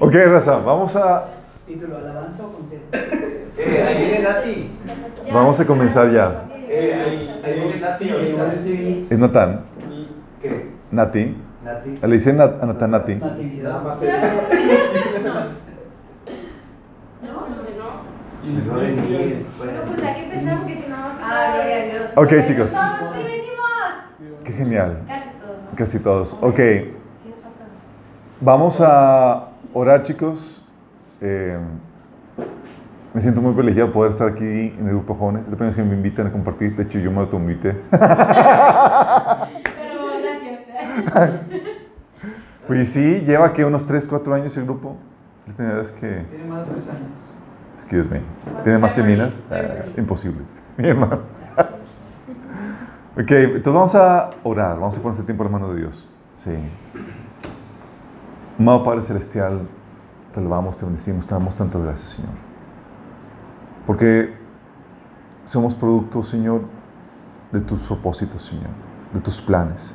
Ok, Raza, vamos a. Título, alabanza o concierto. Eh, ahí viene Nati. Vamos a comenzar ya. Eh, ahí, ahí viene Nati. Es Natán. ¿Qué? Nati. Nati. Le dicen a Natán Nati. Natividad. No, Si no venís, pues. hay que empezar porque si no vamos a Ah, gloria a Dios. Ok, chicos. Qué genial. Casi todos, ¿no? Casi todos. Ok, vamos a orar, chicos. Eh, me siento muy privilegiado poder estar aquí en el grupo jóvenes. De que me invitan a compartir. De hecho, yo me autoinvité. Pero gracias. Pues sí, lleva que unos 3, 4 años el grupo. La primera vez que. Tiene más de tres años. Excuse me. ¿Tiene más que minas? Ah, imposible. Mi hermano. Ok, entonces vamos a orar. Vamos a poner este tiempo en la mano de Dios. Sí. Amado Padre Celestial, te alabamos, te bendecimos, te damos tantas gracias, Señor. Porque somos producto, Señor, de tus propósitos, Señor, de tus planes.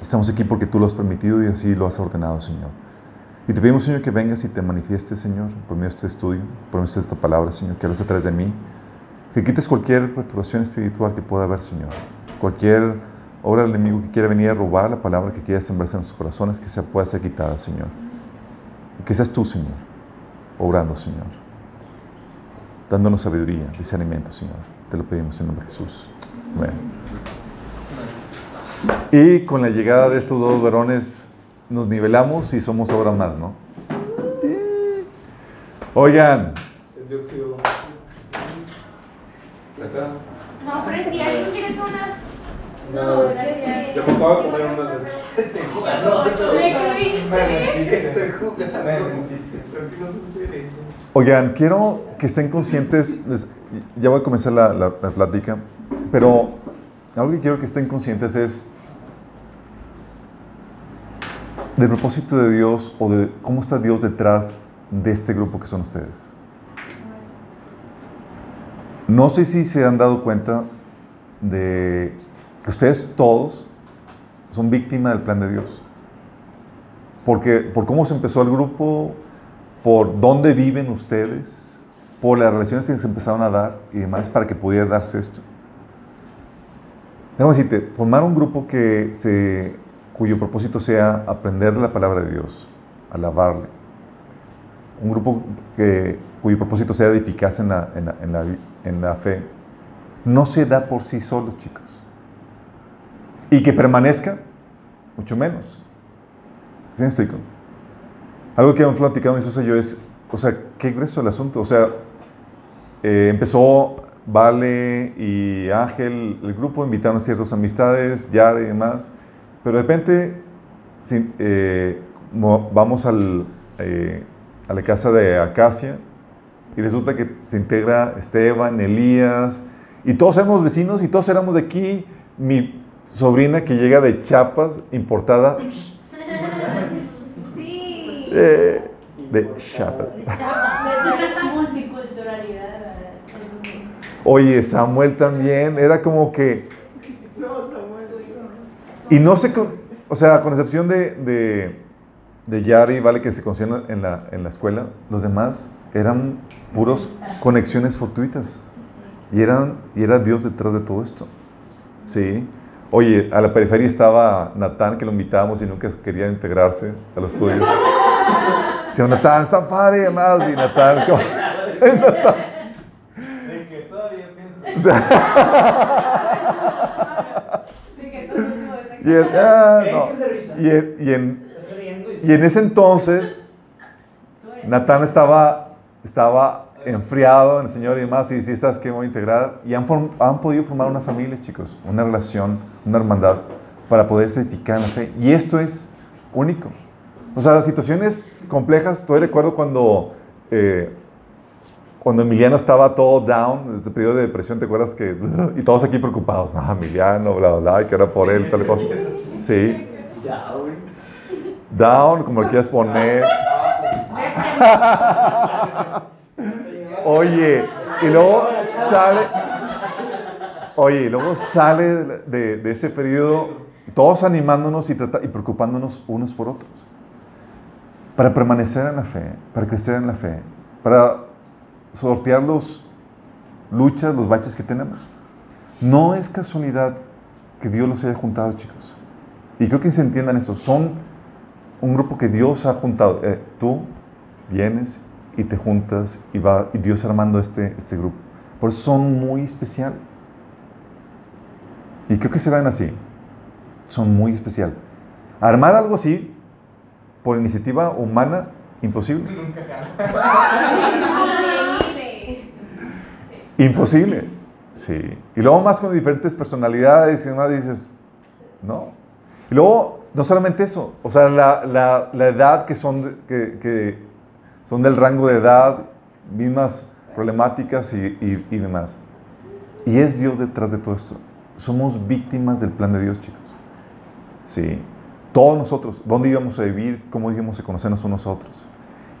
Estamos aquí porque tú lo has permitido y así lo has ordenado, Señor. Y te pedimos, Señor, que vengas y te manifiestes, Señor, por medio de este estudio, por medio de esta palabra, Señor, que hables a través de mí. Que quites cualquier perturbación espiritual que pueda haber, Señor. Cualquier obra del enemigo que quiera venir a robar la palabra que quiera sembrarse en nuestros corazones, que se pueda ser quitada, Señor. Y que seas tú, Señor, obrando, Señor. Dándonos sabiduría, discernimiento, Señor. Te lo pedimos en nombre de Jesús. Amén. Y con la llegada de estos dos varones nos nivelamos y somos ahora más, ¿no? Oigan, Es de óxido. Saca. No, pero si alguien quiere No, gracias. Yo de comer unas de. Estoy jugando. ¿Me? Estoy jugando. Oigan, quiero que estén conscientes, ya voy a comenzar la, la- la plática, pero algo que quiero que estén conscientes es del propósito de Dios o de cómo está Dios detrás de este grupo que son ustedes. No sé si se han dado cuenta de que ustedes todos son víctimas del plan de Dios. Porque, por cómo se empezó el grupo, por dónde viven ustedes, por las relaciones que se empezaron a dar y demás para que pudiera darse esto. Déjame decirte, formar un grupo que se, cuyo propósito sea aprender la palabra de Dios, alabarle. Un grupo que, cuyo propósito sea edificarse en la, en la- en la en la fe. No se da por sí solo, chicos. Y que permanezca, mucho menos. ¿Sí me explico? Algo que hemos platicado mi esposa y yo es, o sea, qué grueso el asunto. O sea, eh, empezó Vale y Ángel, el grupo invitaron a ciertas amistades, Yara y demás, pero de repente sí, eh, mo- vamos al, eh, a la casa de Acacia y resulta que se integra Esteban, Elías, y todos éramos vecinos y todos éramos de aquí. Mi sobrina que llega de Chiapas, importada, Sí. eh, de Chiapas. Oye, Samuel también, era como que... Y no sé, o sea, con excepción de, de, de Yari, ¿vale? Que se conocían en la, en la escuela, los demás eran puros conexiones fortuitas. Y, eran, y era Dios detrás de todo esto. Sí. Oye, a la periferia estaba Natán, que lo invitábamos y nunca quería integrarse a los estudios. Decía, Natán, está padre, además. Y Natán, como- Natán. De que todavía sea, De que y, en, ah. Y en- y en- y en ese entonces, Natán estaba, estaba enfriado en el Señor y demás, y sí, sabes que voy a integrar. Y han, han podido formar una familia, chicos, una relación, una hermandad, para poderse edificar en la fe. Y esto es único. O sea, situaciones complejas. Todavía recuerdo cuando, eh, cuando Emiliano estaba todo down, desde el periodo de depresión, ¿te acuerdas que? Y todos aquí preocupados, no, Emiliano, bla, bla, bla, y que era por él, tal cosa. Sí, güey. down, como lo quieras poner. Oye, y luego sale. Oye, y luego sale de, de- ese periodo todos animándonos y, y preocupándonos unos por otros. Para permanecer en la fe, para crecer en la fe, para sortear los luchas, los baches que tenemos. No es casualidad que Dios los haya juntado, chicos. Y creo que se entiendan eso. Son un grupo que Dios ha juntado. Eh, tú vienes y te juntas y va y Dios armando este, este grupo. Por eso son muy especial. Y creo que se ven así. Son muy especial. Armar algo así, por iniciativa humana, imposible. Imposible. Sí. Y luego más con diferentes personalidades y demás dices, no. Y luego, no solamente eso, o sea, la, la- la edad que son, que, que son del rango de edad, mismas problemáticas y, demás. Y es Dios detrás de todo esto. Somos víctimas del plan de Dios, chicos. Sí. Todos nosotros, ¿dónde íbamos a vivir? ¿Cómo íbamos a conocernos unos a otros?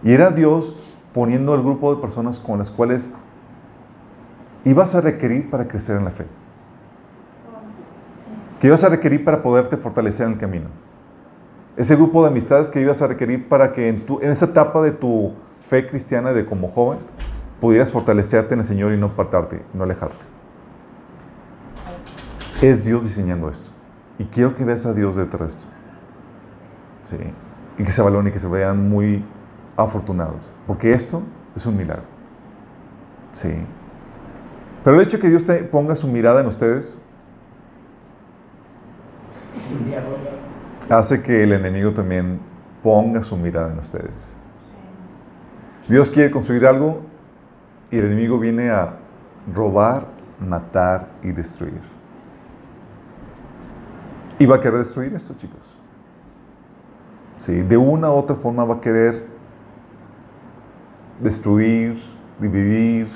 Y era Dios poniendo el grupo de personas con las cuales ibas a requerir para crecer en la fe. Que ibas a requerir para poderte fortalecer en el camino. Ese grupo de amistades que ibas a requerir para que en, tu, esa etapa de tu fe cristiana de como joven pudieras fortalecerte en el Señor y no apartarte, no alejarte. Es Dios diseñando esto. Y quiero que veas a Dios detrás de esto. Sí. Y que se valoren y que se vean muy afortunados. Porque esto es un milagro. Sí. Pero el hecho de que Dios ponga su mirada en ustedes hace que el enemigo también ponga su mirada en ustedes. Dios quiere construir algo y el enemigo viene a robar, matar y destruir. Y va a querer destruir esto, chicos. Sí, de una u otra forma va a querer destruir, dividir,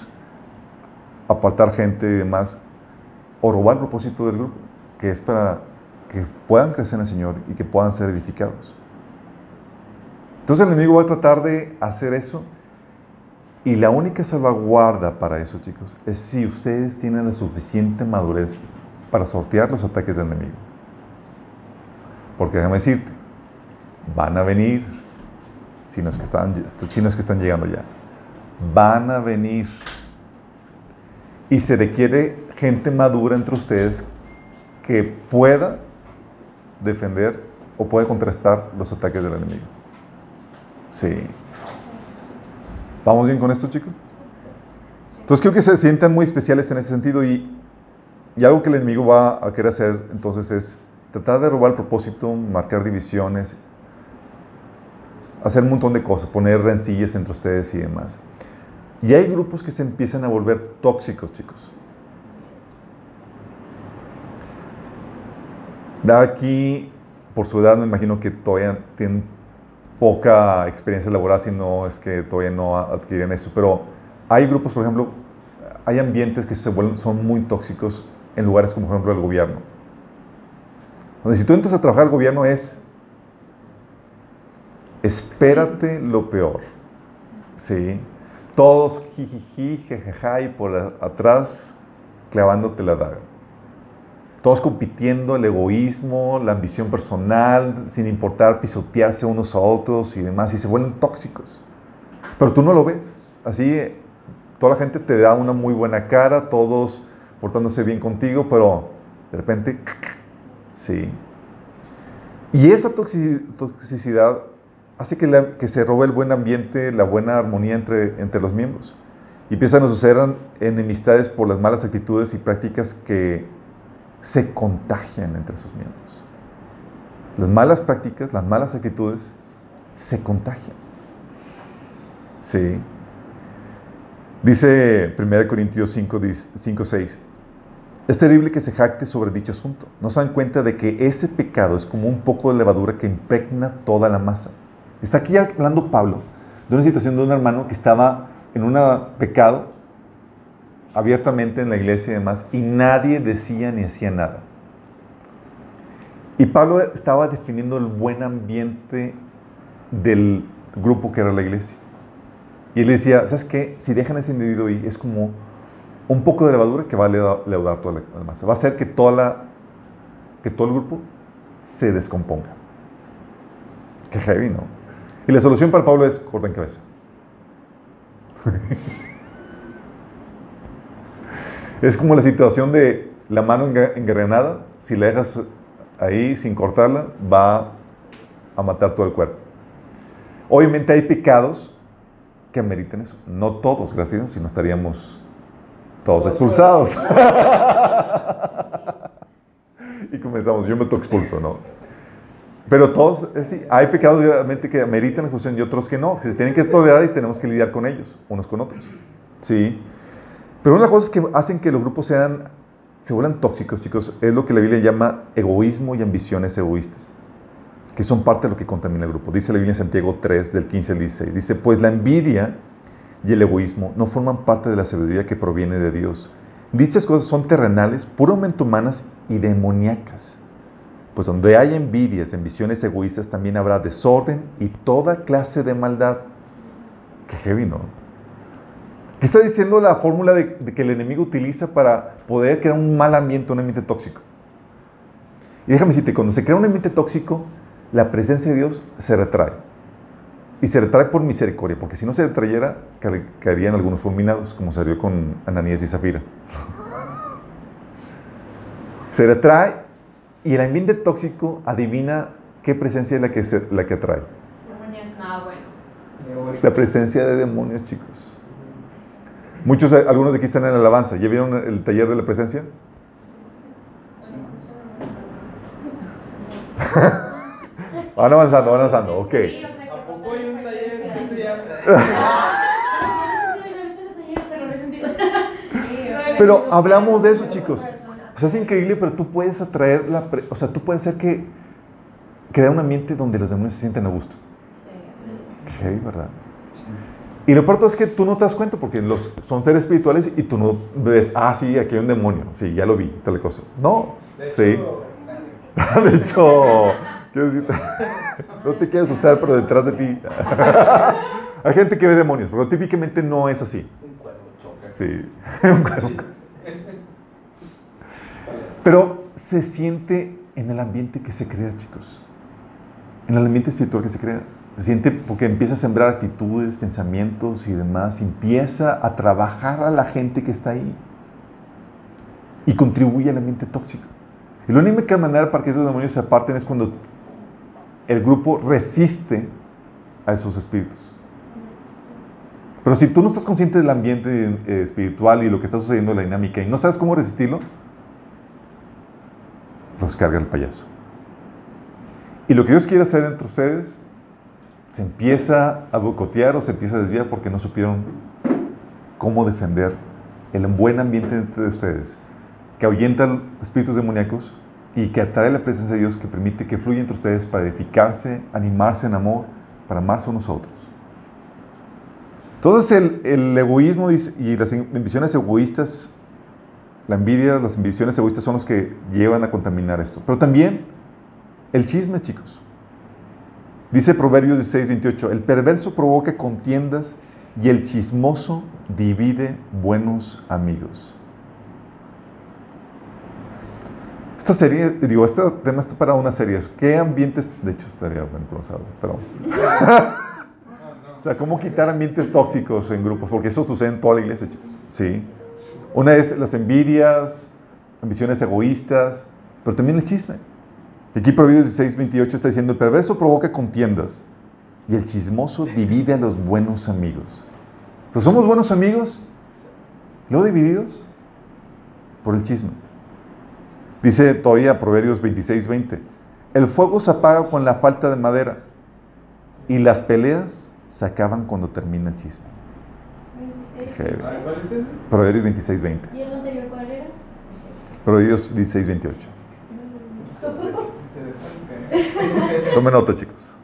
apartar gente y demás, o robar el propósito del grupo, que es para que puedan crecer en el Señor y que puedan ser edificados. Entonces el enemigo va a tratar de hacer eso y la única salvaguarda para eso, chicos, es si ustedes tienen la suficiente madurez para sortear los ataques del enemigo. Porque déjame decirte, van a venir, si no es que están, si no es que están llegando ya, van a venir. Y se requiere gente madura entre ustedes que pueda defender o pueda contrastar los ataques del enemigo. Sí. ¿Vamos bien con esto, chicos? Entonces creo que se sientan muy especiales en ese sentido y, y algo que el enemigo va a querer hacer entonces es tratar de robar el propósito, marcar divisiones, hacer un montón de cosas, poner rencillas entre ustedes y demás. Y hay grupos que se empiezan a volver tóxicos, chicos. Aquí, por su edad, me imagino que todavía tienen poca experiencia laboral, si no es que todavía no adquieren eso. Pero hay grupos, por ejemplo, hay ambientes que se vuelven, son muy tóxicos en lugares como, por ejemplo, el gobierno. Donde si tú entras a trabajar al gobierno es, espérate lo peor. ¿Sí? Todos jijiji, jejeja y por atrás clavándote la daga. Todos compitiendo, el egoísmo, la ambición personal, sin importar pisotearse unos a otros y demás, y se vuelven tóxicos. Pero tú no lo ves. Así, toda la gente te da una muy buena cara, todos portándose bien contigo, pero de repente, sí. Y esa toxi- toxicidad hace que, la- que se robe el buen ambiente, la buena armonía entre, entre los miembros. Y empiezan a suceder enemistades por las malas actitudes y prácticas que se contagian entre sus miembros. Las malas prácticas, las malas actitudes se contagian. Sí. Dice 1 Corintios 5, 5, 6. Es terrible que se jacte sobre dicho asunto. No se dan cuenta de que ese pecado es como un poco de levadura que impregna toda la masa. Está aquí hablando Pablo de una situación de un hermano que estaba en un pecado abiertamente en la iglesia y demás, y nadie decía ni hacía nada. Y Pablo estaba definiendo el buen ambiente del grupo que era la iglesia. Y él decía, ¿sabes qué? Si dejan a ese individuo ahí, es como un poco de levadura que va a leudar toda la masa. Va a hacer que, toda la, que todo el grupo se descomponga. Qué heavy, ¿no? Y la solución para Pablo es corten cabeza. es como la situación de la mano engranada. Si la dejas ahí sin cortarla, va a matar todo el cuerpo. Obviamente hay pecados que ameriten eso. No todos, gracias a Dios, si no estaríamos todos expulsados. y comenzamos, yo me expulso, ¿no? Pero todos, eh, sí, hay pecados realmente que ameritan la expulsión y otros que no, que se tienen que tolerar y tenemos que lidiar con ellos, unos con otros. Sí. Pero una de las cosas que hacen que los grupos sean, se vuelvan tóxicos, chicos, es lo que la Biblia llama egoísmo y ambiciones egoístas que son parte de lo que contamina el grupo. Dice la Biblia en Santiago 3, del 15 al 16. Dice, pues la envidia y el egoísmo no forman parte de la sabiduría que proviene de Dios. Dichas cosas son terrenales, puramente humanas y demoníacas. Pues donde hay envidias, ambiciones egoístas, también habrá desorden y toda clase de maldad. Qué heavy, ¿no? ¿Qué está diciendo la fórmula de, de que el enemigo utiliza para poder crear un mal ambiente, un ambiente tóxico? Y déjame decirte, cuando se crea un ambiente tóxico, la presencia de Dios se retrae. Y se retrae por misericordia, porque si no se retrayera, ca- caerían algunos fulminados, como dio con Ananías y Zafira. Se retrae y el ambiente tóxico adivina qué presencia es la que, se- la que atrae. Bueno. La presencia de demonios, chicos. Muchos, eh, algunos de aquí están en la alabanza. ¿Ya vieron el taller de la presencia? Van avanzando, van avanzando, ok. Sí, ¿A poco hay un taller que se llama? Pero hablamos de eso, chicos. O sea, es increíble, pero tú puedes atraer la... pre- o sea, tú puedes hacer que... Crear un ambiente donde los demonios se sienten a gusto. Heavy, ¿verdad? Y lo peor es que tú no te das cuenta porque los, son seres espirituales y tú no ves, ah, sí, aquí hay un demonio. Sí, ya lo vi, tal cosa. No, De sí. hecho, De hecho, quiero no te quiero asustar, pero detrás de ti hay gente que ve demonios, pero típicamente no es así. un cuervo choca. Sí. Un cuervo. Pero se siente en el ambiente que se crea, chicos. En el ambiente espiritual que se crea. Se siente porque empieza a sembrar actitudes, pensamientos y demás. Empieza a trabajar a la gente que está ahí. Y contribuye al ambiente tóxico. Y la única manera para que esos demonios se aparten es cuando el grupo resiste a esos espíritus. Pero si tú no estás consciente del ambiente eh, espiritual y lo que está sucediendo en la dinámica y no sabes cómo resistirlo, los carga el payaso. Y lo que Dios quiere hacer entre ustedes se empieza a boicotear o se empieza a desviar porque no supieron cómo defender el buen ambiente entre ustedes, que ahuyenta espíritus demoníacos y que atrae la presencia de Dios que permite que fluya entre ustedes para edificarse, animarse en amor, para amarse a otros. Entonces el, el egoísmo y las ambiciones egoístas, la envidia, las ambiciones egoístas son los que llevan a contaminar esto. Pero también el chisme, chicos. Dice Proverbios 16, 28, el perverso provoca contiendas y el chismoso divide buenos amigos. Esta serie, digo, este tema está para una serie. ¿Qué ambientes? De hecho, estaría bueno pero... O sea, ¿cómo quitar ambientes tóxicos en grupos? Porque eso sucede en toda la iglesia, chicos. Sí. Una es las envidias, ambiciones egoístas, pero también el chisme. Y Aquí Proverbios 16, 28 está diciendo, el perverso provoca contiendas y el chismoso divide a los buenos amigos. Entonces, ¿somos buenos amigos? ¿Luego divididos? Por el chisme. Dice todavía Proverbios 26, 20, el fuego se apaga con la falta de madera y las peleas se acaban cuando termina el chisme. 26. Heavy. A ver, ¿Cuál es ese? Proverbios 26, 20. ¿Y el anterior cuál era? Proverbios 16, 28. Interesante. Tome nota, chicos.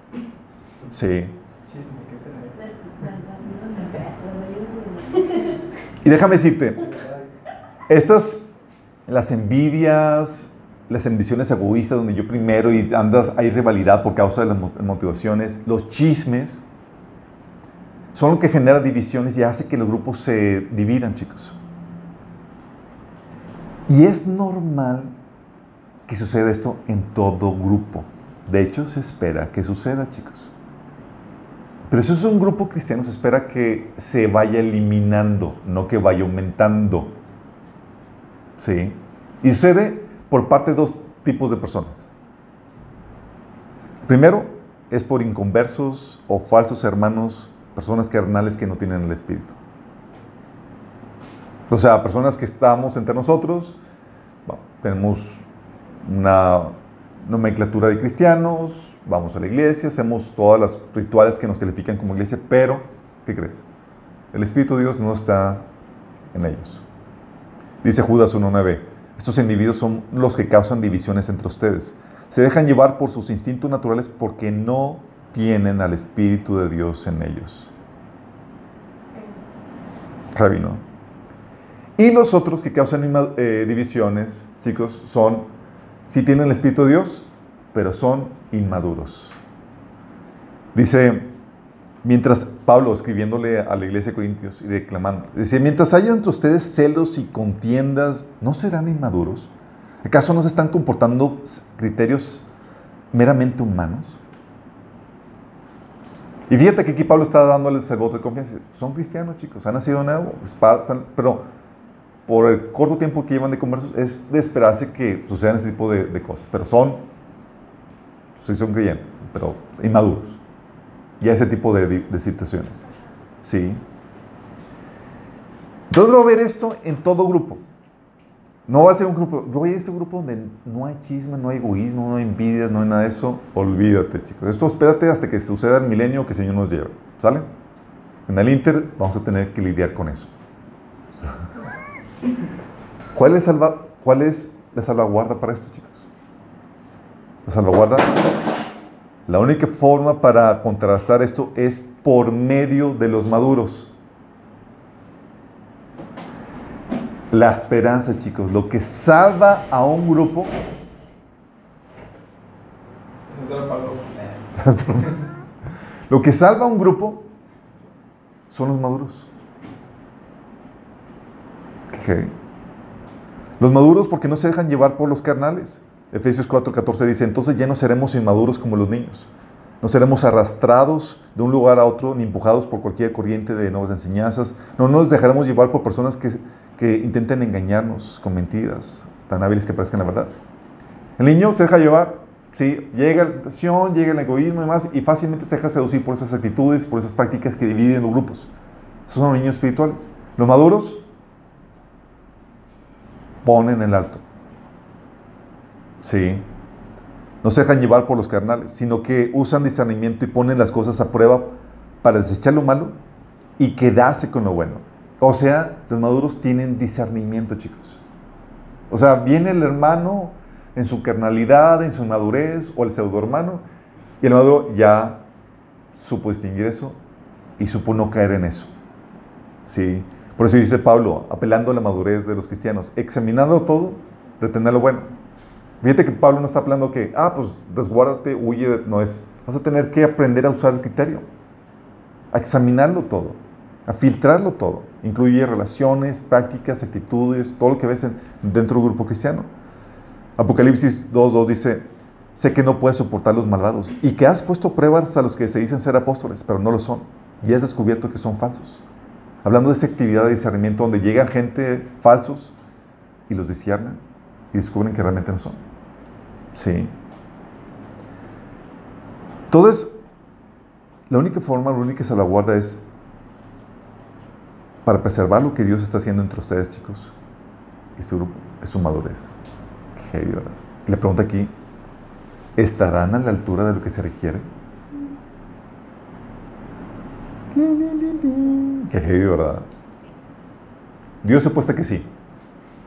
Sí. Y déjame decirte, estas, las envidias, las ambiciones egoístas, donde yo primero y andas, hay rivalidad por causa de las mo- motivaciones, los chismes, son lo que genera divisiones y hace que los grupos se dividan, chicos. Y es normal que suceda esto en todo grupo. De hecho, se espera que suceda, chicos. Pero eso es un grupo cristiano, se espera que se vaya eliminando, no que vaya aumentando. ¿Sí? Y sucede por parte de dos tipos de personas. Primero, es por inconversos o falsos hermanos, personas carnales que no tienen el Espíritu. O sea, personas que estamos entre nosotros, tenemos una nomenclatura de cristianos, vamos a la iglesia, hacemos todas las rituales que nos califican como iglesia, pero, ¿qué crees? El Espíritu de Dios no está en ellos. Dice Judas 1.9, estos individuos son los que causan divisiones entre ustedes. Se dejan llevar por sus instintos naturales porque no tienen al Espíritu de Dios en ellos. Javi, ¿no? Y los otros que causan eh, divisiones, chicos, son, si tienen el Espíritu de Dios, pero son inmaduros. Dice, mientras Pablo escribiéndole a la iglesia de Corintios y reclamando, dice, mientras haya entre ustedes celos y contiendas, ¿no serán inmaduros? ¿Acaso no se están comportando criterios meramente humanos? Y fíjate que aquí Pablo está dándoles el voto de confianza. Son cristianos, chicos, han nacido nuevo, pero por el corto tiempo que llevan de conversos, es de esperarse que sucedan ese tipo de, de cosas. Pero son, sí son creyentes, pero inmaduros. Y ese tipo de, de situaciones. ¿Sí? Entonces va a haber esto en todo grupo. No va a ser un grupo, yo voy a este grupo donde no hay chisme, no hay egoísmo, no hay envidias, no hay nada de eso. Olvídate, chicos. Esto espérate hasta que suceda el milenio que el Señor nos lleve. ¿Sale? En el Inter vamos a tener que lidiar con eso. ¿Cuál es, salva, ¿Cuál es la salvaguarda para esto, chicos? La salvaguarda, la única forma para contrastar esto es por medio de los maduros. La esperanza, chicos, lo que salva a un grupo. lo que salva a un grupo son los maduros. Los maduros porque no se dejan llevar por los carnales. Efesios 4:14 dice, entonces ya no seremos inmaduros como los niños. No seremos arrastrados de un lugar a otro ni empujados por cualquier corriente de nuevas enseñanzas. No nos dejaremos llevar por personas que, que intenten engañarnos con mentiras tan hábiles que parezcan la verdad. El niño se deja llevar, sí, llega la tentación, llega el egoísmo y demás, y fácilmente se deja seducir por esas actitudes, por esas prácticas que dividen los grupos. Esos son los niños espirituales. Los maduros ponen el alto. Sí. No se dejan llevar por los carnales, sino que usan discernimiento y ponen las cosas a prueba para desechar lo malo y quedarse con lo bueno. O sea, los maduros tienen discernimiento, chicos. O sea, viene el hermano en su carnalidad, en su madurez, o el pseudo hermano, y el maduro ya supo distinguir eso y supo no caer en eso. Sí. Por eso dice Pablo, apelando a la madurez de los cristianos, examinando todo, retener lo bueno. Fíjate que Pablo no está hablando que, ah, pues resguárdate, huye, no es. Vas a tener que aprender a usar el criterio, a examinarlo todo, a filtrarlo todo. Incluye relaciones, prácticas, actitudes, todo lo que ves dentro del grupo cristiano. Apocalipsis 2.2 dice, sé que no puedes soportar los malvados y que has puesto pruebas a los que se dicen ser apóstoles, pero no lo son. Y has descubierto que son falsos. Hablando de esta actividad de discernimiento donde llegan gente falsos y los disciernen y descubren que realmente no son. Sí. Entonces, la única forma, la única salvaguarda es para preservar lo que Dios está haciendo entre ustedes, chicos. Este grupo es su madurez. Qué ¿verdad? Le pregunta aquí, ¿estarán a la altura de lo que se requiere? Qué heavy, ¿verdad? Dios apuesta que sí.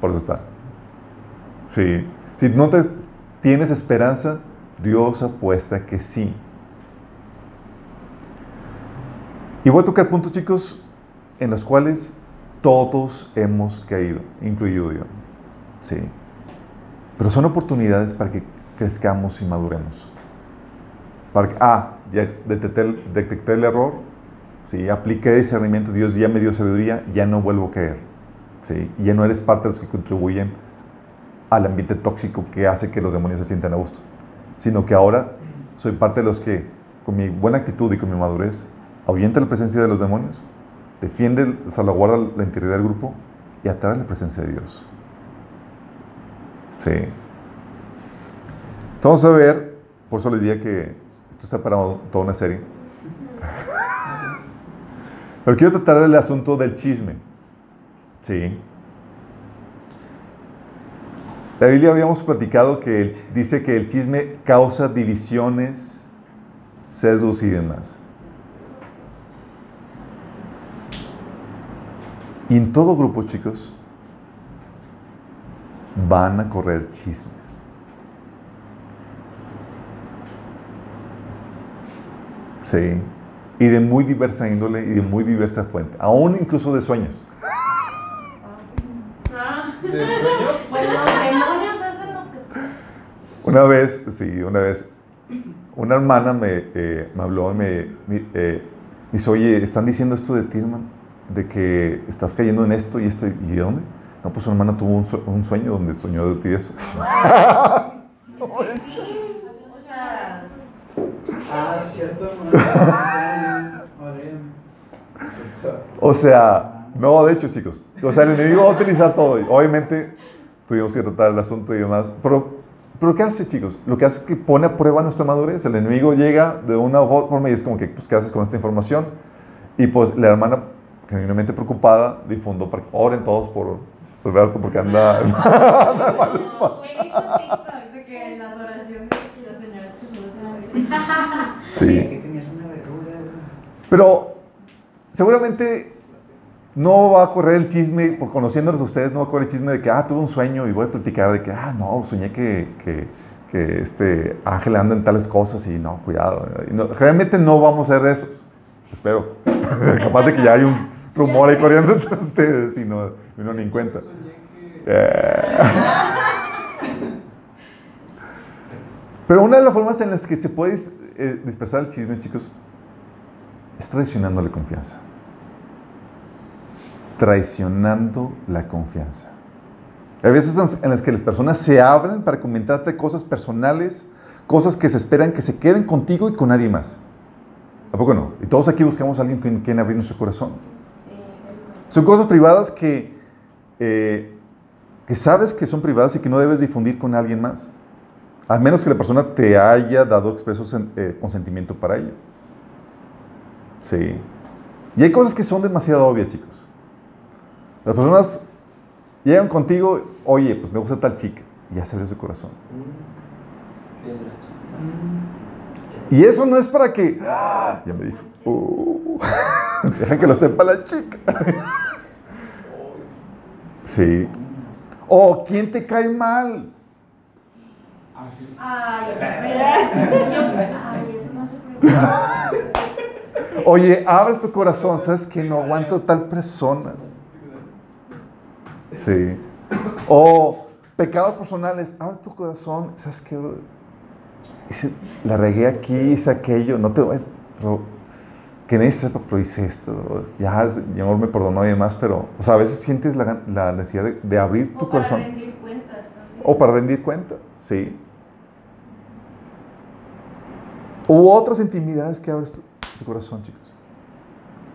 Por eso está. Sí. Si no te tienes esperanza, Dios apuesta que sí. Y voy a tocar puntos, chicos, en los cuales todos hemos caído, incluido yo. Sí. Pero son oportunidades para que crezcamos y maduremos. Para que, ah, ya detecté, detecté el error, ¿sí? apliqué discernimiento, Dios ya me dio sabiduría, ya no vuelvo a caer. ¿sí? Ya no eres parte de los que contribuyen al ambiente tóxico que hace que los demonios se sientan a gusto, sino que ahora soy parte de los que, con mi buena actitud y con mi madurez, ahuyenta la presencia de los demonios, defiende, salvaguarda la integridad del grupo y atrae la presencia de Dios. Sí. Vamos a ver, por eso les dije que esto está para toda una serie. Pero quiero tratar el asunto del chisme. Sí. La Biblia habíamos platicado que dice que el chisme causa divisiones, sesgos y demás. Y en todo grupo, chicos, van a correr chismes. Sí. Y de muy diversa índole y de muy diversa fuente. Aún incluso de sueños. ¿De sueños? Pues los demonios hacen lo que. Una vez, sí, una vez, una hermana me, eh, me habló y me, me, eh, me dice, oye, están diciendo esto de ti, hermano, de que estás cayendo en esto y esto. ¿Y de dónde? No, pues su hermana tuvo un, sue- un sueño donde soñó de ti eso. Ah, sí, cierto. O sea, no, de hecho, chicos. O sea, el enemigo va a utilizar todo. Obviamente, tuvimos que tratar el asunto y demás. Pero, pero ¿qué hace, chicos? Lo que hace es que pone a prueba nuestra madurez. El enemigo llega de una forma y es como que, pues, ¿qué haces con esta información? Y pues la hermana, genuinamente preocupada, difundió para que oren todos por Alberto, porque anda. anda de malos pasos. Sí. Que. Pero seguramente no va a correr el chisme, por conociéndolos a ustedes, no va a correr el chisme de que, ah, tuve un sueño y voy a platicar de que, ah, no, soñé que, que, que este Ángel anda en tales cosas y no, cuidado. Y no- realmente no vamos a ser de esos. Espero. Capaz de que ya hay un rumor ahí corriendo entre ustedes y no, y no ni en cuenta. Eh. Pero una de las formas en las que se puede eh, dispersar el chisme, chicos, es traicionando la confianza. Traicionando la confianza. Hay veces en- las que las personas se abren para comentarte cosas personales, cosas que se esperan que se queden contigo y con nadie más. ¿A poco no? Y todos aquí buscamos a alguien con quien abrir nuestro corazón. Son cosas privadas que, eh, que sabes que son privadas y que no debes difundir con alguien más. Al menos que la persona te haya dado expreso eh, consentimiento para ello. Sí. Y hay cosas que son demasiado obvias, chicos. Las personas llegan contigo, oye, pues me gusta tal chica. Y ya se su corazón. Y eso no es para que. ¡Ah! Ya me dijo. "Uh, deja que lo sepa la chica. sí. O quién te cae mal. Ay, eso no se. Oye, abres tu corazón. ¿Sabes que no aguanto tal persona? Sí. O pecados personales. Abre tu corazón. ¿Sabes? Hice- la regué aquí, hice aquello. No te lo pero que nadie sepa, pero hice esto. Ya, Señor me perdonó y demás, pero, o sea, a veces sientes la, la necesidad de, de abrir tu O para corazón. rendir cuentas también. O para rendir cuentas, sí. U otras intimidades que abres tu, corazón, chicos.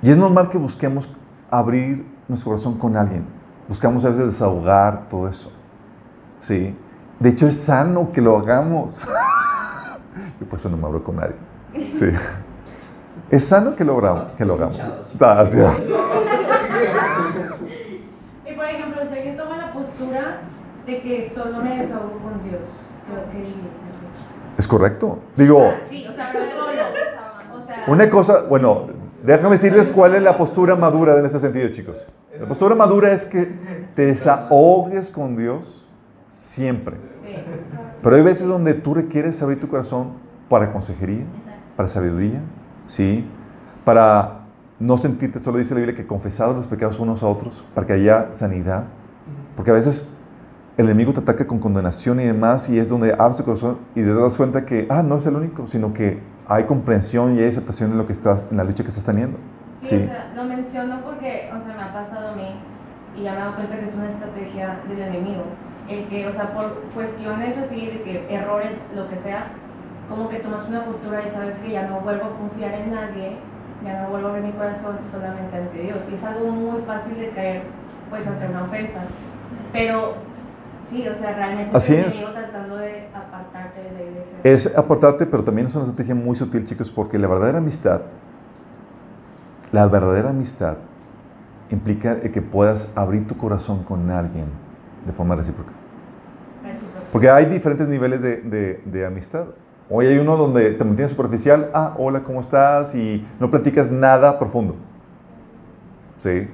Y es normal que busquemos abrir nuestro corazón con alguien. Buscamos a veces desahogar todo eso. Sí. De hecho, es sano que lo hagamos. Yo por eso no me abro con nadie. Sí. Es sano que lo, hagamos- sí. Y por ejemplo, alguien toma la postura de que solo me desahogo con Dios, creo que es correcto. Digo, Ah, Sí, o sea, pero solo. O sea, Una cosa, bueno, déjame decirles cuál es la postura madura en ese sentido, chicos. La postura madura es que te desahogues con Dios siempre. Pero hay veces donde tú requieres abrir tu corazón para consejería, para sabiduría, ¿sí? Para no sentirte, solo dice la Biblia, que confesados los pecados unos a otros, para que haya sanidad. Porque a veces el enemigo te ataca con condenación y demás, y es donde abres tu corazón y te das cuenta que, ah, no es el único, sino que hay comprensión y hay aceptación en lo que estás, en la lucha que estás teniendo. Sí, Sí. o sea, lo menciono porque, o sea, me ha pasado a mí y ya me he dado cuenta que es una estrategia del enemigo. el que, o sea, por cuestiones así de que errores, lo que sea, como que tomas una postura y sabes que ya no vuelvo a confiar en nadie, ya no vuelvo a abrir mi corazón solamente ante Dios. Y es algo muy fácil de caer, pues, ante una ofensa. Pero, sí, o sea, realmente Así es. tratando de apartarte de la iglesia. Es apartarte, pero también es una estrategia muy sutil, chicos, porque la verdadera amistad, la verdadera amistad implica que puedas abrir tu corazón con alguien de forma recíproca. Porque hay diferentes niveles de, de- de amistad. Hoy hay uno donde te mantienes superficial, ah, hola, ¿cómo estás? Y no platicas nada profundo. ¿Sí?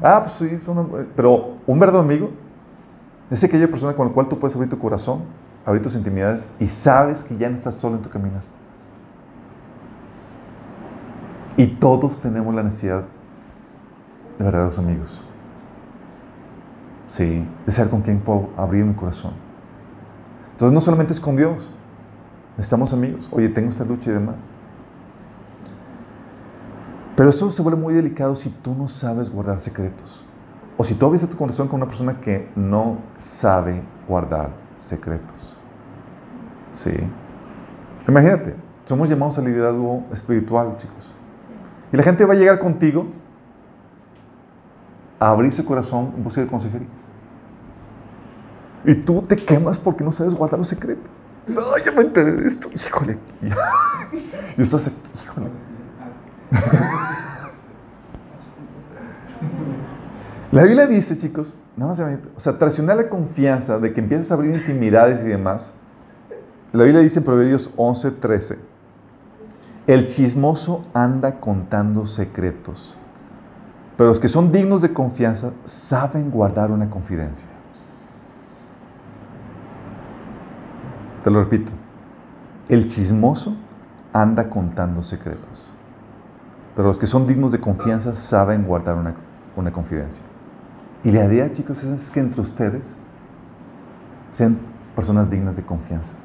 Ah, pues sí, es una- pero un verdadero amigo es aquella persona con la cual tú puedes abrir tu corazón, abrir tus intimidades y sabes que ya no estás solo en tu caminar. Y todos tenemos la necesidad de verdaderos amigos. Sí, de ser con quien puedo abrir mi corazón. Entonces no solamente es con Dios, necesitamos amigos. Oye, tengo esta lucha y demás. Pero esto se vuelve muy delicado si tú no sabes guardar secretos. O si tú abres tu corazón con una persona que no sabe guardar secretos. Sí. Imagínate, somos llamados al liderazgo espiritual, chicos. Y la gente va a llegar contigo a abrir su corazón en busca de consejería. Y tú te quemas porque no sabes guardar los secretos. Dices, Ay, ya me enteré de esto. Híjole. Y estás aquí, híjole. La Biblia dice, chicos, nada más, o sea, traicionar la confianza de que empiezas a abrir intimidades y demás. La Biblia dice en Proverbios 11, 13, el chismoso anda contando secretos, pero los que son dignos de confianza saben guardar una confidencia. Te lo repito, el chismoso anda contando secretos, pero los que son dignos de confianza saben guardar una, una confidencia. Y la idea, chicos, es que entre ustedes sean personas dignas de confianza,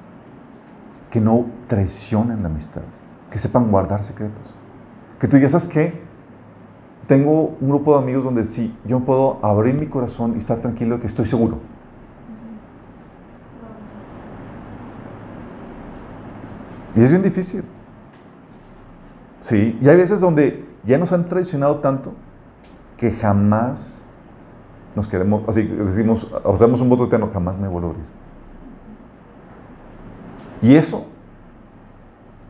que no traicionen la amistad, que sepan guardar secretos. Que tú digas, ¿sabes qué? Tengo un grupo de amigos donde sí, yo puedo abrir mi corazón y estar tranquilo que estoy seguro. Y es bien difícil. Sí, y hay veces donde ya nos han traicionado tanto que jamás nos queremos, así decimos, hacemos un voto eterno, jamás me vuelvo a abrir. Y eso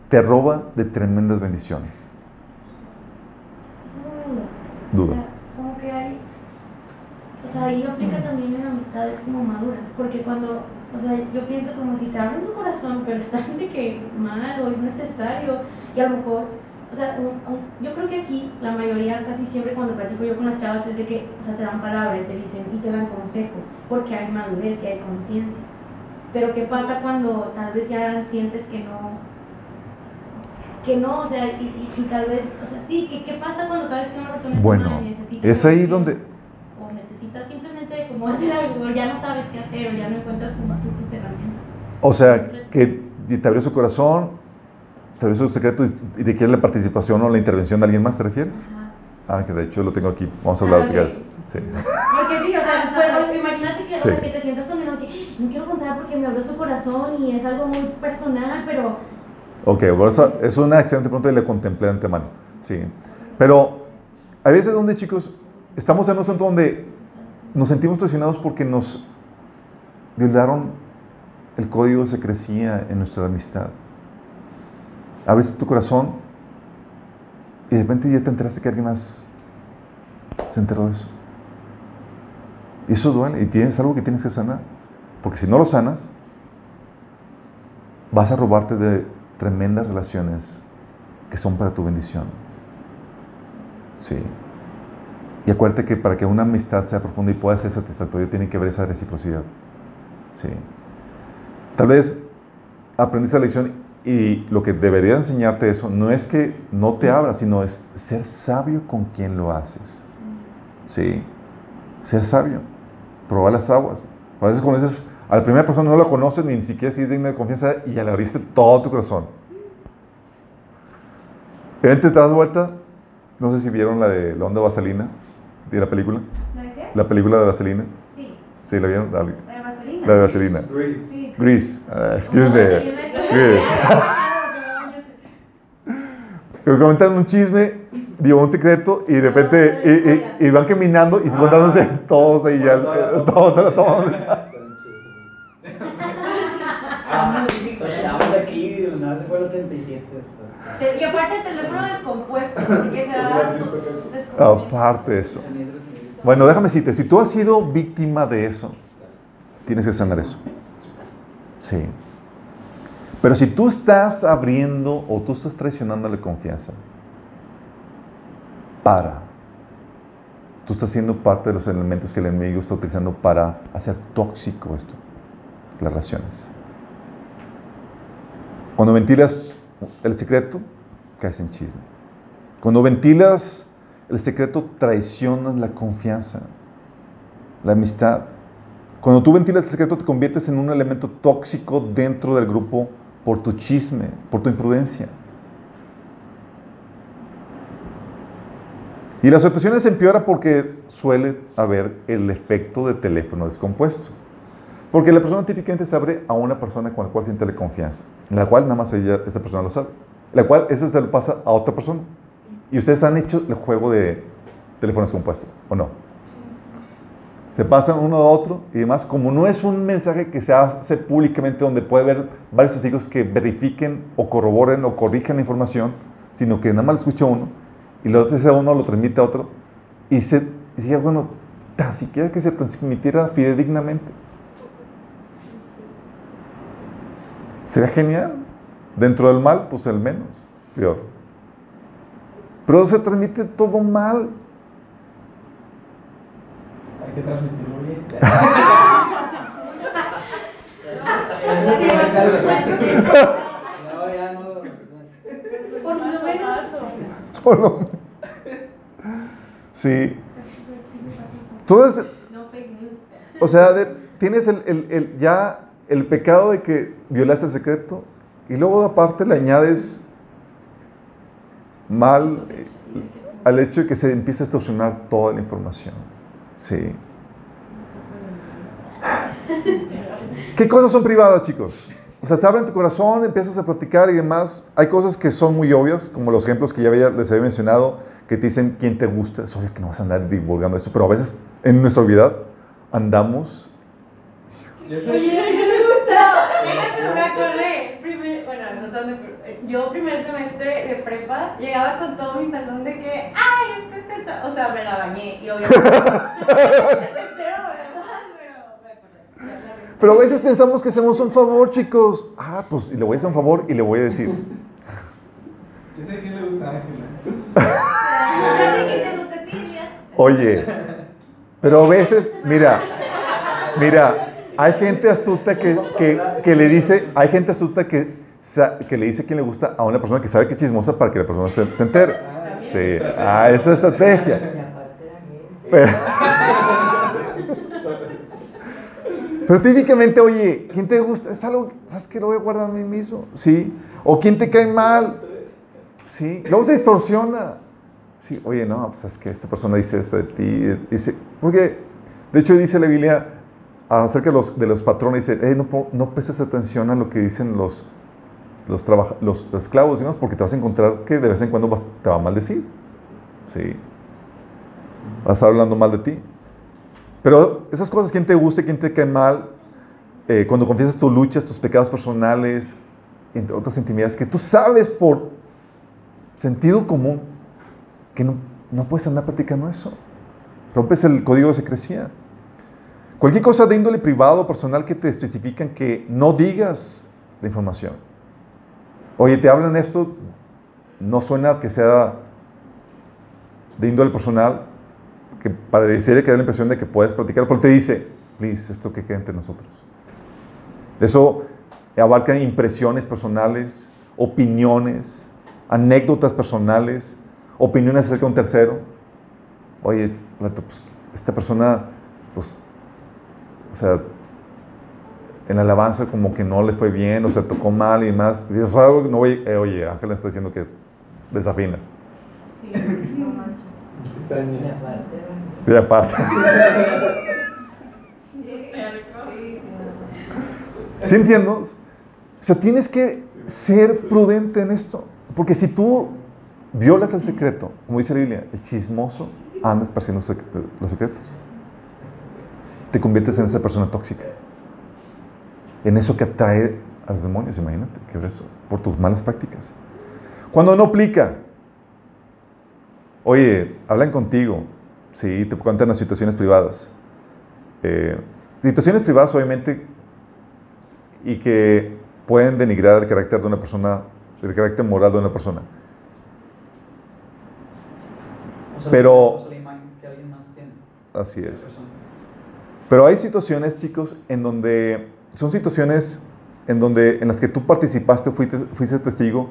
te roba de tremendas bendiciones. Duda. Como que hay. O sea, ahí aplica también en amistades como maduras. Porque cuando. O sea, yo pienso como si te abren tu corazón, pero están de que mal o es necesario. Y a lo mejor. O sea, yo creo que aquí la mayoría, casi siempre cuando platico yo con las chavas, es de que, o sea, te dan palabra y te dicen y te dan consejo, porque hay madurez y hay conciencia. Pero ¿qué pasa cuando tal vez ya sientes que no, que no, o sea, y, y- y tal vez, o sea, sí, ¿qué, qué pasa cuando sabes que una persona está Bueno, y necesita es ahí donde, O necesitas simplemente como hacer algo, o ya no sabes qué hacer, o ya no encuentras como tú tus herramientas. o sea, que te abrió su corazón, su secreto y, y te quiere la participación o la intervención de alguien más, ¿te refieres? Ajá. Ah, que de hecho lo tengo aquí. Vamos a hablar Ah, de ok. eso. Sí. Porque sí, o sea, pues, imagínate que, o sea, Sí. que te sientas condenado que no quiero contar porque me abrió su corazón y es algo muy personal, pero Ok, bueno, es una excelente pregunta y la contemplé de antemano. Sí. Pero hay veces donde, chicos, estamos en un asunto donde nos sentimos traicionados porque nos violaron el código de secrecía en nuestra amistad. Abres tu corazón y de repente ya te enteraste que alguien más se enteró de eso. Y eso duele y tienes algo que tienes que sanar. Porque si no lo sanas, vas a robarte de tremendas relaciones que son para tu bendición. Sí. Y acuérdate que para que una amistad sea profunda y pueda ser satisfactoria, tiene que haber esa reciprocidad. Sí. Tal vez aprendiste la lección y lo que debería enseñarte eso no es que no te abras, sino es ser sabio con quien lo haces. Sí. Ser sabio. Probar las aguas. A veces conoces a la primera persona, no la conoces ni siquiera si es digna de confianza y ya le abriste todo tu corazón. Repente te das vuelta, no sé si vieron la de la onda vaselina, de la película, ¿La de qué? la película de vaselina. Sí. Sí, la vieron. Dale. La de vaselina. La de vaselina. Sí. Grease. Ah, excuse No, me. Que comentan un chisme, digo, un secreto, y de repente y, y- y van caminando y contándose todos ahí ya. Todo, todo, todo. Ah, estábamos aquí nada se fue el 87. Te- Y aparte el teléfono descompuesto, porque se va descompuesto. Aparte de eso. Bueno, déjame decirte, si tú has sido víctima de eso, tienes que sanar eso. Sí. Pero si tú estás abriendo o tú estás traicionando la confianza, para. Tú estás siendo parte de los elementos que el enemigo está utilizando para hacer tóxico esto, las relaciones. Cuando ventilas el secreto, caes en chisme. Cuando ventilas el secreto, traicionas la confianza, la amistad. Cuando tú ventilas el secreto, te conviertes en un elemento tóxico dentro del grupo por tu chisme, por tu imprudencia. Y la situación se empeora porque suele haber el efecto de teléfono descompuesto. Porque la persona típicamente se abre a una persona con la cual siente la confianza, en la cual nada más ella, esa persona lo sabe, la cual esa se le pasa a otra persona. Y ustedes han hecho el juego de teléfono descompuesto, ¿o no? Se pasan uno a otro y demás, como no es un mensaje que se hace públicamente donde puede haber varios testigos que verifiquen o corroboren o corrijan la información, sino que nada más lo escucha uno y lo ese uno lo transmite a otro y se dice, bueno, tan siquiera que se transmitiera fidedignamente. Sería genial. Dentro del mal, pues el menos, peor. Pero se transmite todo mal. Hay que transmitirlo bien. No, ya no. Por lo menos. Por lo- Sí. Entonces, No fake news. o sea, de- tienes el, el- el- ya el pecado de que violaste el secreto y luego aparte le añades mal eh, al hecho de que se empieza a extorsionar toda la información. Sí. ¿Qué cosas son privadas, chicos? O sea, te abren tu corazón, empiezas a platicar y demás. Hay cosas que son muy obvias, como los ejemplos que ya les había mencionado, que te dicen quién te gusta. Es obvio que no vas a andar divulgando eso, pero a veces en nuestra vida andamos. Oye, ¿qué te gusta? Fíjate, me acordé. Primer, sé dónde- yo primer semestre de prepa llegaba con todo mi salón de que, ay, es que este o sea, me la bañé y obviamente. se enteró, ¿verdad? Pero me acordé. A veces pensamos que hacemos un favor, chicos. Ah, pues y le voy a hacer un favor y le voy a decir. ¿Ese a quién le gusta Ángela? Sé que te gusta a ti. Oye, pero a veces, mira, mira, hay gente astuta que, que, que le dice, hay gente astuta que, que le dice quién le gusta a una persona que sabe que es chismosa para que la persona se, se entere. También. Sí, ah, esa es estrategia. Pero, pero típicamente, oye, ¿quién te gusta? Es algo, ¿sabes que Lo voy a guardar a mí mismo, ¿sí? O ¿quién te cae mal? Sí, luego se distorsiona. Sí, oye, no, pues es que esta persona dice esto de ti. Dice, porque, de hecho, dice la Biblia acerca de los, de los patrones, dice, "Eh, no, no prestes atención a lo que dicen los, los, esclavos, digamos, porque te vas a encontrar que de vez en cuando te va a maldecir. Sí. Vas a estar hablando mal de ti. Pero esas cosas, quién te gusta, quién te cae mal, eh, cuando confiesas tus luchas, tus pecados personales, entre otras intimidades, que tú sabes por sentido común que no, puedes andar platicando eso. Rompes el código de secrecía. Cualquier cosa de índole privado o personal que te especifican que no digas la información. Oye, te hablan esto, no suena que sea de índole personal, que para decirle que da la impresión de que puedes platicar, pero te dice, please, esto que queda entre nosotros. Eso abarca impresiones personales, opiniones, anécdotas personales, opiniones acerca de un tercero. Oye, pues, esta persona, pues, o sea, en la alabanza como que no le fue bien, o sea, tocó mal y demás. Y eso es algo que no voy, eh, oye, Ángela está diciendo que desafinas. Sí, no manches. Y aparte Y aparte. Sí, sí, ¿Sí entiendo? O sea, tienes que ser prudente en esto. Porque si tú violas el secreto, como dice la Biblia, el chismoso anda esparciendo los secretos. Te conviertes en esa persona tóxica. En eso que atrae a los demonios, imagínate, que eso, por tus malas prácticas. Cuando no aplica, oye, hablan contigo, sí, te cuentan las situaciones privadas. Eh, situaciones privadas, obviamente, y que pueden denigrar el carácter de una persona, el carácter moral de una persona. O sea, Pero- la imagen que alguien más tiene. Así es. Pero hay situaciones, chicos, en donde son situaciones en donde en las que tú participaste, fuiste, fuiste testigo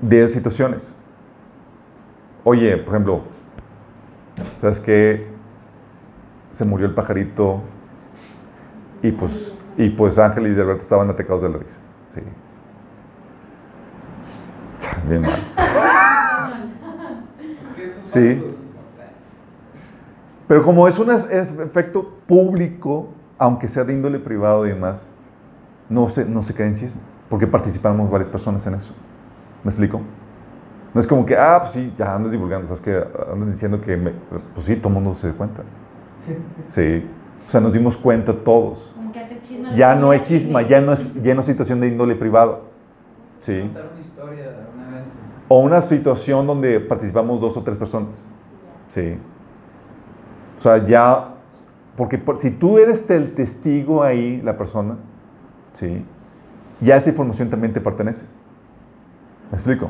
de situaciones. Oye, por ejemplo, ¿sabes qué? Se murió el pajarito y pues, y pues Ángel y Alberto estaban atacados de la risa. Sí. Bien mal. Sí. Pero como es un efecto público, aunque sea de índole privado y demás, no se, no se cae en chisme, porque participamos varias personas en eso. ¿Me explico? No es como que, ah, pues sí, ya andas divulgando, sabes que andas diciendo que, me- pues sí, todo el mundo se da cuenta. Sí. O sea, nos dimos cuenta todos. Como que hace chisme. Ya no es chisma, ya no es, ya no es situación de índole privado. Sí. Contar una historia, un evento. O una situación donde participamos dos o tres personas. Sí. O sea, ya, porque por- si tú eres el testigo ahí, la persona, sí, ya esa información también te pertenece. ¿Me explico?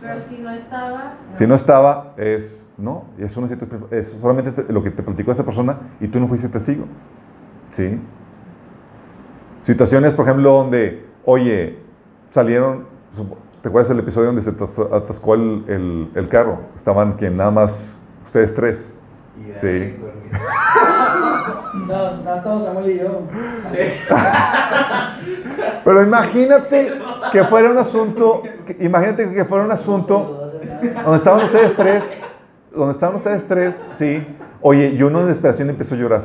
Pero si no estaba. Si no estaba, es, no, es, una es solamente te- lo que te platicó esa persona y tú no fuiste testigo. ¿Sí? Situaciones, por ejemplo, donde, oye, salieron, ¿te acuerdas del episodio donde se atas- atascó el, el- el carro? Estaban que nada más ustedes tres. Sí. No, no estamos Samuel y yo. Pero imagínate que fuera un asunto, que- imagínate que fuera un asunto donde estaban ustedes tres, donde estaban ustedes tres, sí. Oye, y uno en desesperación empezó a llorar.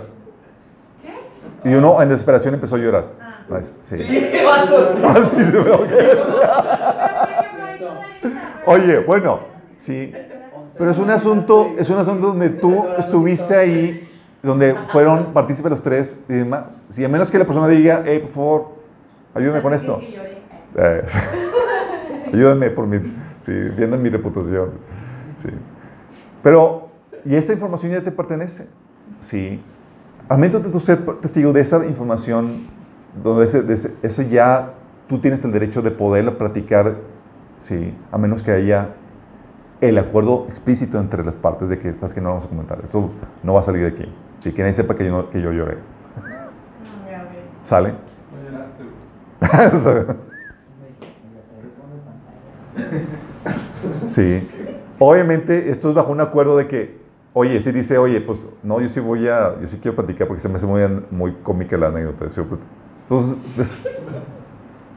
Y uno en desesperación empezó a llorar. Ah. Sí. ¿Qué? Ah, sí, Oye, bueno, sí. Pero es un asunto, es un asunto donde tú estuviste ahí, donde fueron partícipes los tres y demás. Si a menos que la persona diga, hey, por favor, ayúdame con esto. Eh, ayúdame por mi, sí, viendo mi reputación. Sí. Pero, y esta información ya te pertenece. Sí. Al menos de tú ser testigo de esa información, donde ese, de ese- ese ya tú tienes el derecho de poderlo practicar, sí, a menos que haya el acuerdo explícito entre las partes de que, sabes que no vamos a comentar, esto no va a salir de aquí. Sí, que nadie sepa que yo, no- que yo lloré. ¿Sale? No lloraste. Sí. Obviamente, esto es bajo un acuerdo de que, oye, si dice, oye, pues no, yo sí voy a, yo sí quiero platicar porque se me hace muy, muy cómica la anécdota. Entonces, pues,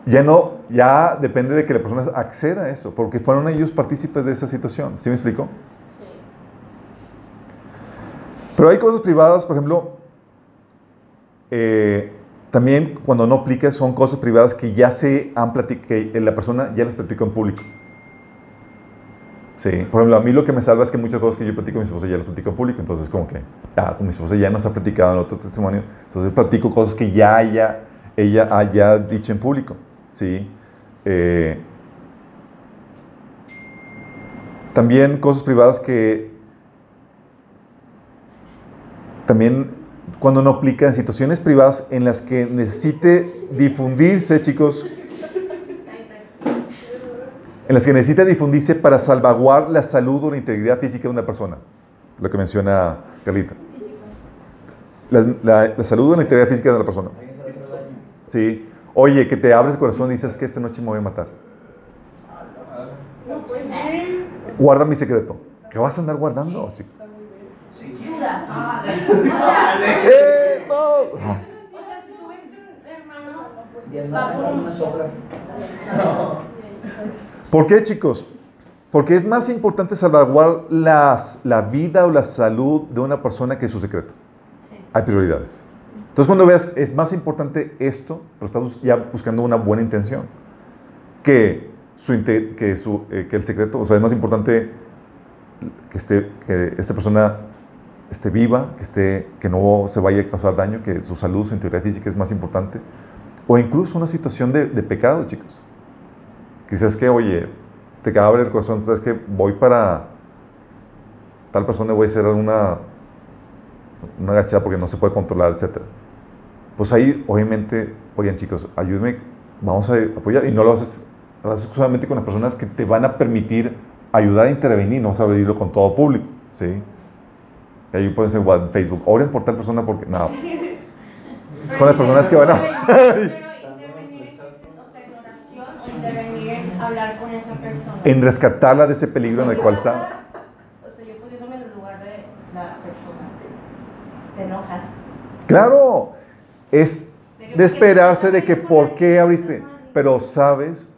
ya no, ya depende de que la persona acceda a eso, porque fueron ellos partícipes de esa situación. ¿Sí me explico? Pero hay cosas privadas, por ejemplo, eh, también cuando no aplica son cosas privadas que ya se han platicado, que la persona ya las platicó en público. Sí, por ejemplo, a mí lo que me salva es que muchas cosas que yo platico con mi esposa ya las platico en público, entonces como que, ah, con mi esposa ya nos ha platicado en otros testimonios, entonces platico cosas que ya haya, ella haya dicho en público, ¿sí? Eh, también cosas privadas que también cuando no aplica en situaciones privadas en las que necesite difundirse, chicos, en las que necesita difundirse para salvaguardar la salud o la integridad física de una persona. Lo que menciona Carlita. La, la- la salud o la integridad física de una persona. Sí. Oye, que te abres el corazón y dices que esta noche me voy a matar. Guarda mi secreto. ¿Qué vas a andar guardando, chico? ¡Eh, no! Por una un sombra. ¿Por qué, chicos? Porque es más importante salvaguardar las, la vida o la salud de una persona que su secreto. Hay prioridades. Entonces cuando veas, es más importante esto, pero estás ya buscando una buena intención, que, su, que, su, eh, que el secreto, o sea, es más importante que, esté, que esta persona esté viva, que, esté, que no se vaya a causar daño, que su salud, su integridad física es más importante, o incluso una situación de, pecado, chicos. Quizás que, oye, te abrir el corazón, sabes que voy para tal persona, voy a hacer una, una agachada porque no se puede controlar, etc. Pues ahí, obviamente, oigan chicos, ayúdenme, vamos a apoyar. Y no lo haces, lo haces solamente con las personas que te van a permitir ayudar a intervenir, no vas a abrirlo con todo público, ¿sí? Y ahí pueden ser en Facebook, oren por tal persona porque, no, es con las personas que van a... Hablar con esa persona. en rescatarla de ese peligro en el cual está. O sea, yo poniéndome en el lugar de la persona. Te enojas. Claro, es de esperarse de que por qué abriste, pero sabes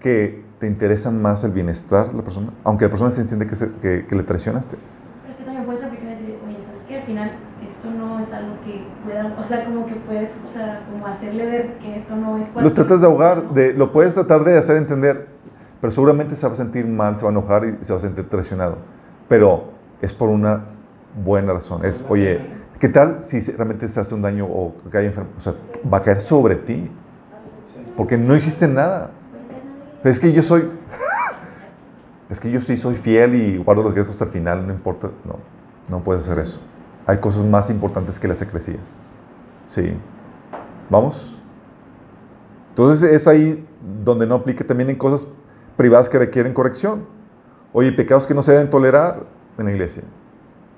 que te interesa más el bienestar de la persona, aunque la persona se entiende que, se- que, que le traicionaste. Pero es que también puedes aplicar y decir, oye, ¿sabes qué? Al final esto no es algo que pueda, o sea, como que puedes, o sea, como hacerle ver que esto no es Lo cualquier tratas de ahogar, de, lo puedes tratar de hacer entender, pero seguramente se va a sentir mal, se va a enojar y se va a sentir traicionado. Pero es por una buena razón. Es, oye, ¿qué tal si realmente se hace un daño o cae enfermo? O sea, va a caer sobre ti, porque no hiciste nada. Es que yo soy, es que yo sí soy fiel y guardo los gestos hasta el final, no importa. No, no puedes hacer eso. Hay cosas más importantes que la secrecía. Sí. ¿Vamos? Entonces es ahí donde no aplique también en cosas privadas que requieren corrección. Oye, pecados que no se deben tolerar en la iglesia.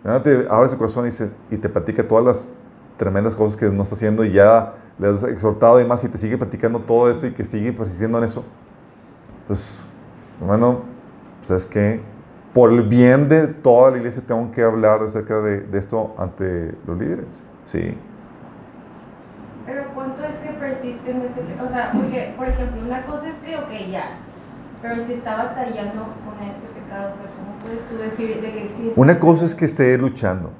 ¿Verdad? Te abre su corazón y, se- y te platica todas las tremendas cosas que no está haciendo y ya le has exhortado y demás y te sigue platicando todo esto y que sigue persistiendo en eso. Pues, hermano, ¿sabes qué? Por el bien de toda la iglesia tengo que hablar acerca de, de esto ante los líderes. Sí. Pero ¿cuánto es que persiste en ese... O sea, porque, por ejemplo, una cosa es que, ok, ya. Pero si está batallando con ese pecado, o sea, ¿cómo puedes tú decir de que sí está- Una cosa es que esté luchando.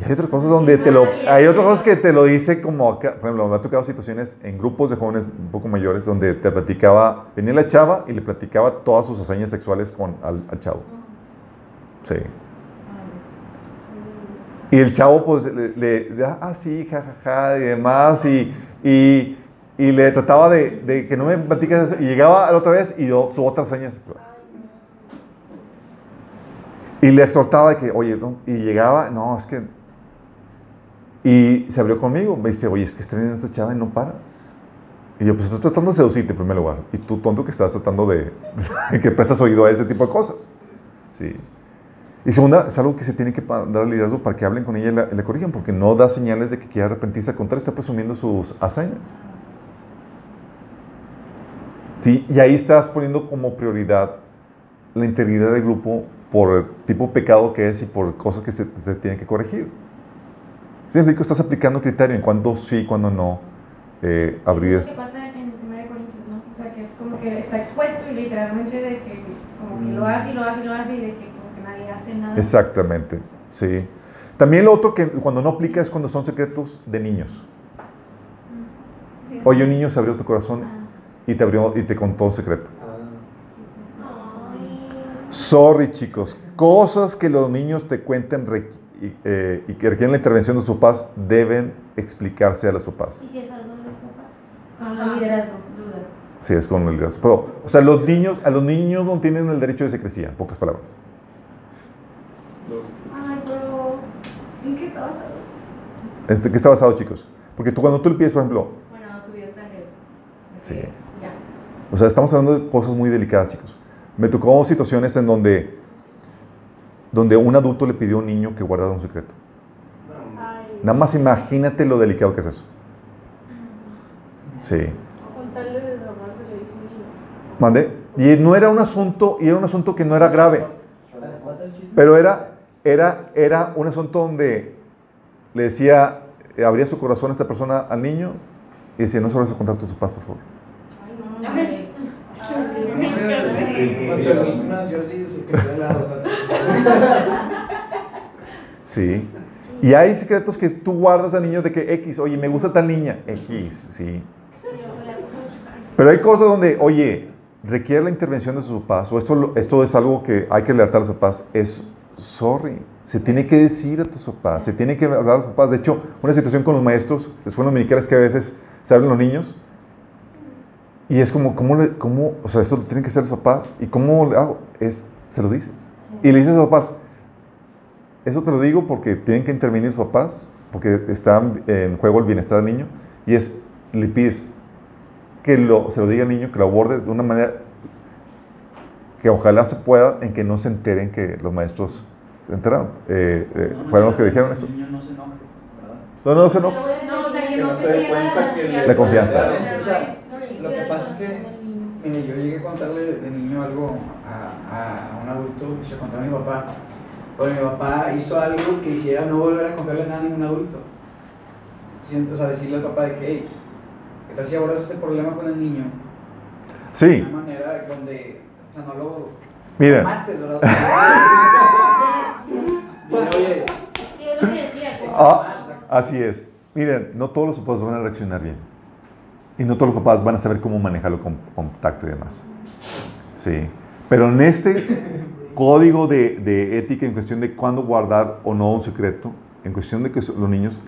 Y hay otras cosas donde te lo... Hay otras cosas que te lo dice como acá. Por ejemplo, me ha tocado situaciones en grupos de jóvenes un poco mayores donde te platicaba... Venía la chava y le platicaba todas sus hazañas sexuales con, al, al chavo. Sí. Y el chavo, pues, le, le- ah, sí, jajaja, y demás, y, y, y le trataba de, de que no me platicas eso, y llegaba la otra vez y yo, su otra hazaña sexual. Y le exhortaba de que, oye, no, y llegaba, no, es que, y se abrió conmigo, me dice, oye, es que está viendo esta chava y no para. Y yo, pues, estoy tratando de seducirte en primer lugar, y tú, tonto, que estás tratando de, que prestas oído a ese tipo de cosas. Sí. Y segunda, es algo que se tiene que dar al liderazgo para que hablen con ella y la, la corrijan, porque no da señales de que quiera arrepentirse, al contrario, está presumiendo sus hazañas. Sí, y ahí estás poniendo como prioridad la integridad del grupo por el tipo de pecado que es y por cosas que se, se tienen que corregir. Sí, Enrico, estás aplicando criterio en cuándo sí, cuándo no eh, abrir Es eso. lo que pasa en 1 Corintios, ¿no? O sea, que es como que está expuesto y literalmente de que como que lo hace y lo hace y lo hace y de que como que nadie hace nada. Exactamente, sí. También lo otro que cuando no aplica es cuando son secretos de niños. Oye, un niño se abrió tu corazón Ah, y te abrió y te contó un secreto. Sorry, chicos. Cosas que los niños te cuenten y, eh, y que requieren la intervención de sus papás deben explicarse a los Y papás. si es algo de los papás, es con el liderazgo, duda. Sí, es con el liderazgo. Pero, o sea, los niños, a los niños no tienen el derecho de secrecía, en pocas palabras. Ay, pero ¿en qué vas a Este, ¿Qué está basado, chicos? Porque tú cuando tú le pides, por ejemplo, Bueno, su vida está en. Sí. Ya. O sea, estamos hablando de cosas muy delicadas, chicos. Me tocó situaciones en donde, donde un adulto le pidió a un niño que guardara un secreto. Nada más imagínate lo delicado que es eso. Sí. Mandé. Y no era un asunto, y era un asunto que no era grave, pero era, era, era un asunto donde le decía, abría su corazón a esta persona al niño y decía, no se lo vas a contar a tus papás, por favor. Ay, no, güey. Cuando el niño nació así, se quedó al lado. Sí. Y hay secretos que tú guardas a niños de que X, oye, me gusta tal niña. X, sí. Pero hay cosas donde, oye, requiere la intervención de sus papás, o esto, esto es algo que hay que alertar a los papás, es sorry. Se tiene que decir a tus papás, se tiene que hablar a los papás. De hecho, una situación con los maestros, les fueron dominicales que a veces se hablan los niños, y es como, ¿cómo, le, cómo o sea, esto lo tienen que hacer los papás, y cómo le hago? Es, se lo dices. Y le dices a los papás, eso te lo digo porque tienen que intervenir los papás, porque está en juego el bienestar del niño, y es, le pides que lo, se lo diga al niño, que lo aborde de una manera que ojalá se pueda, en que no se enteren que los maestros se enteraron. Eh, eh, No, no, fueron los no, que dijeron el eso. niño no se enoje, ¿verdad? No, no, se no. No, o sea, que Que no no se se pierda cuenta que- La confianza. O sea, Lo que pasa es que, mire, yo llegué a contarle de niño algo a, a, a un adulto, y se lo conté a mi papá. Porque mi papá hizo algo que hiciera no volver a contarle nada a ningún adulto. O sea, decirle al papá de que, hey, ¿qué tal si abordas este problema con el niño? De Sí, una manera donde, o sea, no lo miren, mates, ¿verdad? O sea, dile, oye, Sí, es lo que decía. Ah, así es. Miren, no todos los papás van a reaccionar bien. Y no todos los papás van a saber cómo manejarlo con contacto y demás. Sí. Pero en este código de, de ética en cuestión de cuándo guardar o no un secreto, en cuestión de que los niños,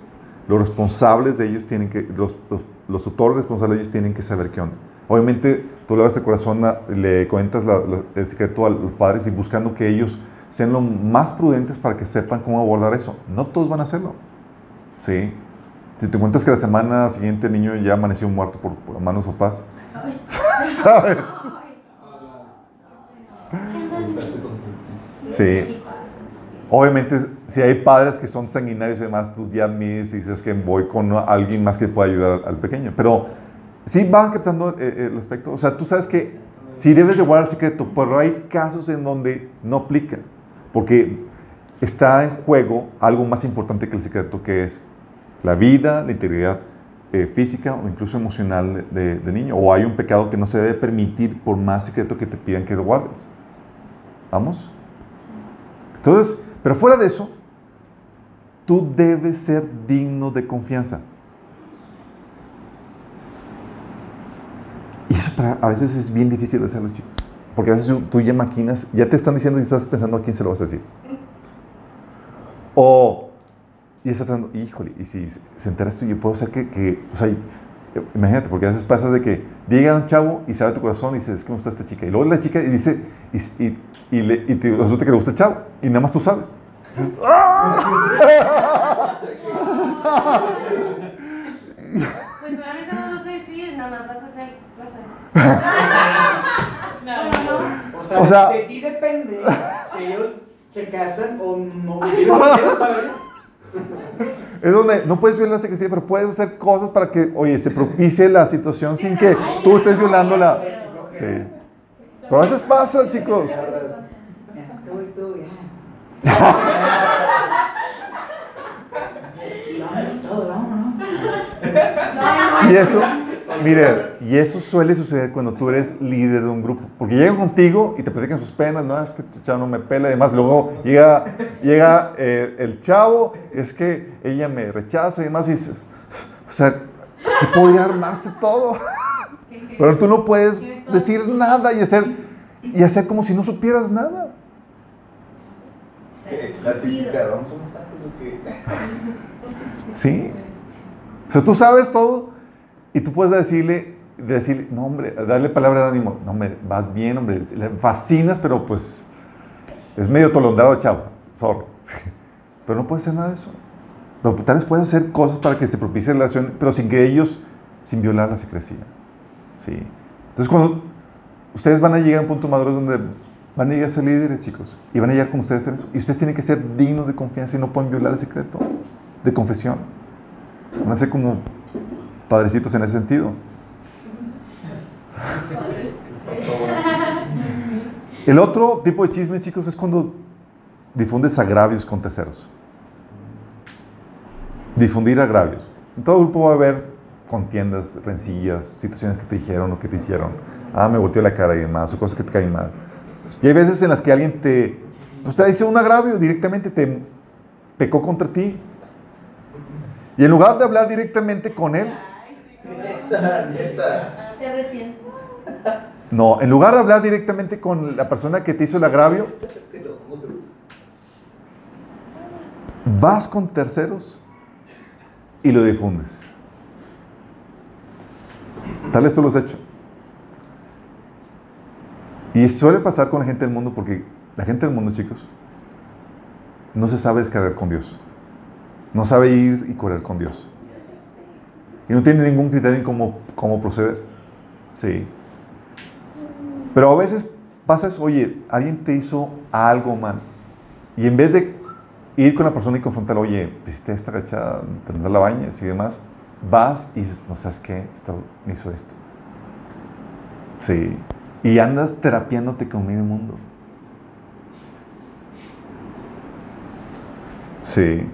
los responsables de ellos tienen que, los, los, los tutores responsables de ellos tienen que saber qué onda. Obviamente, tú le das el corazón, le cuentas la- la- el secreto a los padres y buscando que ellos sean lo más prudentes para que sepan cómo abordar eso. No todos van a hacerlo. Sí. Si te cuentas que la semana siguiente el niño ya amaneció muerto por, por manos sus papás, ¿sabes? Sí. Obviamente, si hay padres que son sanguinarios y demás, tú ya mides y dices que voy con alguien más que pueda ayudar al, al pequeño. Pero sí van captando eh, el aspecto. O sea, tú sabes que sí debes de guardar secreto, pero hay casos en donde no aplica. Porque está en juego algo más importante que el secreto, que es la vida, la integridad eh, física o incluso emocional de- de- del niño. O hay un pecado que no se debe permitir por más secreto que te pidan que lo guardes. ¿Vamos? Entonces, pero fuera de eso, tú debes ser digno de confianza. Y eso para, a veces es bien difícil de hacerlo, chicos. Porque a veces tú, tú ya maquinas, ya te están diciendo y estás pensando a quién se lo vas a decir. O, y estás pensando, híjole, y si se entera esto, yo puedo ser que, que o sea, imagínate, porque a veces pasa de que llega un chavo y sabe tu corazón y dice, es que me gusta esta chica. Y luego la chica y dice, y, y, y, le, y te resulta que le gusta el chavo. Y nada más tú sabes. Dices, Pues obviamente no lo sé decir, nada más vas a hacer cosas. o sea, O sea- de ti depende si ellos se casan o no Es donde no puedes violar la secrecía, pero puedes hacer cosas para que, oye, se propicie la situación sin que tú estés violando la... Sí. Pero a veces pasa, chicos. Y eso, miren, y eso suele suceder cuando tú eres líder de un grupo. Porque llegan contigo y te platican sus penas, no, es que este chavo no me pela y demás. Luego llega, llega eh, el chavo, es que ella me rechaza y demás. Y dices, o sea, aquí podría armarse todo. Pero tú no puedes decir nada y hacer, y hacer como si no supieras nada. La típica, ¿vamos a unos tacos o qué? Sí. O sea, tú sabes todo y tú puedes decirle, decirle, no hombre, darle palabra de ánimo. No hombre, vas bien, hombre, le fascinas, pero pues es medio tolondrado, chavo. Sorry. Pero no puedes hacer nada de eso. Pero tal vez puedes hacer cosas para que se propicie la relación, pero sin que ellos, sin violar la secrecía. Sí. Entonces, cuando ustedes van a llegar a un punto maduro donde van a llegar a ser líderes, chicos, y van a llegar con ustedes en eso, y ustedes tienen que ser dignos de confianza y no pueden violar el secreto de confesión. Van a ser como padrecitos en ese sentido. El otro tipo de chisme, chicos, es cuando difundes agravios con terceros. Difundir agravios. En todo grupo va a haber contiendas, rencillas, situaciones que te dijeron o que te hicieron. Ah, me volteó la cara y demás, o cosas que te caen mal. Y hay veces en las que alguien te, pues te dice un agravio directamente, te pecó contra ti Y en lugar de hablar directamente con él, Neta, neta. Te recién. no, en lugar de hablar directamente con la persona que te hizo el agravio, vas con terceros y lo difundes. Tal vez tú lo has hecho. Y suele pasar con la gente del mundo porque la gente del mundo, chicos, no se sabe descargar con Dios. No sabe ir y correr con Dios. Y no tiene ningún criterio en cómo, cómo proceder. Sí. Pero a veces pasa eso, oye, alguien te hizo algo mal. Y en vez de ir con la persona y confrontarla, oye, hiciste esta agachada, tendrás la bañas y demás, vas y dices, no sabes qué, esto, me hizo esto. Sí. Y andas terapiándote con medio mundo. Sí.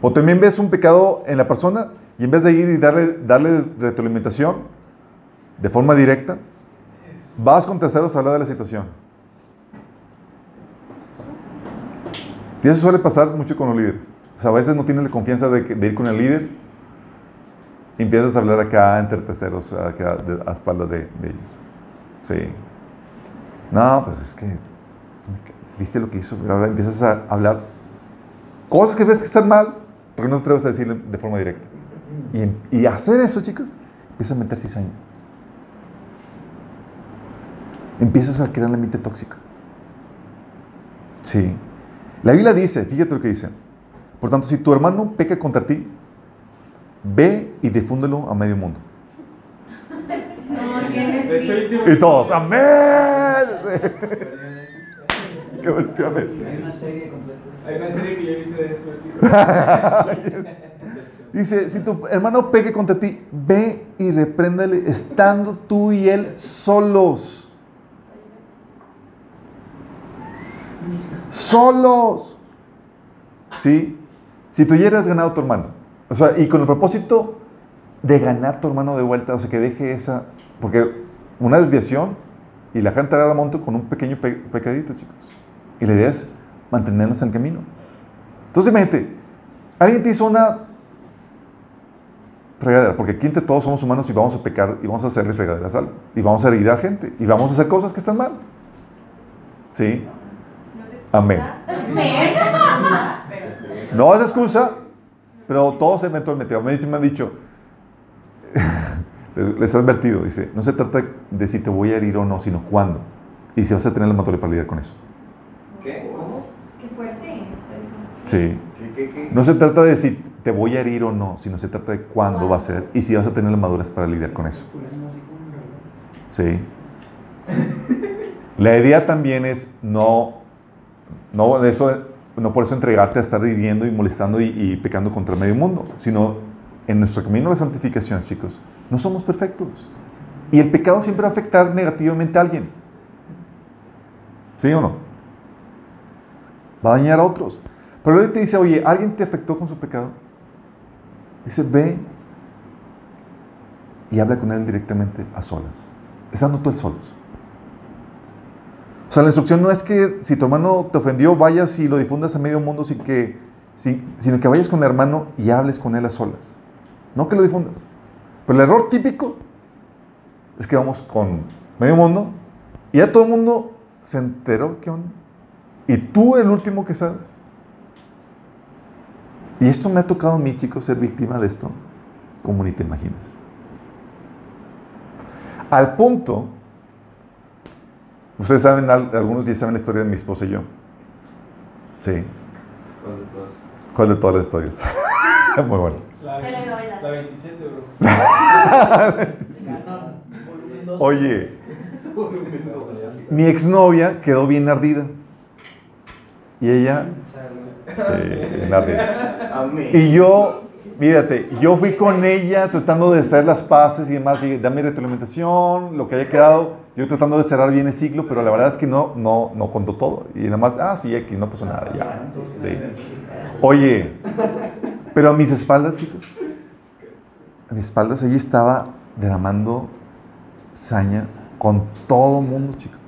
O también ves un pecado en la persona y en vez de ir y darle, darle retroalimentación de forma directa, vas con terceros a hablar de la situación. Y eso suele pasar mucho con los líderes. O sea, a veces no tienes la confianza de, ir con el líder y empiezas a hablar acá entre terceros, acá a espaldas de, ellos. Sí. No, pues es que, ¿viste lo que hizo? Pero ahora empiezas a hablar cosas que ves que están mal, pero no te atreves a decirle de forma directa. Y, y hacer eso, chicos, empieza a meter cizaña. Empiezas a crear un ambiente tóxico. Sí. La Biblia dice, fíjate lo que dice. Por tanto, si tu hermano peca contra ti, ve y difúndelo a medio mundo. No tienes De hecho, vida. hice Y todos, ¡Amén! ¿Qué versiones? Hay una serie completa. Hay una serie que yo hice de ese versículo. Dice, si tu hermano peque contra ti, ve y repréndele estando tú y él solos. Solos. ¿Sí? Si tú ya eres ganado tu hermano, o sea, y con el propósito de ganar tu hermano de vuelta, o sea, que deje esa, porque una desviación y la gente agarra monto con un pequeño pe- pecadito, chicos. Y la idea es mantenernos en el camino. Entonces, imagínate, alguien te hizo una fregadera, porque aquí entre todos somos humanos y vamos a pecar y vamos a hacerle fregaderas a y vamos a herir a gente, y vamos a hacer cosas que están mal. ¿Sí? Amén. No es excusa, pero todos eventualmente, me han dicho, les les he advertido, dice, no se trata de si te voy a herir o no, sino cuándo. Y si vas a tener la materia para lidiar con eso. ¿Qué? ¿Cómo? Qué fuerte. Sí. ¿Qué, qué, qué? No se trata de si te voy a herir o no, sino se trata de cuándo va a ser y si vas a tener la madurez para lidiar con eso. Sí. La idea también es no, no, de eso, no por eso entregarte a estar hiriendo y molestando y, y pecando contra medio mundo, sino en nuestro camino a la santificación, chicos, no somos perfectos. Y el pecado siempre va a afectar negativamente a alguien. ¿Sí o no? Va a dañar a otros. Pero luego te dice, oye, ¿alguien te afectó con su pecado? Dice, ve y habla con él directamente a solas. Estando tú el solos. O sea, la instrucción no es que si tu hermano te ofendió, vayas y lo difundas a medio mundo, sino que vayas con el hermano y hables con él a solas. No que lo difundas. Pero el error típico es que vamos con medio mundo y ya todo el mundo se enteró que onda. Y tú el último que sabes. Y esto me ha tocado a mí, chicos, ser víctima de esto, como ni te imaginas. Al punto, ustedes saben, al- algunos ya saben la historia de mi esposa y yo. Sí, ¿Cuál de todas? ¿cuál de todas las historias? Muy bueno. La, la 27, bro. Volumen dos. Oye, mi exnovia quedó bien ardida. Y ella, sí, bien ardida. Y yo, mírate, yo fui con ella tratando de hacer las paces y demás, y dame retroalimentación, lo que haya quedado, yo tratando de cerrar bien el ciclo, pero la verdad es que no, no, no contó todo. Y nada más, ah, sí, aquí no pasó nada, ya. Sí. Oye, pero a mis espaldas, chicos, a mis espaldas ella estaba derramando saña con todo mundo, chicos.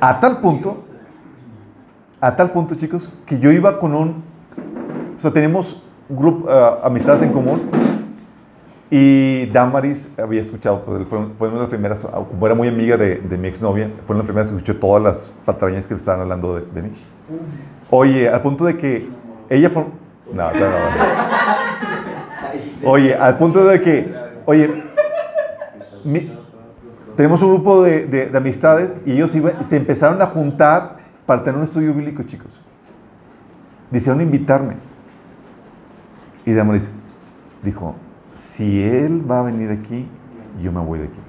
A tal punto, a tal punto, chicos, que yo iba con un, o sea, tenemos grupo, ah, amistades en común. Y Damaris había escuchado, pues, fue, fue una de las primeras, ah, como era muy amiga de, de mi exnovia, fue una de las primeras que escuchó todas las patrañas que estaban hablando de, de mí. Oye, al punto de que ella fue... No, o sea, no. Oye, al punto de que, oye, mi- tenemos un grupo de, de- de amistades y ellos iba- se empezaron a juntar para tener un estudio bíblico, chicos. Decidieron invitarme. Y Damaris dijo, si él va a venir aquí, yo me voy de aquí.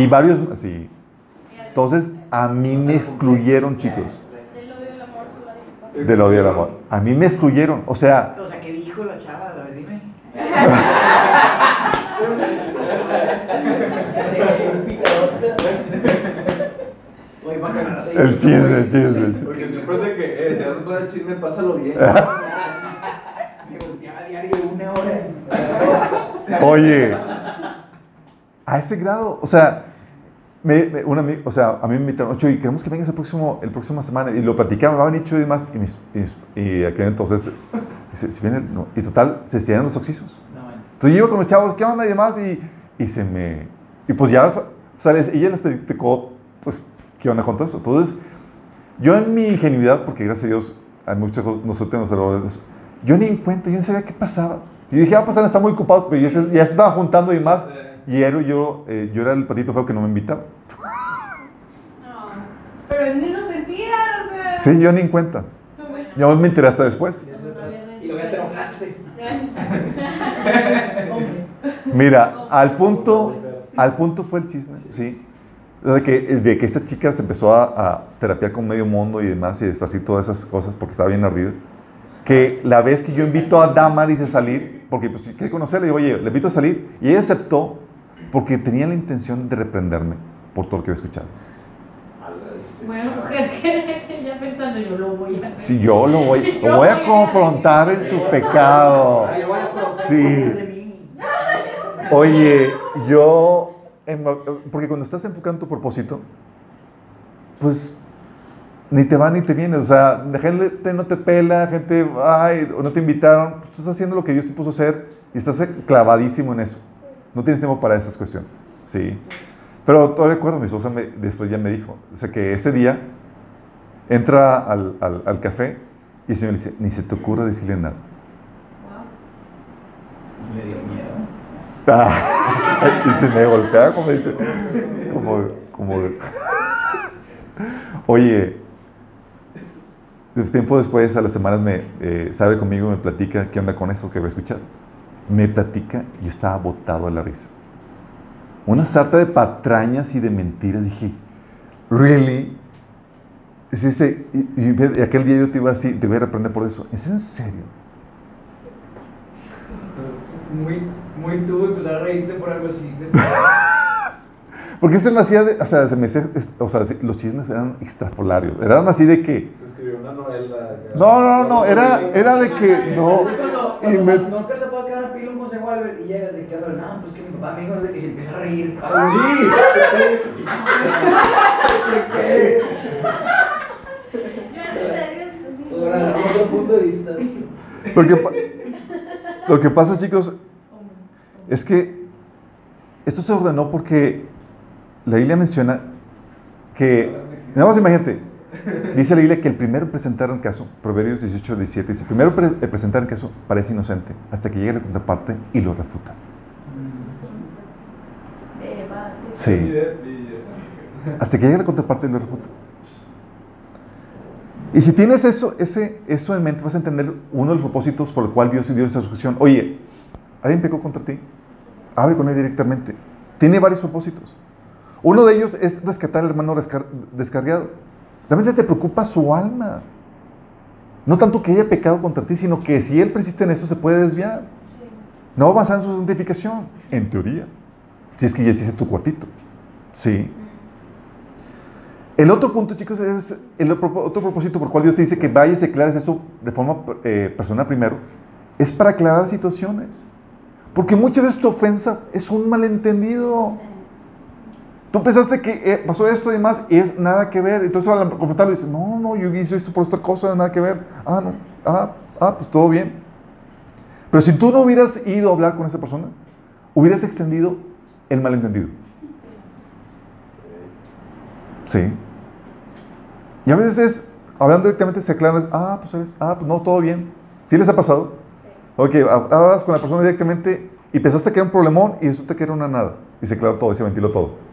Y varios, sí. Entonces, a mí me excluyeron, chicos, Del odio del amor, su lado. del odio al amor. A mí me excluyeron. O sea, O sea, ¿qué dijo la chava? A ver, dime. El chisme, el chisme. Porque siempre es de que, eh, te vas a poner chisme, pásalo bien. Me volteaba a diario una hora. Oye, a ese grado, o sea, me, me- o sea, a mí me invitaron, ocho, y queremos que vengas el próximo, el próxima semana, y lo platicaron, va a venir y demás, y, mis, y, y aquel entonces, dice, si viene, no, y total, se cierran los oxisos. Entonces yo iba con los chavos, ¿qué onda? Y demás, y, y se me, y pues ya, o sea, ella les platicó, pues, ¿qué onda con todo eso? Entonces, yo en mi ingenuidad, porque gracias a Dios, hay muchos, nosotros tenemos errores de eso, yo ni en cuenta, yo no sabía qué pasaba. Y dije, ah, pues están muy ocupados, pero ya se, ya se estaban juntando y más. Y era yo, eh, yo era el patito feo que no me invitaba. No, pero ni lo sentía, o sea. Sí, yo ni en cuenta. Yo me enteré hasta después. Y luego ya te enojaste. Mira, al punto, al punto fue el chisme, ¿sí? De que, de que esta chica se empezó a, a terapiar con medio mundo y demás y desfacir todas esas cosas porque estaba bien ardida. Que la vez que yo invito a Damaris a salir, porque pues quiere conocerle, digo, oye, le invito a salir, y ella aceptó porque tenía la intención de reprenderme por todo lo que había escuchado. Bueno, mujer, que ya pensando, yo lo voy a. Si yo lo voy, lo voy a confrontar en su pecado. Sí. Oye, yo, em, porque cuando estás enfocado en tu propósito, pues ni te va ni te viene. O sea, la gente no te pela, gente, ay, o no te invitaron. Pues tú estás haciendo lo que Dios te puso a hacer y estás clavadísimo en eso. No tienes tiempo para esas cuestiones. Sí. Pero todavía recuerdo, mi esposa me- después ya me dijo, o sea, que ese día entra al, al- al café y el Señor le dice, ni se te ocurra decirle nada. Me dio miedo. Ah, y se me golpea como dice. Como, como. Oye, tiempo después, a las semanas, me eh, sabe conmigo me platica qué onda con eso que había escuchado. Me platica y yo estaba botado a la risa. Una sarta de patrañas y de mentiras. Dije, ¿really? Y, sí, sí, y, y- aquel día yo te iba así, te voy a reprender por eso. ¿Es en serio? Muy, muy tú empezar a reírte por algo así. Porque se me hacía, de- o sea, se me hacía- o sea, los chismes eran extrafolarios. Eran así de que, una novela. no, no, no, era, era de que, no. Y me- no se puede quedar pilo un consejo Albert y llegas de que Albert, no, pues que mi papá me dijo no sé qué", y se empieza a reír. Sí. Otro punto de vista. Lo que, lo que pasa, chicos, es que esto se ordenó porque la Biblia menciona que, nada más imagínate, dice la Biblia que el primero en presentar el caso, Proverbios 18, 17, dice, primero pre- en presentar el caso parece inocente hasta que llegue la contraparte y lo refuta. Sí. Hasta que llegue la contraparte y lo refuta. Y si tienes eso, ese, eso en mente, vas a entender uno de los propósitos por el cual Dios dio esa solución. Oye, ¿alguien pecó contra ti? Hable con él directamente. Tiene varios propósitos. Uno de ellos es rescatar al hermano descarriado. Realmente te preocupa su alma. No tanto que haya pecado contra ti, sino que si él persiste en eso, se puede desviar. No avanzar en su santificación, en teoría. Si es que ya hiciste tu cuartito. Sí. El otro punto, chicos, es el otro, otro propósito por el cual Dios te dice que vayas y aclares eso de forma eh, personal primero, es para aclarar situaciones. Porque muchas veces tu ofensa es un malentendido. Tú pensaste que eh, pasó esto y demás y es nada que ver. Entonces al confrontarlo dices, no, no, yo hice esto por esta cosa, nada que ver. Ah, no, ah, ah, pues todo bien. Pero si tú no hubieras ido a hablar con esa persona, hubieras extendido el malentendido. Sí. Y a veces es, hablando directamente, se aclaran, ah, pues eres, ah, pues no, todo bien. ¿Sí les ha pasado? Ok, hablas con la persona directamente y pensaste que era un problemón y resulta que era una nada. Y se aclaró todo y se ventiló todo.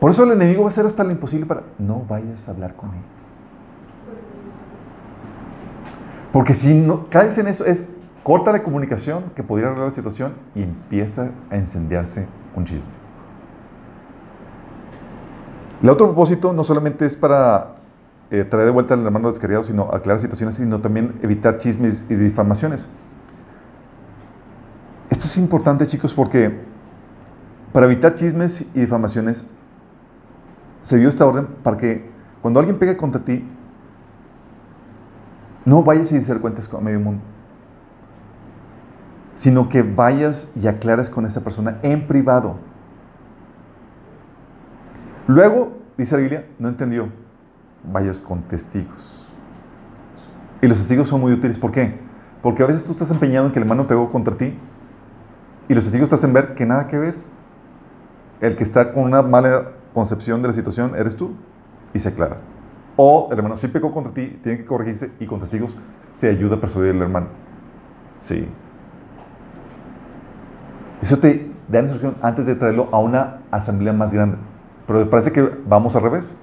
Por eso el enemigo va a hacer hasta lo imposible para, no vayas a hablar con él. Porque si no caes en eso, es corta la comunicación que podría arreglar la situación y empieza a incendiarse un chisme. El otro propósito no solamente es para eh, traer de vuelta al hermano descarriado, sino aclarar situaciones, sino también evitar chismes y difamaciones. Esto es importante, chicos, porque para evitar chismes y difamaciones se dio esta orden para que cuando alguien pegue contra ti, no vayas y cuentes a medio mundo, sino que vayas y aclares con esa persona en privado. Luego, dice la Biblia, no entendió, vayas con testigos. Y los testigos son muy útiles. ¿Por qué? Porque a veces tú estás empeñado en que el hermano pegó contra ti y los testigos te hacen ver que nada que ver. El que está con una mala concepción de la situación eres tú y se aclara. O el hermano sí pecó contra ti, tiene que corregirse y con testigos se ayuda a persuadir al hermano. Sí. Eso te da instrucción antes de traerlo a una asamblea más grande. Pero parece que vamos al revés.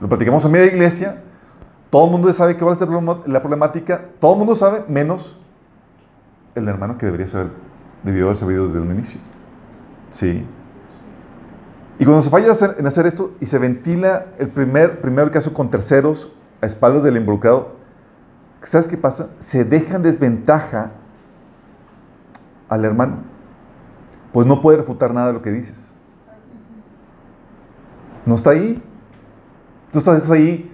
Lo platicamos en media iglesia, todo el mundo sabe que va a ser la problemática, todo el mundo sabe, menos el hermano que debería saber, debió haber sabido desde un inicio. Sí. Y cuando se falla en hacer esto y se ventila el primer, primer caso con terceros a espaldas del involucrado, ¿sabes qué pasa? Se deja en desventaja al hermano, pues no puede refutar nada de lo que dices. No está ahí. Tú estás ahí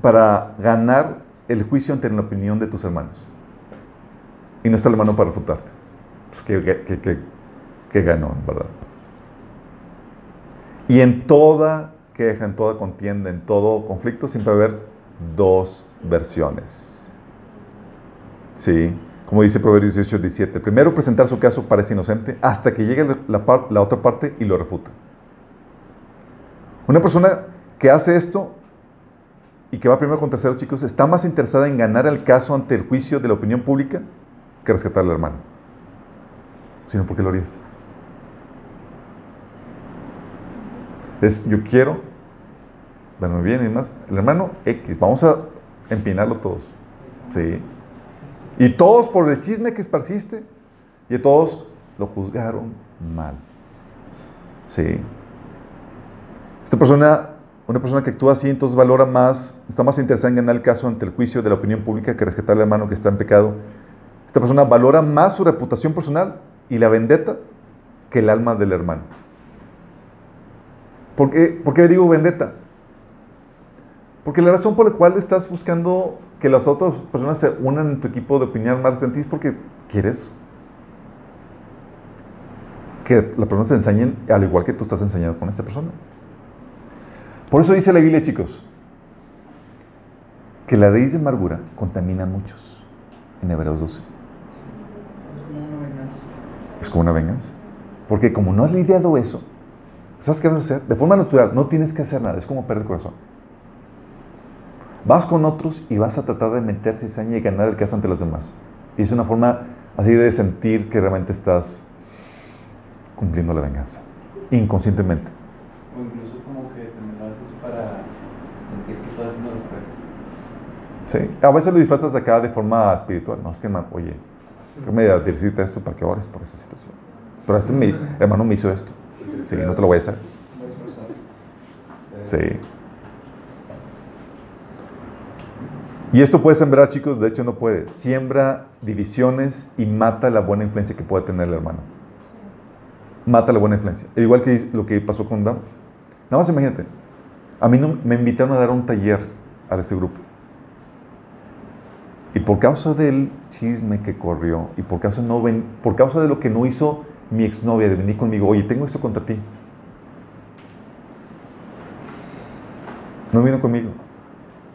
para ganar el juicio ante la opinión de tus hermanos. Y no está el hermano para refutarte. Pues que, ganó, ¿verdad? Y en toda queja, en toda contienda, en todo conflicto, siempre va a haber dos versiones. Sí, como dice Proverbios 18, 17. Primero presentar su caso parece inocente hasta que llegue la, la otra parte y lo refuta. Una persona que hace esto y que va primero con terceros chicos está más interesada en ganar el caso ante el juicio de la opinión pública que rescatar al hermano. Sino porque lo harías. Es, yo quiero, bueno, bien y demás, el hermano X, vamos a empinarlo todos. Sí. Y todos por el chisme que esparciste, y todos lo juzgaron mal. Sí. Esta persona, una persona que actúa así, entonces valora más, está más interesada en ganar el caso ante el juicio de la opinión pública que rescatar al hermano que está en pecado. Esta persona valora más su reputación personal y la vendetta que el alma del hermano. ¿Por qué, ¿Por digo vendetta? Porque la razón por la cual estás buscando que las otras personas se unan en tu equipo de opinión más ti es porque quieres que las personas se enseñen al igual que tú estás enseñando con esta persona. Por eso dice la Biblia, chicos, que la raíz de amargura contamina a muchos. En Hebreos 12. Es como una venganza. Porque como no has lidiado eso, ¿sabes qué vas a hacer? De forma natural, no tienes que hacer nada. Es como perder el corazón. Vas con otros y vas a tratar de meterse cizaña y ganar el caso ante los demás. Y es una forma así de sentir que realmente estás cumpliendo la venganza. Inconscientemente. Sí, a veces lo disfrazas acá de forma espiritual. No, es que, hermano, oye, déjame decirte esto para que ores por esa situación. Pero este mi hermano me hizo esto. Sí, no te lo voy a hacer. Sí. Y esto puede sembrar, chicos, de hecho no puede. Siembra divisiones y mata la buena influencia que pueda tener el hermano. Mata la buena influencia. Igual que lo que pasó con Damas. Nada más imagínate. A mí me invitaron a dar un taller a este grupo. Y por causa del chisme que corrió y por causa, no ven, por causa de lo que no hizo mi exnovia de venir conmigo, oye, tengo esto contra ti. No vino conmigo.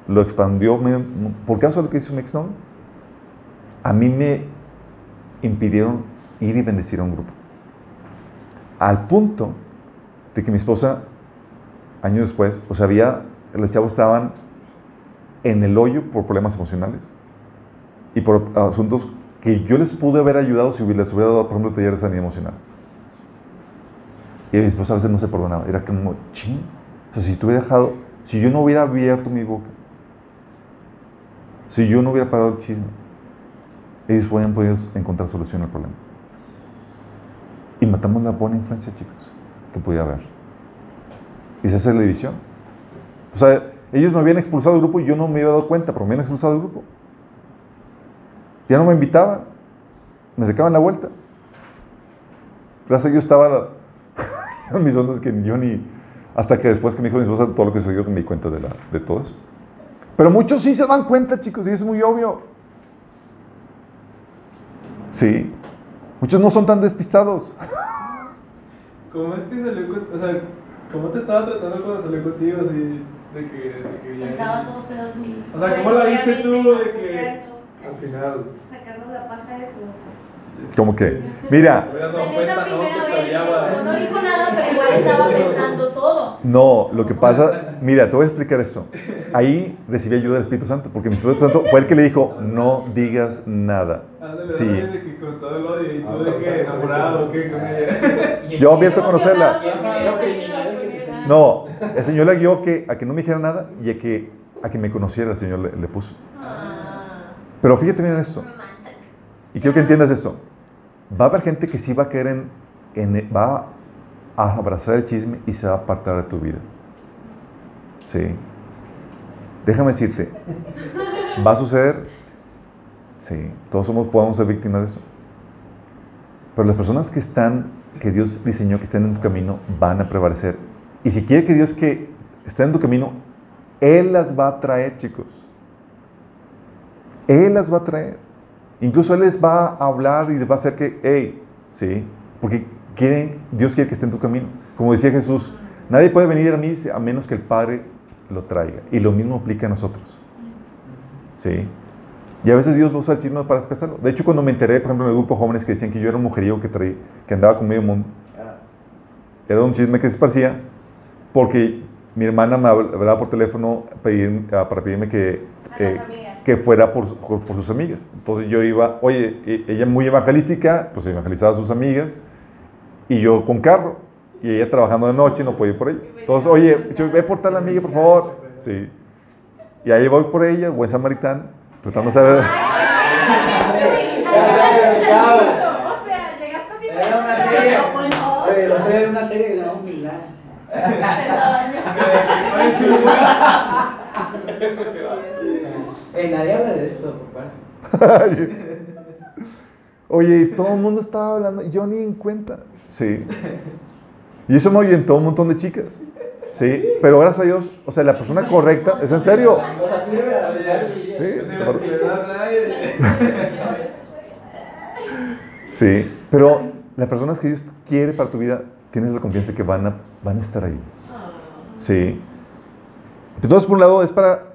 Lo expandió por causa de lo que hizo mi exnovia. a mí me impidieron ir y bendecir a un grupo. Al punto de que mi esposa, años después, o sea, había, los chavos estaban en el hoyo por problemas emocionales y por asuntos que yo les pude haber ayudado si les hubiera dado, por ejemplo, el taller de sanidad emocional. Y mi esposa a veces no se perdonaba. Era como, ching. O sea, si tú hubiera dejado, si yo no hubiera abierto mi boca, si yo no hubiera parado el chisme, ellos hubieran podido encontrar solución al problema. Y matamos la buena influencia, chicos, que podía haber. Y esa es la división. O sea, ellos me habían expulsado del grupo y yo no me había dado cuenta, pero me habían expulsado del grupo. Ya no me invitaban, me sacaban la vuelta. Gracias a Dios estaba en mis ondas que yo ni. Hasta que después que me dijo mi esposa todo lo que soy yo, que me di cuenta de, la, de todo eso. Pero muchos sí se dan cuenta, chicos, y es muy obvio. Sí. Muchos no son tan despistados. ¿Cómo es que salió o sea, cómo te estaba tratando cuando salió contigo así de que, de que ya Pensaba todo. O sea, Pues, ¿cómo la viste tú de que al final Sacando la paja de su. Como que, mira, ¿no? primera Que te vez, odiaba. como no dijo nada, pero igual estaba pensando todo. no, lo que pasa, mira, te voy a explicar esto. Ahí recibí ayuda del Espíritu Santo, porque mi Espíritu Santo fue el que le dijo, no digas nada. Sí. Yo abierto a conocerla. No, el Señor le guió que, a que no me dijera nada y a que, a que me conociera, el Señor le, le puso. Ah. Pero fíjate bien en esto, y quiero que entiendas esto. Va a haber gente que sí va a querer en, va a abrazar el chisme y se va a apartar de tu vida. Sí. Déjame decirte, ¿va a suceder? Sí, todos somos, podemos ser víctimas de eso. Pero las personas que están, que Dios diseñó que estén en tu camino, van a prevalecer. Y si quiere que Dios que estén en tu camino, Él las va a traer, chicos. Él las va a traer. Incluso Él les va a hablar y les va a hacer que, hey, sí, porque quieren, Dios quiere que esté en tu camino. Como decía Jesús, nadie puede venir a mí a menos que el Padre lo traiga. Y lo mismo aplica a nosotros. Sí. Y a veces Dios usa el chisme para expresarlo. De hecho, cuando me enteré, por ejemplo, en el grupo de jóvenes que decían que yo era un mujeriego que, traía, que andaba con medio mundo, era un chisme que se esparcía porque mi hermana me hablaba por teléfono pedir- ah, para pedirme que, A eh. Que fuera por, por, por sus amigas. Entonces yo iba, oye, e- ella muy evangelística, pues evangelizaba a sus amigas, y yo con carro, y ella trabajando de noche, no podía ir por ella. Entonces, oye, yo, ve por tal amiga, por favor. Sí. Y ahí voy por ella, buen samaritano, tratando de saber... O sea, llegaste a ti. Era una serie. Que. Ay, chulo. Eh, nadie habla de esto, papá. Oye, y todo el mundo estaba hablando, yo ni en cuenta. Sí. Y eso me oyentó un montón de chicas. Sí. Pero gracias a Dios, o sea, la persona correcta, es en serio. O sea, a Sí. Sí. Pero las personas que Dios quiere para tu vida, tienes la confianza que van a, van a estar ahí. Sí. Entonces, por un lado, es para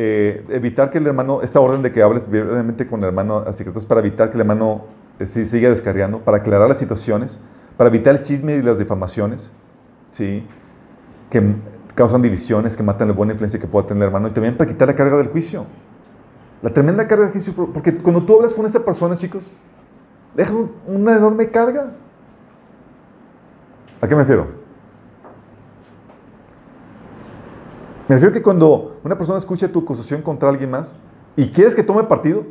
eh, evitar que el hermano, esta orden de que hables brevemente con el hermano a secretos, para evitar que el hermano eh, sí, siga descarriando, para aclarar las situaciones, para evitar el chisme y las difamaciones, ¿sí? que causan divisiones, que matan la buena influencia que pueda tener el hermano, y también para quitar la carga del juicio. La tremenda carga del juicio, por- porque cuando tú hablas con esa persona, chicos, deja un- una enorme carga. ¿A qué me refiero? Me refiero que cuando una persona escucha tu acusación contra alguien más y quieres que tome partido,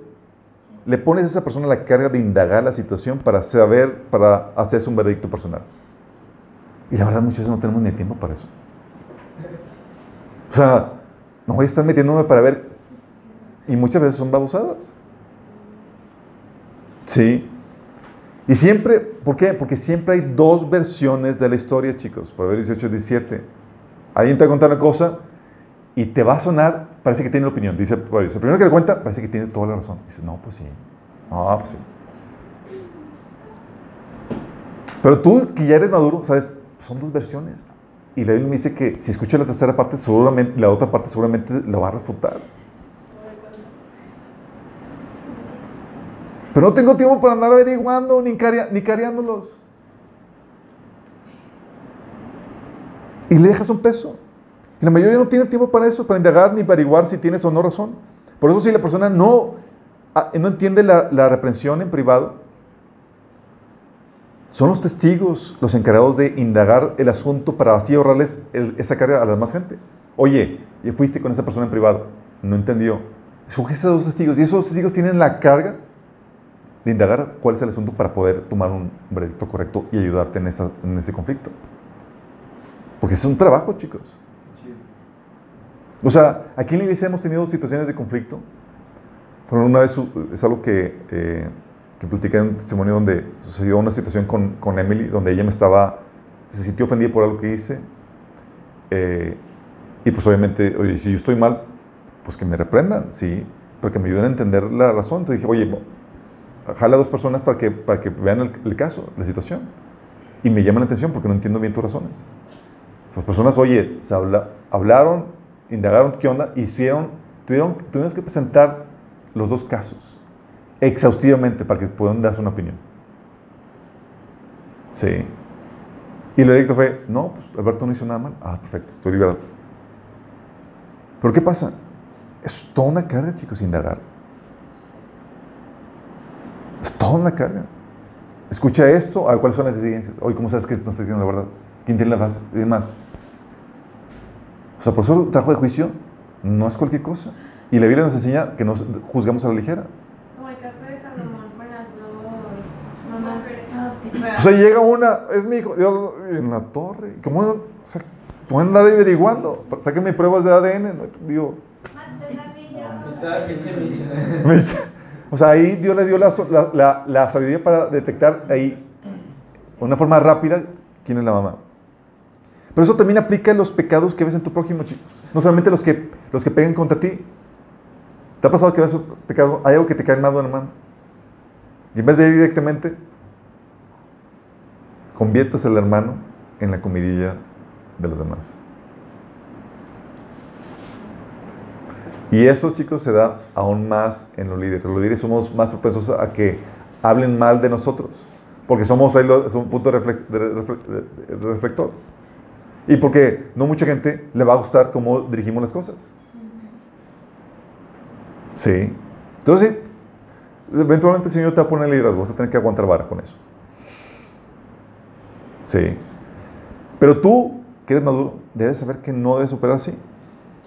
le pones a esa persona la carga de indagar la situación para saber, para hacerse un veredicto personal. Y la verdad, muchas veces no tenemos ni el tiempo para eso. O sea, no voy a estar metiéndome para ver. Y muchas veces son babosadas. Sí. Y siempre, ¿por qué? Porque siempre hay dos versiones de la historia, chicos. Proverbios 18, 17. Alguien te va a contar una cosa y te va a sonar, parece que tiene la opinión. Dice. El primero que le cuenta, parece que tiene toda la razón. Dice, no, pues sí. No, pues sí. Pero tú, que ya eres maduro, sabes, son dos versiones. Y la Biblia me dice que si escucha la tercera parte, seguramente, la otra parte seguramente la va a refutar. Pero no tengo tiempo para andar averiguando ni, ni cariándolos. Y le dejas un peso. Y la mayoría no tiene tiempo para eso, para indagar ni averiguar si tienes o no razón. Por eso si la persona no, ah, no entiende la, la reprensión en privado, son los testigos los encargados de indagar el asunto para así ahorrarles esa carga a la demás gente. Oye, y fuiste con esa persona en privado, no entendió. Escogiste a dos testigos y esos testigos tienen la carga de indagar cuál es el asunto para poder tomar un veredicto correcto y ayudarte en, esa, en ese conflicto. Porque es un trabajo, chicos. O sea, aquí en la iglesia hemos tenido situaciones de conflicto. Pero una vez es algo que, eh, que platicé en un testimonio donde sucedió una situación con, con, Emily, donde ella me estaba, se sintió ofendida por algo que hice. Eh, y pues obviamente, oye, si yo estoy mal, pues que me reprendan, ¿sí? Porque me ayuden a entender la razón. Entonces dije, oye, jala a dos personas para que, para que vean el, caso, la situación. Y me llaman la atención porque no entiendo bien tus razones. Las personas, oye, se habla, hablaron, indagaron qué onda, hicieron, tuvieron, tuvimos que presentar los dos casos exhaustivamente para que puedan darse una opinión. Sí. Y el veredicto fue, no, pues Alberto no hizo nada mal. Ah, perfecto, estoy liberado. Pero ¿qué pasa? Es toda una carga, chicos, indagar. Es toda una carga. Escucha esto, a ver, cuáles son las exigencias. Oye, ¿cómo sabes que no está diciendo la verdad? ¿Quién tiene la base? Y demás. O sea, por eso el trabajo de juicio no es cualquier cosa. Y la Biblia nos enseña que nos juzgamos a la ligera. Como el caso de Salomón con las dos mamás. Ah, sí. O sea, llega una, es mi hijo, yo, en la torre. ¿Cómo? O sea, pueden andar averiguando. Sáquenme pruebas de ADN. ¿no? Digo. O sea, ahí Dios le dio la, la, la, sabiduría para detectar ahí, de una forma rápida, quién es la mamá. Pero eso también aplica en los pecados que ves en tu prójimo, chicos. No solamente los que, los que pegan contra ti. ¿Te ha pasado que ves un pecado? Hay algo que te cae mal de una mano. Y en vez de ir directamente, conviertes al hermano en la comidilla de los demás. Y eso, chicos, se da aún más en los líderes. Los líderes somos más propensos a que hablen mal de nosotros, porque somos un punto de, reflector. Y porque no mucha gente le va a gustar cómo dirigimos las cosas. Sí. Entonces, eventualmente el Señor te va a poner liderazgo, vas a tener que aguantar vara con eso. Sí. Pero tú, que eres maduro, debes saber que no debes operar así.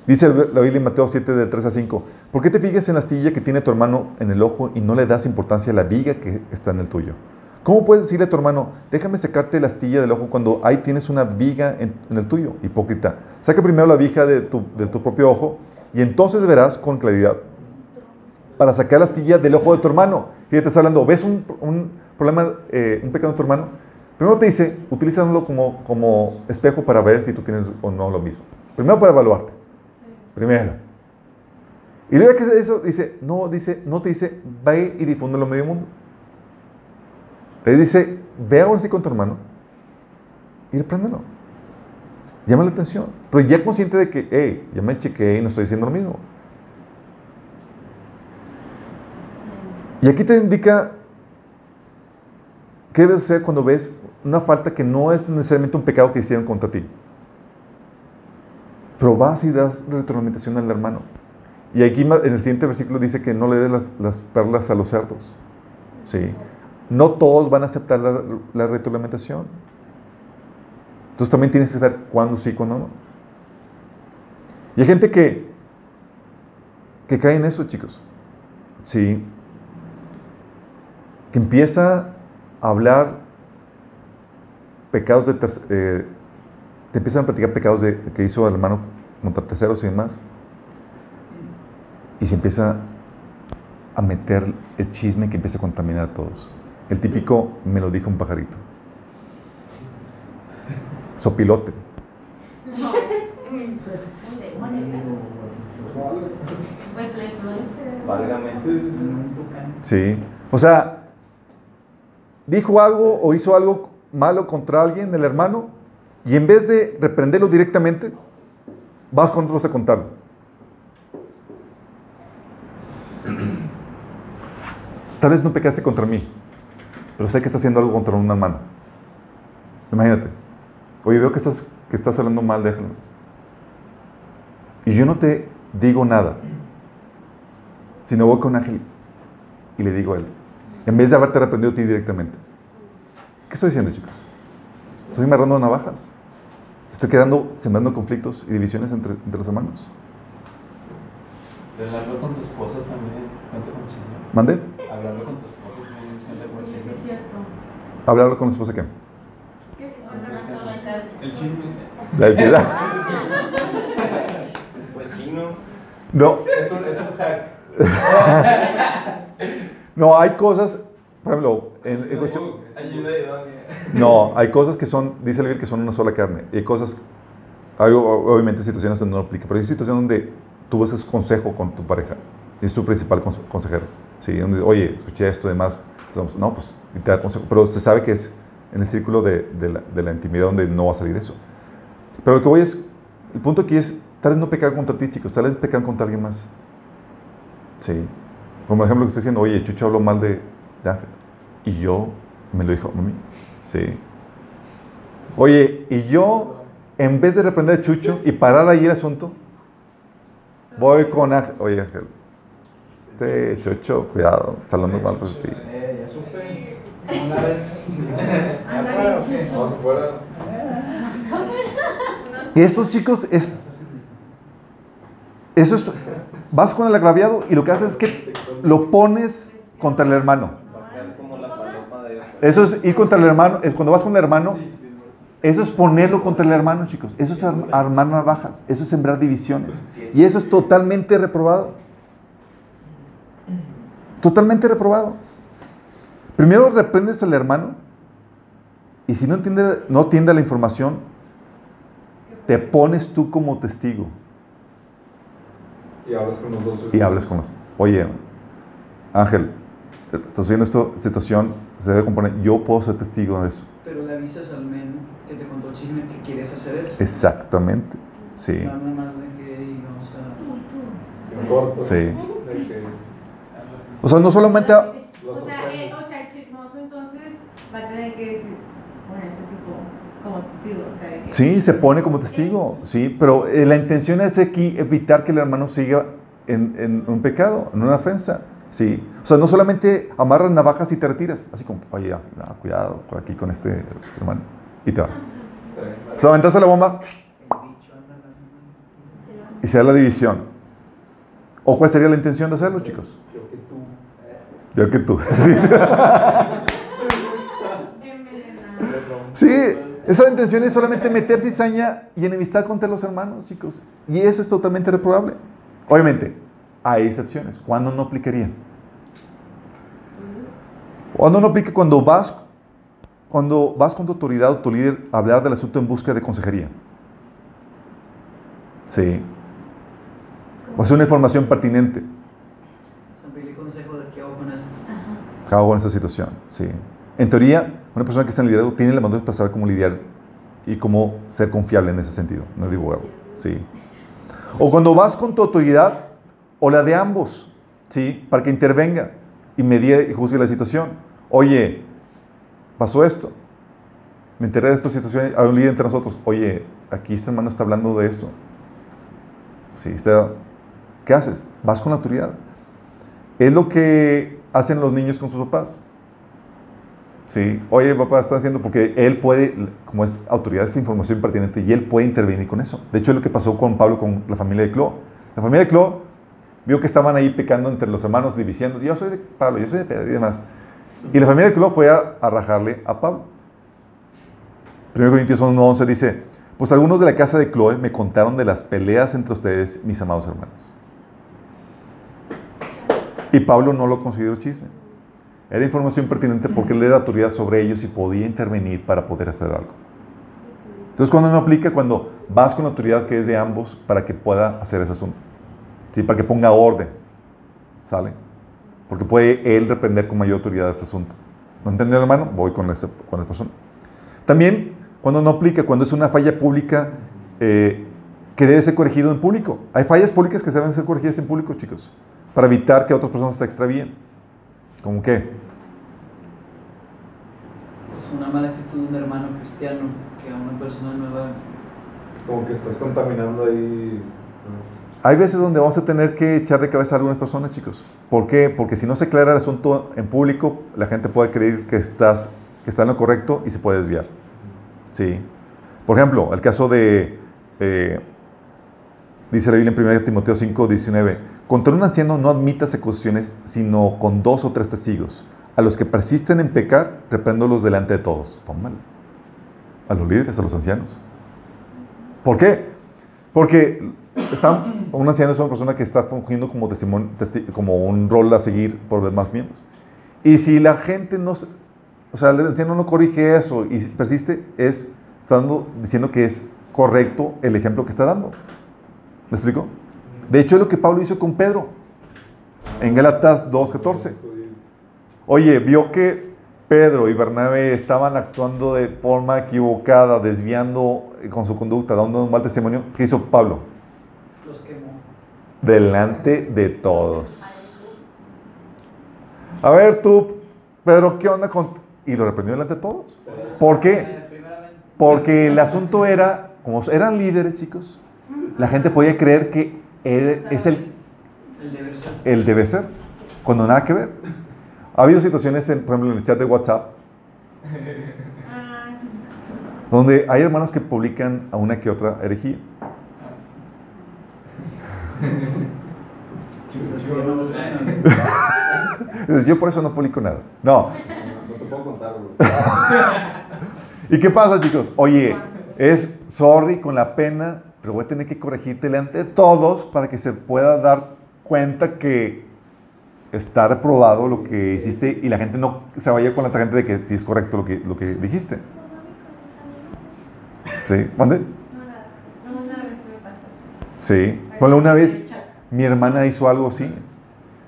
Dice la Biblia en Mateo 7, del 3 a 5. ¿Por qué te fijas en la astilla que tiene tu hermano en el ojo y no le das importancia a la viga que está en el tuyo? ¿Cómo puedes decirle a tu hermano, déjame secarte la astilla del ojo cuando ahí tienes una viga en, en el tuyo? Hipócrita. Saca primero la viga de tu, de tu, propio ojo y entonces verás con claridad para sacar la astilla del ojo de tu hermano. Y te estás hablando, ¿ves un, un problema, eh, un pecado en tu hermano? Primero te dice, utilízalo como, como espejo para ver si tú tienes o no lo mismo. Primero para evaluarte. Primero. Y luego que eso dice, no, dice, no te dice, ve y difúndelo en medio mundo. Te dice, ve ahora sí con tu hermano y repréndelo. Llama la atención. Pero ya consciente de que, hey, ya me chequeé y no estoy diciendo lo mismo. Y aquí te indica qué debes hacer cuando ves una falta que no es necesariamente un pecado que hicieron contra ti. Pero vas y das retroalimentación al hermano. Y aquí en el siguiente versículo dice que no le des las, las perlas a los cerdos. ¿Sí? No todos van a aceptar la, la retroalimentación. Entonces también tienes que saber cuándo sí cuándo no. Y hay gente que, que cae en eso, chicos. Sí. Que empieza a hablar pecados de eh, te empiezan a platicar pecados de, que hizo el hermano contra terceros y demás. Y se empieza a meter el chisme que empieza a contaminar a todos. El típico me lo dijo un pajarito. Sopilote. Pues la influencia. Sí. O sea, dijo algo o hizo algo malo contra alguien, el hermano, y en vez de reprenderlo directamente, vas con otros a contarlo. Tal vez no pecaste contra mí, pero sé que estás haciendo algo contra una mano. Imagínate. Oye, veo que estás, que estás hablando mal, déjalo. Y yo no te digo nada, sino voy con Ángel y le digo a él, en vez de haberte reprendido a ti directamente. ¿Qué estoy diciendo, chicos? Estoy amarrando navajas. Estoy creando, sembrando conflictos y divisiones entre, entre los hermanos. Hablarlo con tu esposa también es cuenta. ¿Mande? Hablarlo con tu esposa también es cuenta con Sí, es cierto. Hablarlo con la esposa qué? ¿Qué se cuenta la sola carne? El chisme. La intimidad. Pues sí, ¿no? No, Es un, es un hack. no, hay cosas, por ejemplo, en, en cuestión- Ayuda idónea. no, hay cosas que son, dice el que son una sola carne. Y hay cosas, hay obviamente situaciones donde no aplica, pero hay situaciones donde tú buscas consejo con tu pareja. Y es tu principal conse- consejero. Sí, donde, oye, escuché esto, demás. Entonces, no, pues, y te consejo. Pero se sabe que es en el círculo de, de la, de la intimidad donde no va a salir eso. Pero lo que voy es, el punto aquí es, tal vez no pecar contra ti, chicos, tal vez pecar contra alguien más. Sí. Como el ejemplo que está diciendo, oye, Chucho habló mal de, de Ángel. Y yo me lo dijo a mí. Sí. Oye, y yo, en vez de reprender a Chucho y parar ahí el asunto, voy con Ángel. Oye, Ángel, este Chucho, cuidado, está hablando mal de ti. Y esos chicos es. Eso es. Vas con el agraviado y lo que haces es que lo pones contra el hermano. Eso es ir contra el hermano. Es cuando vas con el hermano, eso es ponerlo contra el hermano, chicos. Eso es arm- armar navajas. Eso es sembrar divisiones. Y eso es totalmente reprobado. Totalmente reprobado. Primero reprendes al hermano y si no entiende, no atiende a la información, te pones tú como testigo Y hablas con los dos. y hablas con los. Oye, Ángel, estás haciendo esta situación, se debe componer. Yo puedo ser testigo de eso. Pero le avisas al men que te contó el chisme que quieres hacer eso. Exactamente. Sí. Nada más de que y vamos a. Sí. O sea, no solamente O sea, eh, sorprendes. o sea, el chismoso entonces va a tener que ese tipo como testigo, o sea, que... Sí, se pone como testigo, sí, pero eh, la intención es aquí evitar que el hermano siga en, en un pecado, en una ofensa, sí. O sea, no solamente amarras navajas y te retiras, así como, oye, no, cuidado aquí con este hermano, y te vas. O sea, aventaste la bomba El bicho anda las- y se da la división. ¿O cuál sería la intención de hacerlo, chicos? Yo que tú. Yo que tú. Sí. Sí, esa intención es solamente meter cizaña y enemistad contra los hermanos, chicos. Y eso es totalmente reprobable. Obviamente, hay excepciones. ¿Cuándo no aplicaría? Cuando no aplica cuando vas, cuando vas con tu autoridad o tu líder a hablar del asunto en busca de consejería. Sí. O sea, una información pertinente. Consejo de qué hago con esto. ¿Qué hago en esa situación? Sí. En teoría, una persona que está en liderazgo tiene la madurez para saber cómo lidiar y cómo ser confiable en ese sentido, no divulgarlo. Sí. O cuando vas con tu autoridad o la de ambos, ¿sí? Para que intervenga y medie y juzgue la situación. Oye, pasó esto. Me enteré de esta situación, hay un líder entre nosotros. Oye, aquí este hermano está hablando de esto. Sí, ¿Qué haces? Vas con la autoridad. Es lo que hacen los niños con sus papás. Sí, oye, papá, está haciendo porque él puede, como es autoridad, es información pertinente y él puede intervenir con eso. De hecho, es lo que pasó con Pablo con la familia de Clo. La familia de Clo vio que estaban ahí pecando entre los hermanos, diciendo, yo soy de Pablo, yo soy de Pedro y demás. Y la familia de Clo fue a, a rajarle a Pablo. 1 Corintios 1.11 dice, pues algunos de la casa de Chloe me contaron de las peleas entre ustedes, mis amados hermanos. Y Pablo no lo consideró chisme. Era información pertinente porque él era autoridad sobre ellos y podía intervenir para poder hacer algo. Entonces, cuando no aplica, cuando vas con la autoridad que es de ambos para que pueda hacer ese asunto. ¿Sí? Para que ponga orden. ¿Sale? Porque puede él reprender con mayor autoridad ese asunto. ¿No entendió, hermano? Voy con, ese, con la persona. También, cuando no aplica, cuando es una falla pública eh, que debe ser corregido en público. Hay fallas públicas que deben ser corregidas en público, chicos, para evitar que otras personas se extravíen. ¿Cómo qué? Una mala actitud de un hermano cristiano que a una persona nueva. Como que estás contaminando ahí. Hay veces donde vamos a tener que echar de cabeza a algunas personas, chicos. ¿Por qué? Porque si no se aclara el asunto en público, la gente puede creer que estás que está en lo correcto y se puede desviar. Sí. Por ejemplo, el caso de, eh, dice la Biblia en 1 Timoteo 5, 19, contra un anciano no admitas acusaciones, sino con dos o tres testigos. A los que persisten en pecar, repréndolos delante de todos. Tómalo. A los líderes, a los ancianos. ¿Por qué? Porque están, un anciano es una persona que está fungiendo como, testimonio, testi- como un rol a seguir por los demás miembros. Y si la gente no, o sea, el anciano no corrige eso y persiste, es estando diciendo que es correcto el ejemplo que está dando. ¿Me explico? De hecho, es lo que Pablo hizo con Pedro en Gálatas 2.14. Oye, vio que Pedro y Bernabé estaban actuando de forma equivocada, desviando con su conducta, dando un mal testimonio. ¿Qué hizo Pablo? Los quemó. Delante de todos. A ver tú, Pedro, ¿qué onda con...? Y lo reprendió delante de todos. ¿Por qué? Porque el asunto era, como eran líderes, chicos, la gente podía creer que él es el, El deber ser. el debe ser, cuando nada que ver. Ha habido situaciones, en, por ejemplo, en el chat de WhatsApp, Ah, donde hay hermanos que publican a una que otra herejía. Yo no lo sé. Entonces, Yo por eso no publico nada. No. No te puedo contar. ¿Y qué pasa, chicos? Oye, es sorry con la pena, pero voy a tener que corregirte delante de todos para que se pueda dar cuenta que está reprobado lo que hiciste y la gente no se vaya con la tangente de que sí es correcto lo que, lo que dijiste. ¿Sí? ¿Mande? No, una vez me pasó. Sí. Bueno, una vez mi hermana hizo algo así.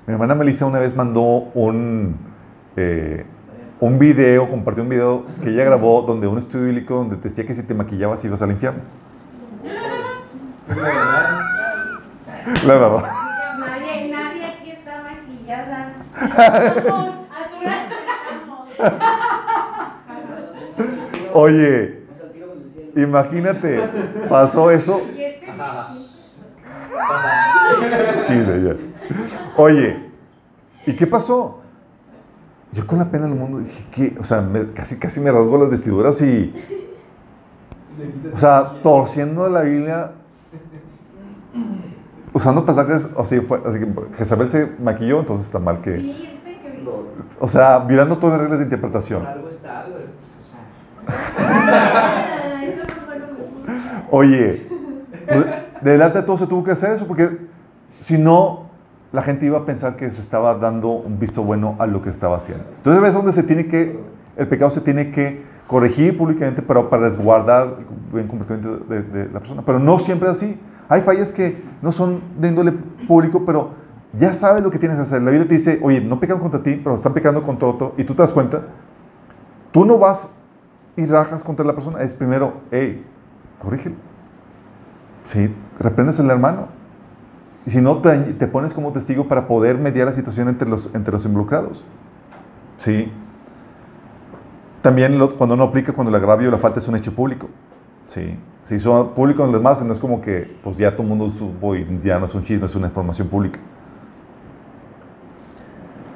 Mi hermana Melissa una vez mandó un, eh, un video, compartió un video que ella grabó donde un estudio bíblico donde decía que si te maquillabas ibas al infierno. La verdad. Nadie, nadie aquí está maquillada. Oye, imagínate, pasó eso. Ya. Oye, ¿y qué pasó? Yo con la pena del mundo dije que, o sea, casi, casi me rasgo las vestiduras y, o sea, torciendo la Biblia, usando pasajes, o sea, fue, así que Jezabel se maquilló, entonces está mal que, Sí, este que o sea, violando todas las reglas de interpretación. Algo está Albert. O sea, eso no fue lo mismo. Oye, pues, delante de todo se tuvo que hacer eso porque si no, la gente iba a pensar que se estaba dando un visto bueno a lo que se estaba haciendo. Entonces ves donde se tiene que, el pecado se tiene que corregir públicamente pero para resguardar el buen comportamiento de, de la persona. Pero no siempre es así. Hay fallas que no son de índole público, pero ya sabes lo que tienes que hacer. La Biblia te dice, oye, no pecan contra ti, pero están pecando contra otro, y tú te das cuenta. Tú no vas y rajas contra la persona. Es primero, hey, corrígelo. Sí, reprendes al hermano. Y si no, te, te pones como testigo para poder mediar la situación entre los, entre los involucrados. Sí. También lo- cuando no aplica, cuando el agravio o la falta es un hecho público. Sí. Si hizo público en los demás, no es como que pues ya todo el mundo supo y ya no es un chisme, es una información pública.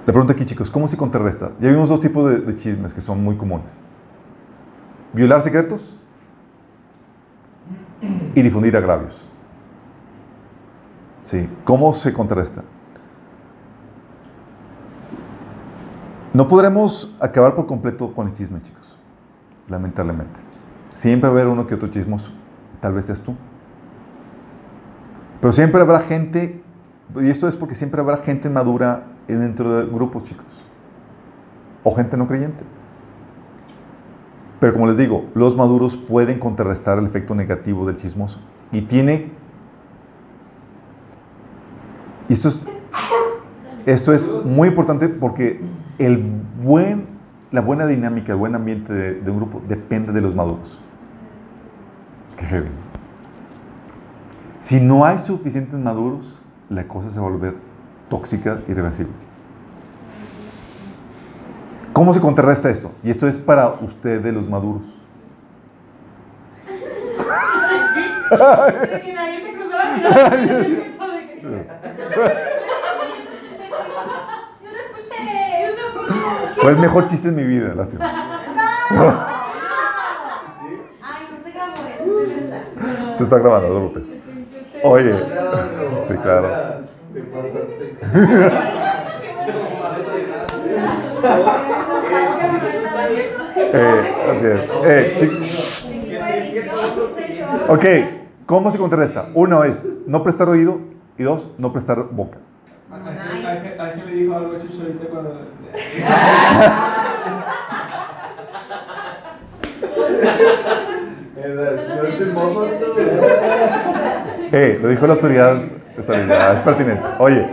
La pregunta aquí, chicos, ¿cómo se contrarresta? Ya vimos dos tipos de, de chismes que son muy comunes. Violar secretos y difundir agravios. Sí, ¿cómo se contrarresta? No podremos acabar por completo con el chisme, chicos. Lamentablemente. Siempre va a haber uno que otro chismoso. Tal vez seas tú. Pero siempre habrá gente, y esto es porque siempre habrá gente madura dentro de grupos, chicos. O gente no creyente. Pero como les digo, los maduros pueden contrarrestar el efecto negativo del chismoso. Y tiene... Y esto es, esto es muy importante porque el buen, la buena dinámica, el buen ambiente de, de un grupo depende de los maduros. Qué heavy. Si no hay suficientes maduros, la cosa se va a volver tóxica y irreversible. ¿Cómo se contrarresta esto? Y esto es para ustedes los maduros. Fue el mejor chiste de mi vida, lástima. Ay, no se grabó eso, de verdad. Se está grabando, no te preocupes. Oye, sí, claro. Te pasaste. Eh, así es. Eh, ok, ¿cómo se contrarresta? Uno es no prestar oído y dos, no prestar boca. Ángel, le dijo algo a Chucho ahorita cuando. Chismoso. Eh, lo dijo la autoridad estabilidad, es pertinente. Oye,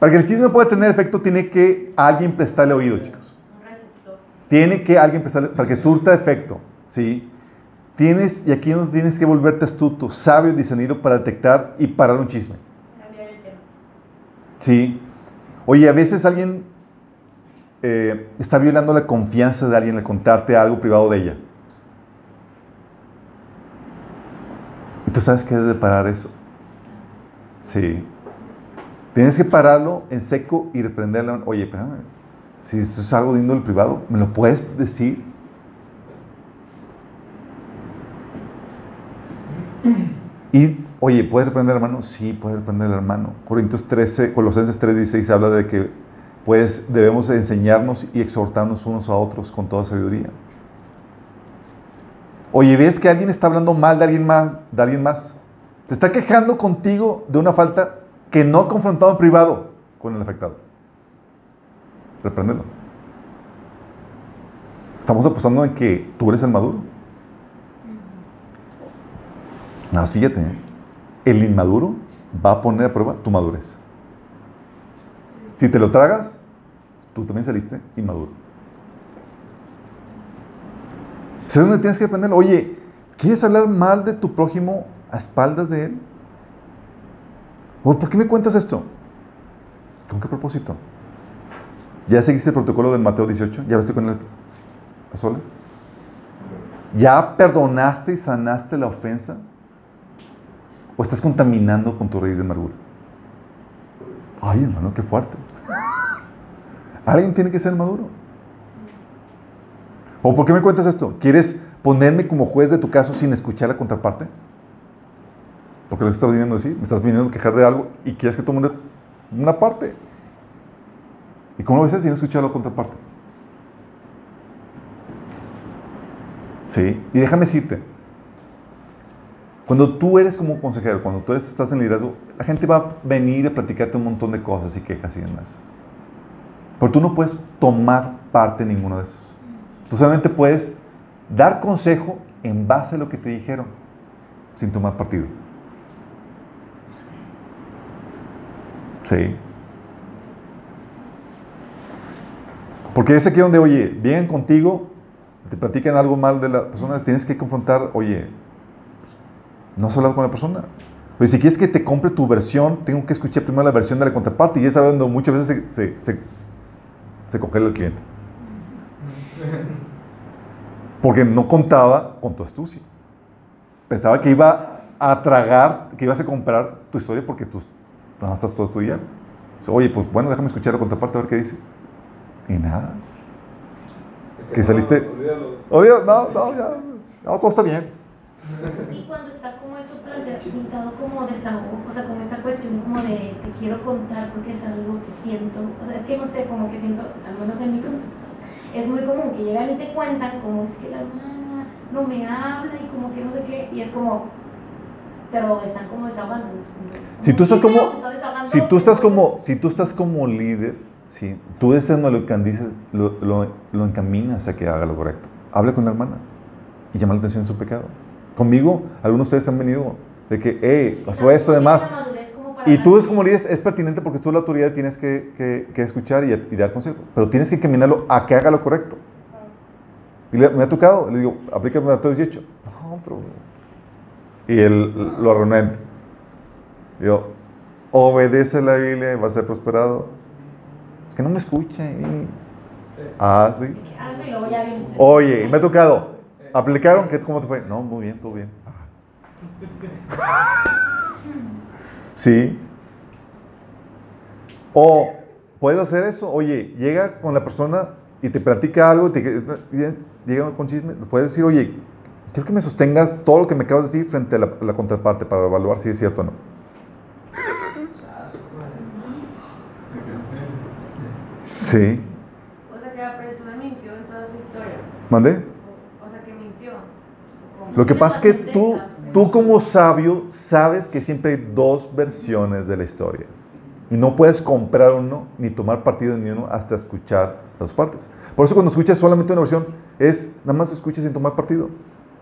para que el chisme pueda tener efecto, tiene que alguien prestarle oído, chicos. Un receptor. Tiene que alguien prestarle, para que surta efecto, ¿sí? Tienes, y aquí es donde tienes que volverte astuto, sabio, discernido para detectar y parar un chisme. Cambiar el tema. Sí. Oye, a veces alguien eh, está violando la confianza de alguien al contarte algo privado de ella. Tú sabes que debes de parar eso. Sí. Tienes que pararlo en seco y reprenderla. Oye, espérame. Si esto es algo de índole privado, ¿me lo puedes decir? Y, oye, ¿puedes reprender hermano? Sí, puedes reprender al hermano. Corintios 13, Colosenses 3.16 habla de que pues, debemos enseñarnos y exhortarnos unos a otros con toda sabiduría. Oye, ¿ves que alguien está hablando mal de alguien más? De alguien más? Te está quejando contigo de una falta que no ha confrontado en privado con el afectado. Repréndelo. Estamos apostando en que tú eres el maduro. Nada más fíjate, ¿eh? el inmaduro va a poner a prueba tu madurez. Si te lo tragas, tú también saliste inmaduro. ¿Sabes dónde tienes que aprenderlo? Oye, ¿quieres hablar mal de tu prójimo a espaldas de él? ¿O por qué me cuentas esto? ¿Con qué propósito? ¿Ya seguiste el protocolo del Mateo 18? ¿Ya hablaste con él a solas? ¿Ya perdonaste y sanaste la ofensa? ¿O estás contaminando con tu raíz de amargura? Ay, hermano, qué fuerte. Alguien tiene que ser maduro. ¿O por qué me cuentas esto? ¿Quieres ponerme como juez de tu caso sin escuchar la contraparte? Porque lo que estás viniendo a decir, me estás viniendo a quejar de algo y quieres que tome una, parte. ¿Y cómo lo ves sin escuchar la contraparte? Sí, y déjame decirte, cuando tú eres como consejero, cuando tú estás en liderazgo, la gente va a venir a platicarte un montón de cosas y quejas y demás. Pero tú no puedes tomar parte en ninguno de esos. Tú solamente puedes dar consejo en base a lo que te dijeron, sin tomar partido. Sí. Porque es aquí donde, oye, vienen contigo, te platican algo mal de la persona, tienes que confrontar, oye, pues, no has hablado con la persona. Oye, si quieres que te compre tu versión, tengo que escuchar primero la versión de la contraparte y ya sabes donde muchas veces se, se, se, se congela el cliente. Porque no contaba con tu astucia. Pensaba que iba a tragar, que ibas a comprar tu historia porque tú nada más estás todo estudiando. Oye, pues bueno, déjame escuchar la contraparte a ver qué dice. Y nada. Que saliste- Olvídalo. No, no, ya. No, todo está bien. Y cuando está como eso planteado, pintado como desahogo, o sea, como esta cuestión como de te quiero contar porque es algo que siento, o sea, es que no sé, como que siento, al menos en mi contexto, es muy común que llegan y te cuentan cómo es que la hermana no me habla y como que no sé qué, y es como, pero están como desahogando. Si tú estás como- está Si tú estás como, si tú estás como líder, sí, tú ese no lo, lo, lo, lo encaminas a que haga lo correcto. Habla con la hermana y llama la atención de su pecado. Conmigo, algunos de ustedes han venido de que, hey, pasó esto, demás. Y tú es como líder, es pertinente porque tú la autoridad tienes que, que- que escuchar y, y dar consejo. Pero tienes que encaminarlo a que haga lo correcto. Y le- me ha tocado, le digo, aplícame Mateo 18. No, pero... Y él lo arremete. Digo, obedece la Biblia y va a ser prosperado. Es que no me escucha. y- Hazlo. Oye, y me ha tocado. ¿Aplicaron? ¿Qué, ¿Cómo te fue? No, muy bien, todo bien. Sí. O puedes hacer eso. Oye, llega con la persona y te platica algo, te, y llega con chisme. Puedes decir, oye, quiero que me sostengas todo lo que me acabas de decir frente a la, a la contraparte para evaluar si es cierto o no. Sí. O sea, que la persona mintió en toda su historia. ¿Mandé? O sea, que mintió. Lo que pasa es que tú. Tú como sabio sabes que siempre hay dos versiones de la historia. Y no puedes comprar uno ni tomar partido ni uno hasta escuchar las partes. Por eso cuando escuchas solamente una versión es nada más escuches sin tomar partido.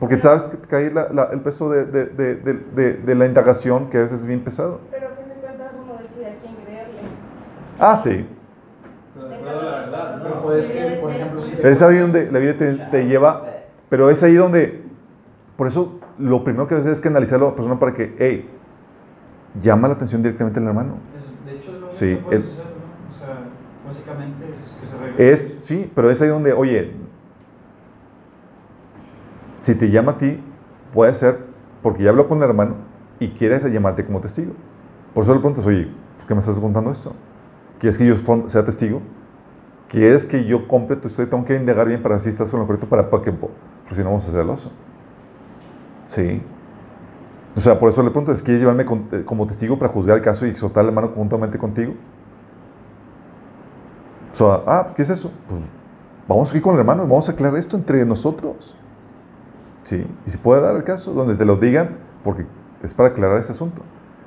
Porque sabes que te cae la- la- el peso de, de- de- de- de- de la indagación que a veces es bien pesado. Pero a fin de cuentas uno decide a quién creerle. Ah, sí. Pero de acuerdo a la verdad. Pero ¿no? puedes que, por ejemplo, si te Es ahí donde la vida te, te lleva, pero es ahí donde, por eso lo primero que haces es que analizar a la persona para que, hey, llama la atención directamente al hermano. De hecho, es lo Sí, que puedes el- hacer, ¿no? O sea, básicamente es que se. Es, sí, pero es ahí donde, oye, si te llama a ti, puede ser porque ya habló con el hermano y quiere llamarte como testigo. Por eso le preguntas, oye, ¿por qué me estás contando esto? ¿Quieres que yo sea testigo? ¿Quieres que yo compre tu historia? Tengo que indagar bien para ver si estás con lo correcto para, para que, porque si no vamos a hacer el oso. Sí. O sea, por eso le pregunto, ¿es quieres llevarme eh, como testigo para juzgar el caso y exhortar al hermano juntamente contigo? O sea, ah, ¿qué es eso? Pues vamos aquí con el hermano vamos a aclarar esto entre nosotros. Sí, y se puede dar el caso donde te lo digan porque es para aclarar ese asunto.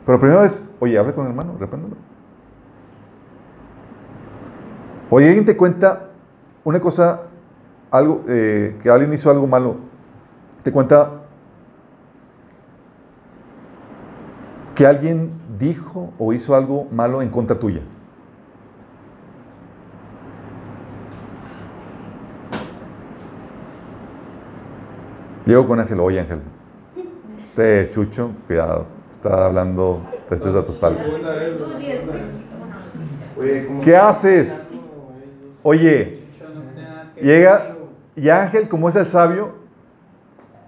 Pero primero es, oye, hable con el hermano, repréndelo. Oye, alguien te cuenta una cosa, algo, eh, que alguien hizo algo malo, te cuenta que alguien dijo o hizo algo malo en contra tuya. Llego con Ángel, oye Ángel, este chucho, cuidado, está hablando desde a tu espalda. Segunda vez, Tú ¿no? diez, Segunda güey. vez. Oye, ¿cómo- ¿Qué haces? Oye, llega y Ángel, como es el sabio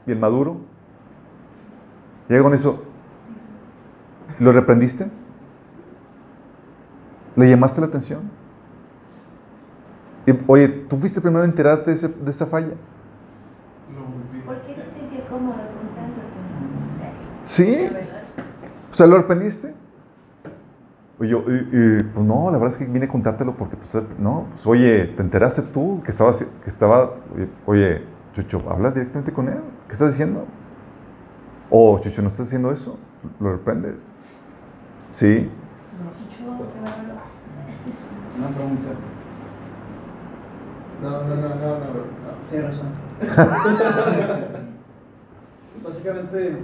y el maduro, llega con eso. ¿Lo reprendiste? ¿Le llamaste la atención? Y, oye, ¿tú fuiste primero a enterarte de, ese- de esa falla? ¿Por qué te sintió cómodo contándote? ¿Sí? O sea, ¿lo arrepentiste? Y yo, y- y, pues no, la verdad es que vine a contártelo porque, pues, no, pues, oye, ¿te enteraste tú que estaba, que estaba, oye, Chucho, habla directamente con él? ¿Qué estás diciendo? O, Chucho, ¿no estás haciendo eso? ¿Lo reprendes? Sí. Una pregunta. No, no, no, no, no. Tienes razón. Básicamente,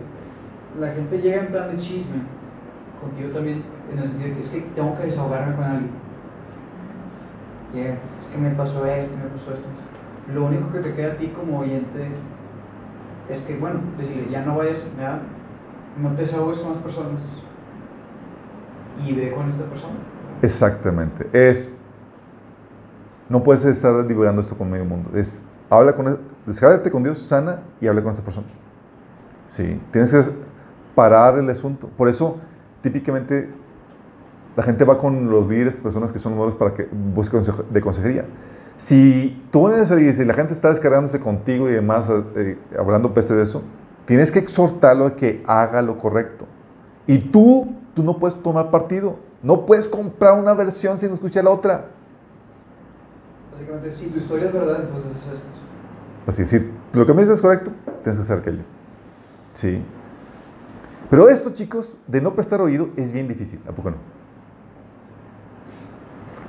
la gente llega en plan de chisme, contigo también, en el sentido de que es que tengo que desahogarme con alguien. Llega, es que me pasó esto, me pasó esto. Lo único que te queda a ti como oyente es que, bueno, decirle, ya no vayas, ya, no te desahogues con más personas y ve con esta persona. Exactamente. Es, no puedes estar divulgando esto con medio mundo. Es, habla con, descárgate con Dios, sana y habla con esa persona. Sí, tienes que parar el asunto. Por eso, típicamente, la gente va con los líderes, personas que son modelos para que busque consejo- de consejería. Si tú vienes a y la gente está descargándose contigo y demás, eh, hablando pese de eso, tienes que exhortarlo a que haga lo correcto. Y tú, tú no puedes tomar partido. No puedes comprar una versión sin escuchar la otra. Básicamente, si tu historia es verdad, entonces es esto. Así es, si lo que me dices es correcto, tienes que hacer aquello. Sí. Pero esto, chicos, de no prestar oído es bien difícil, ¿a poco no?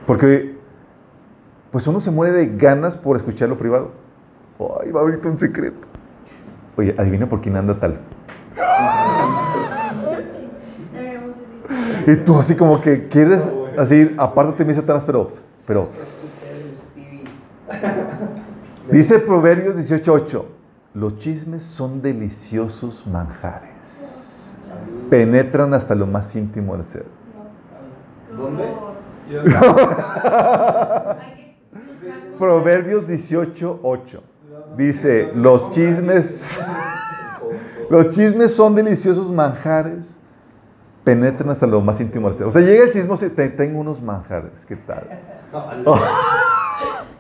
Porque, pues uno se muere de ganas por escuchar lo privado. Ay, va a abrirte un secreto. Oye, adivina por quién anda tal. Y tú así como que quieres, así, apártate, me Satanás, pero, pero, Dice Proverbios 18:8, los chismes son deliciosos manjares. Penetran hasta lo más íntimo del ser. ¿Dónde? Proverbios 18, 8. Dice, los chismes, los chismes son deliciosos manjares, penetran hasta lo más íntimo del ser. O sea, llega el chismoso y te, tengo unos manjares, ¿qué tal?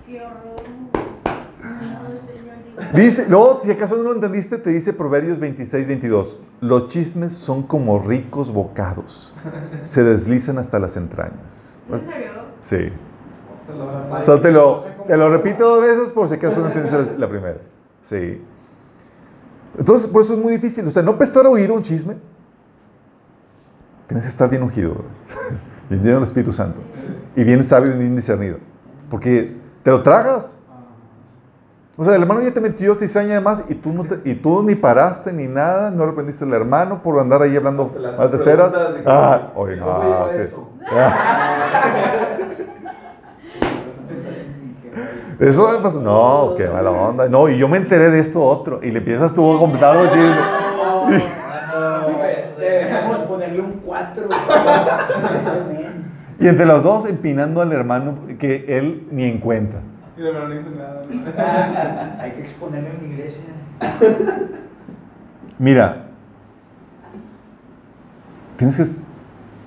Qué horror. Dice, luego, si acaso no lo entendiste, te dice Proverbios 26, 22. Los chismes son como ricos bocados, se deslizan hasta las entrañas. ¿En serio? Sí. O sea, te lo, te lo repito dos veces por si acaso no entendiste la, la primera. Sí. Entonces, por eso es muy difícil. O sea, no prestar oído a un chisme. Tienes que estar bien ungido, bien lleno del Espíritu Santo. Y bien sabio y bien discernido. Porque te lo tragas. O sea, el hermano ya te metió cizaña además y tú, no te- y tú ni paraste ni nada, no reprendiste al hermano por andar ahí hablando las mal de ceras. preguntas de que- Ah, oye, ¿cómo no, sí. eso? Eso pues, no, qué mala onda. No, y yo me enteré de esto otro. Y le empiezas tú a completar los chismes. Deberíamos ponerle un 4. Y entre los dos empinando al hermano que él ni en cuenta. Y de verdad no hice nada. Hay que exponerlo en la iglesia. Mira, tienes que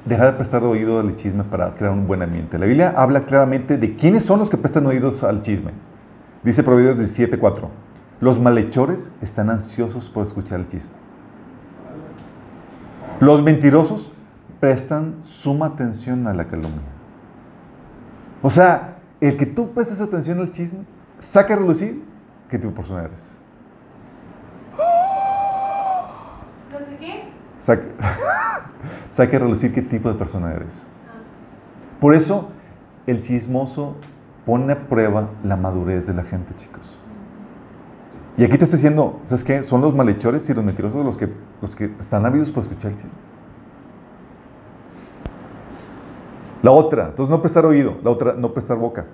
dejar de prestar oído al chisme para crear un buen ambiente. La Biblia habla claramente de quiénes son los que prestan oídos al chisme. Dice Proverbios 17:4. Los malhechores están ansiosos por escuchar el chisme. Los mentirosos prestan suma atención a la calumnia. O sea, el que tú prestes atención al chisme, saca a relucir qué tipo de persona eres. ¿Dónde qué? Saque, saque a relucir qué tipo de persona eres. Por eso, el chismoso pone a prueba la madurez de la gente, chicos. Y aquí te está diciendo, ¿sabes qué? Son los malhechores y los mentirosos los que, los que están ávidos por escuchar el chisme. La otra, entonces no prestar oído, la otra, no prestar boca.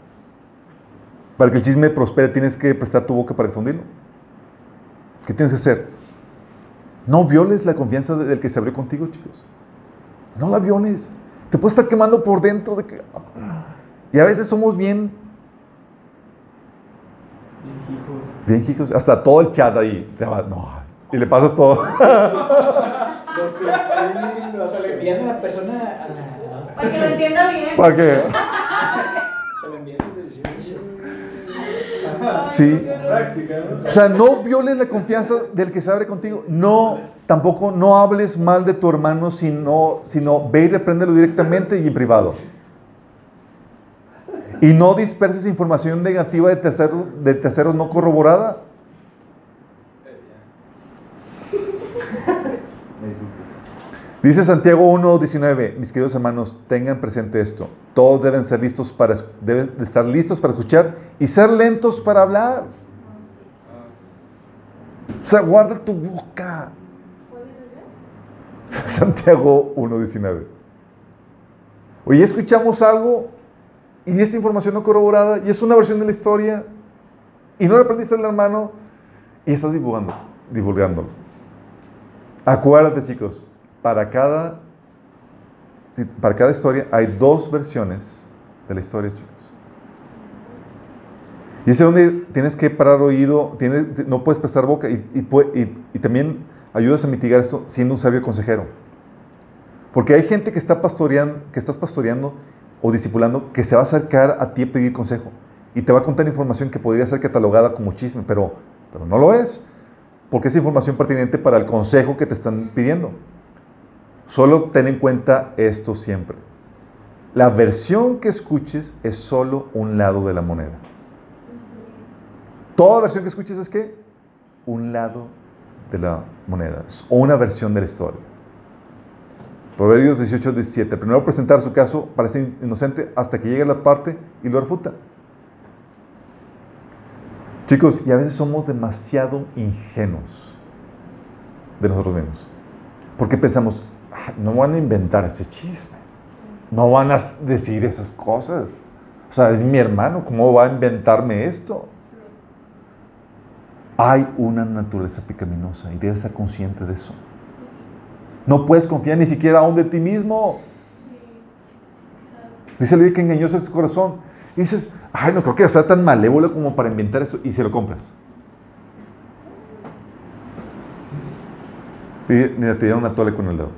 Para que el chisme prospere, tienes que prestar tu boca para difundirlo. ¿Qué tienes que hacer? No violes la confianza de- del que se abrió contigo, chicos. No la violes. Te puedes estar quemando por dentro de que... Y a veces somos bien, Bien hijos. bien chicos, hasta todo el chat ahí. no, y le pasas todo. Se lo envías a la persona a la. Para que lo entienda bien. ¿Para qué? Sí. O sea, no violes la confianza del que se abre contigo. No, tampoco no hables mal de tu hermano, sino, sino ve y repréndelo directamente y en privado. Y no disperses información negativa de terceros, de terceros no corroborada. Dice Santiago 1.19, mis queridos hermanos, tengan presente esto. Todos deben ser listos para, estar listos para escuchar y ser lentos para hablar. O sea, guarda tu boca. Santiago 1.19. Hoy escuchamos algo y esta información no corroborada y es una versión de la historia y no le aprendiste al hermano y estás divulgando, divulgándolo. Acuérdate, chicos, para cada, para cada historia hay dos versiones de la historia, chicos. Y es donde tienes que parar oído, tienes, no puedes prestar boca y- y también ayudas a mitigar esto siendo un sabio consejero. Porque hay gente que, está pastoreando, que estás pastoreando o discipulando que se va a acercar a ti a pedir consejo y te va a contar información que podría ser catalogada como chisme, pero, pero no lo es, porque es información pertinente para el consejo que te están pidiendo. Solo ten en cuenta esto siempre. La versión que escuches es solo un lado de la moneda. Toda versión que escuches es que un lado de la moneda o una versión de la historia. Proverbios 18, 17. Primero presentar su caso parece inocente hasta que llega la parte y lo refuta. Chicos, y a veces somos demasiado ingenuos de nosotros mismos. Porque pensamos, "Ay, no van a inventar ese chisme. No van a decir esas cosas. O sea, es mi hermano, ¿cómo va a inventarme esto? Hay una naturaleza pecaminosa y debes estar consciente de eso. No puedes confiar ni siquiera aún de ti mismo. Dice Biblia que engañoso es su corazón. Y dices, ay, no creo que sea tan malévolo como para inventar esto. Y se lo compras. Te, te dieron una tole con el dedo.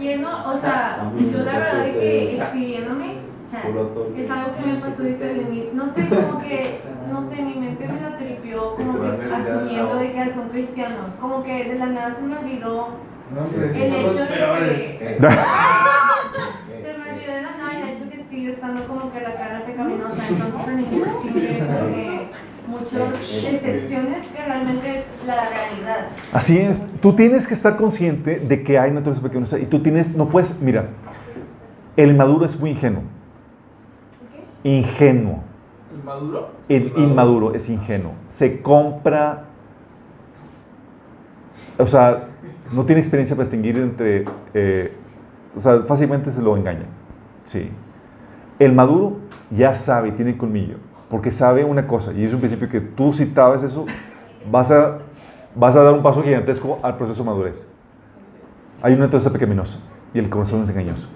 Lleno, o sea, yo la verdad de que exhibiéndome es algo que me pasó inicio. No sé, como que, no sé, mi mente me la tripió, como que asumiendo de que son cristianos. Como que de la nada se me olvidó el hecho de que. Se me olvidó de la nada el hecho que sigue estando como que la cara pecaminosa. Entonces al inicio sí me como que muchas excepciones que realmente es la realidad. Así es. Tú tienes que estar consciente de que hay naturaleza pecaminosa y tú tienes, no puedes, mira, el maduro es muy ingenuo. Ingenuo. ¿El maduro? El inmaduro es ingenuo. Se compra, o sea, no tiene experiencia para distinguir entre, eh, o sea, fácilmente se lo engaña. Sí. El maduro ya sabe, tiene colmillo, porque sabe una cosa, y es un principio que tú si sabes eso, vas a, vas a dar un paso gigantesco al proceso de madurez. Hay una naturaleza pecaminosa y el corazón es engañoso.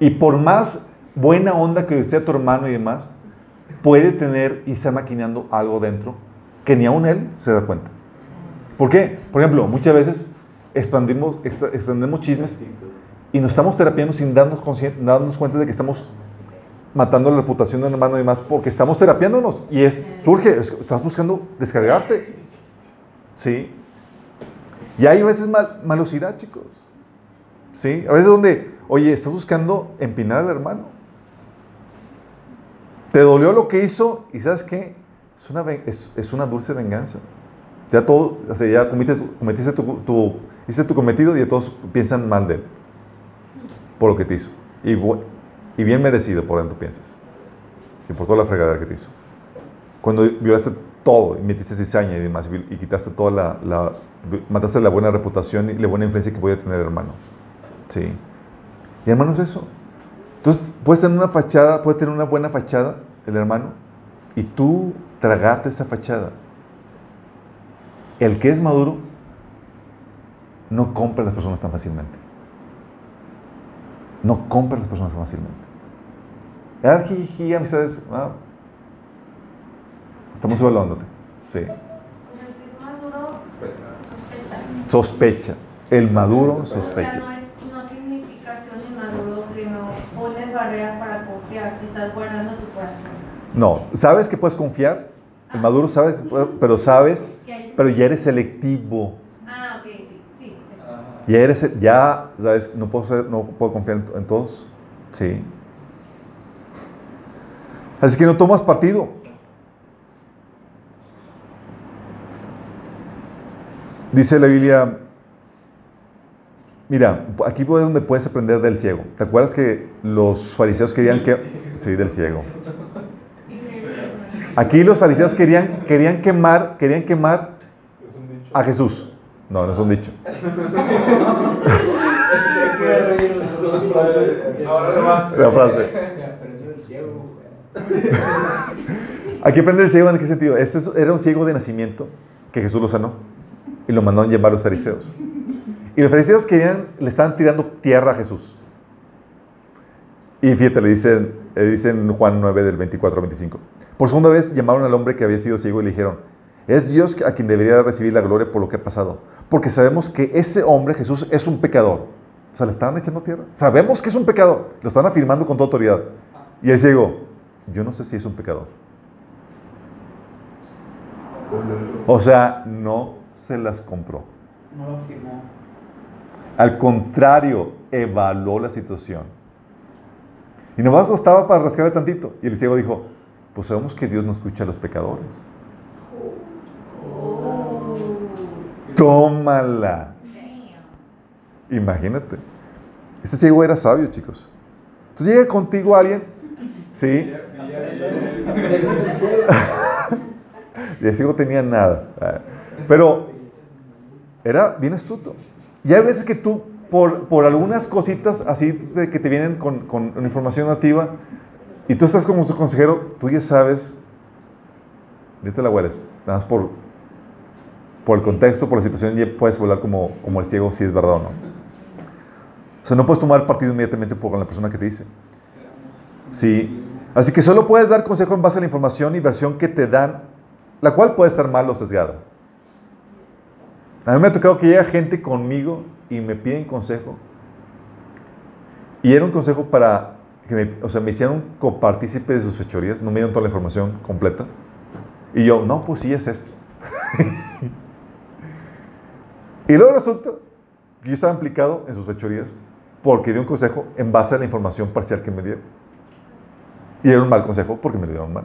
Y por más buena onda que esté tu hermano y demás, puede tener y estar maquinando algo dentro que ni aún él se da cuenta. ¿Por qué? Por ejemplo, muchas veces expandimos, extendemos chismes y nos estamos terapiando sin darnos, darnos cuenta de que estamos matando la reputación de un hermano y demás porque estamos terapiándonos y es, surge, es- estás buscando descargarte. ¿Sí? Y hay veces mal- malosidad, chicos. ¿Sí? A veces donde, oye, estás buscando empinar al hermano. Te dolió lo que hizo y ¿sabes qué? Es una, es, una dulce venganza. Ya todo, o ya cometiste, cometiste tu, tu- hiciste tu cometido y todos piensan mal de él por lo que te hizo. Y, bu- y bien merecido por dentro piensas. Sí, por toda la fregadera que te hizo. Cuando violaste todo y metiste cizaña y demás y quitaste toda la, la- mataste la buena reputación y la buena influencia que podía tener el hermano. Sí. Y hermano es eso. Entonces, puedes tener una fachada, puede tener una buena fachada el hermano y tú tragarte esa fachada. El que es maduro no compra a las personas tan fácilmente. No compra a las personas tan fácilmente. Ah, jiji, amistades, ah, estamos evaluándote. Sí. Sospecha. El maduro sospecha. no, es, no significa ser inmaduro que no pones barreras para confiar, que estás guardando tu corazón. No, sabes que puedes confiar. El maduro sabe, pero sabes, pero ya eres selectivo. Ah, ok, sí, sí. Eso. Ya eres, ya, sabes, no puedo, ser- no puedo confiar en, en todos. Sí. Así que no tomas partido. Dice la Biblia, mira, aquí es donde puedes aprender del ciego. ¿Te acuerdas que los fariseos querían que... Sí, del ciego. Aquí los fariseos querían, querían quemar, querían quemar a Jesús. No, no es un dicho. Ahora lo vas. La frase. Aquí aprende el ciego en qué sentido. Este es- era un ciego de nacimiento que Jesús lo sanó y lo mandó a llevar a los fariseos. Y los fariseos querían, le estaban tirando tierra a Jesús. Y fíjate, le dicen, eh, dice en Juan 9 del 24 al 25. Por segunda vez llamaron al hombre que había sido ciego y le dijeron, es Dios a quien debería recibir la gloria por lo que ha pasado. Porque sabemos que ese hombre, Jesús, es un pecador. O sea, le estaban echando tierra. Sabemos que es un pecador. Lo están afirmando con toda autoridad. Y el ciego, yo no sé si es un pecador. O sea, no se las compró. No lo firmó. Al contrario, evaluó la situación. Y nomás bastaba para rascarle tantito. Y el ciego dijo, pues sabemos que Dios no escucha a los pecadores. Tómala. Imagínate. Este ciego era sabio, chicos. Entonces llega contigo alguien, ¿sí? Y el ciego tenía nada. Pero era bien astuto. Y hay veces que tú, por, por algunas cositas así de que te vienen con, con información nativa, y tú estás como su consejero, tú ya sabes, ahorita la hueles, nada más por, por el contexto, por la situación, ya puedes volar como, como el ciego si es verdad o no. O sea, no puedes tomar partido inmediatamente por la persona que te dice. Sí. Así que solo puedes dar consejo en base a la información y versión que te dan, la cual puede estar mal o sesgada. A mí me ha tocado que llega gente conmigo y me piden consejo. Y era un consejo para que me, o sea, me hicieron copartícipe de sus fechorías, no me dieron toda la información completa. Y yo, no, pues sí es esto. y luego resulta que yo estaba implicado en sus fechorías porque di un consejo en base a la información parcial que me dieron. Y era un mal consejo porque me lo dieron mal.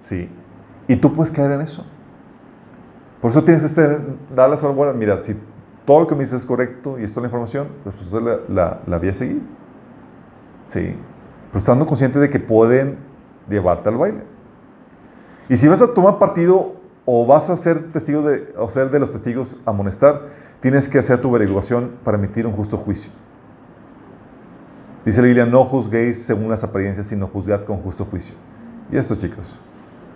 Sí. Y tú puedes caer en eso. Por eso tienes que estar, dar las salvaguardas. Mira, si todo lo que me dices es correcto y esto es la información, pues, pues la, la, la voy a seguir. Sí. Pero estando consciente de que pueden llevarte al baile. Y si vas a tomar partido o vas a ser testigo de, o ser de los testigos a amonestar, tienes que hacer tu averiguación para emitir un justo juicio. Dice la Biblia, no juzguéis según las apariencias, sino juzgad con justo juicio. Y esto, chicos,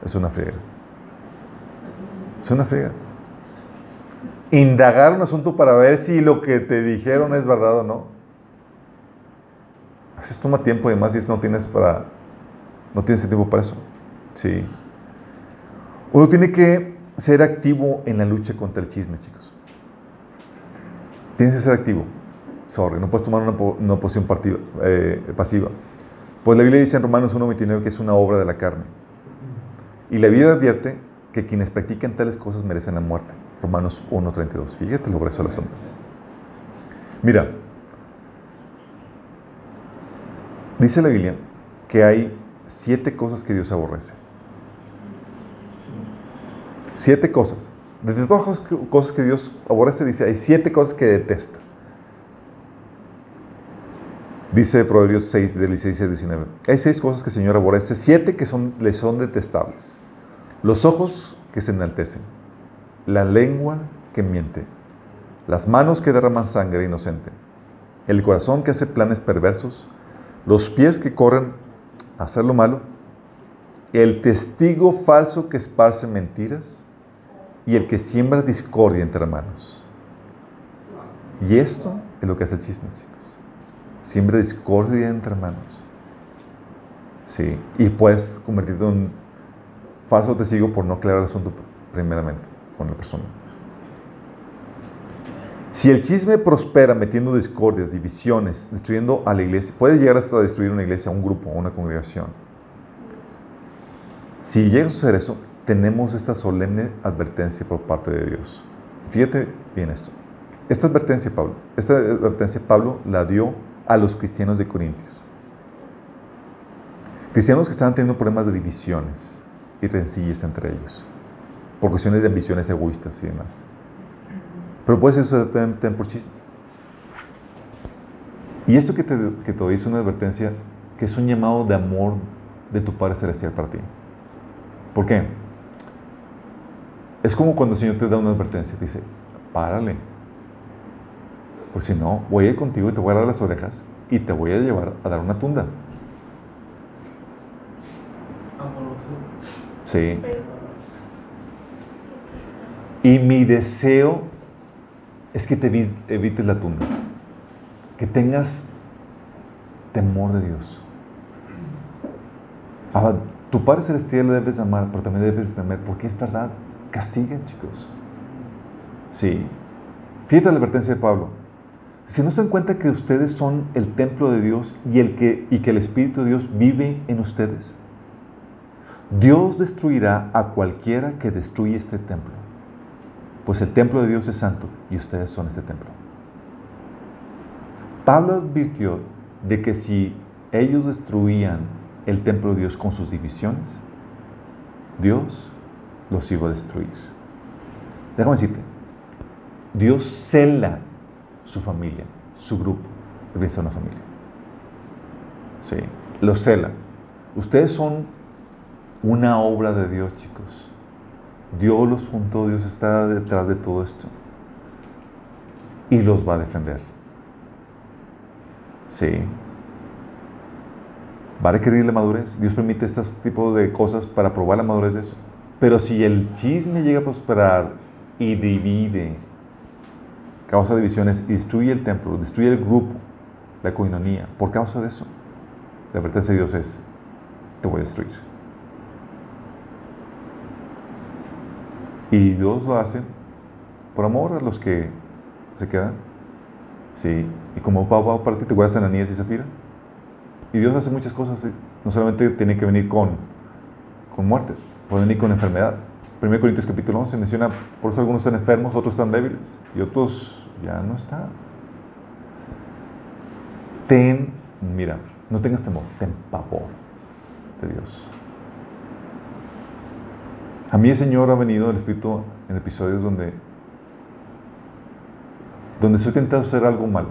es una friega. Es una friega. Indagar un asunto para ver si lo que te dijeron es verdad o no. A veces toma tiempo y además no tienes para no tienes tiempo para eso. Sí. Uno tiene que ser activo en la lucha contra el chisme, chicos. Tienes que ser activo. Sorry, no puedes tomar una, posición eh, pasiva. Pues la Biblia dice en Romanos 1.29 que es una obra de la carne. Y la Biblia advierte que quienes practican tales cosas merecen la muerte. Romanos 1.32. Fíjate lo grueso del asunto. Mira, dice la Biblia que hay siete cosas que Dios aborrece. Siete cosas. De todas las cosas que Dios aborrece, dice, hay siete cosas que detesta. Dice Proverbios 6, del 16 al 19. Hay seis cosas que el Señor aborrece, siete que son, le son detestables. Los ojos que se enaltecen, la lengua que miente, las manos que derraman sangre inocente, el corazón que hace planes perversos, los pies que corren a hacer lo malo, el testigo falso que esparce mentiras y el que siembra discordia entre hermanos. Y esto es lo que hace el chisme, Siembra discordia entre hermanos. Sí, y puedes convertirte en un falso testigo por no aclarar el asunto primeramente con la persona. Si el chisme prospera metiendo discordias, divisiones, destruyendo a la iglesia, puede llegar hasta destruir una iglesia, un grupo, una congregación. Si llega a suceder eso, tenemos esta solemne advertencia por parte de Dios. Fíjate bien esto. Esta advertencia, Pablo, esta advertencia Pablo la dio a los cristianos de Corintios. Cristianos que estaban teniendo problemas de divisiones y rencillas entre ellos, por cuestiones de ambiciones egoístas y demás. Pero puede ser eso también por chisme. Y esto que te, que te doy es una advertencia que es un llamado de amor de tu Padre Celestial para ti. ¿Por qué? Es como cuando el Señor te da una advertencia, te dice, párale. Pues si no, voy a ir contigo y te voy a dar las orejas y te voy a llevar a dar una tunda. Sí. Y mi deseo es que te evites la tunda. Que tengas temor de Dios. Ahora, tu Padre Celestial le debes amar, pero también debes temer, porque es verdad. Castiga, chicos. Sí. Fíjate la advertencia de Pablo. Si no se dan cuenta que ustedes son el templo de Dios y, el que, y que el Espíritu de Dios vive en ustedes, Dios destruirá a cualquiera que destruye este templo. Pues el templo de Dios es santo y ustedes son ese templo. Pablo advirtió de que si ellos destruían el templo de Dios con sus divisiones, Dios los iba a destruir. Déjame decirte, Dios cela su familia, su grupo, debe ser una familia. Sí, lo cela. Ustedes son una obra de Dios, chicos. Dios los juntó, Dios está detrás de todo esto. Y los va a defender. Sí. ¿Va a requerir la madurez? Dios permite este tipo de cosas para probar la madurez de eso. Pero si el chisme llega a prosperar y divide, causa divisiones y destruye el templo, destruye el grupo, la coinonía, por causa de eso, La advertencia de Dios es, te voy a destruir. Y Dios lo hace por amor a los que se quedan. Sí, y como papá para ti te guardas Ananías y Zafira. Y Dios hace muchas cosas. No solamente tiene que venir con, con muerte, puede venir con enfermedad. 1 Corintios capítulo 11 menciona, por eso algunos están enfermos, otros están débiles y otros ya no están. Ten, mira, no tengas temor, ten pavor de Dios. A mí el Señor ha venido, el Espíritu, en episodios donde, donde soy tentado a hacer algo malo.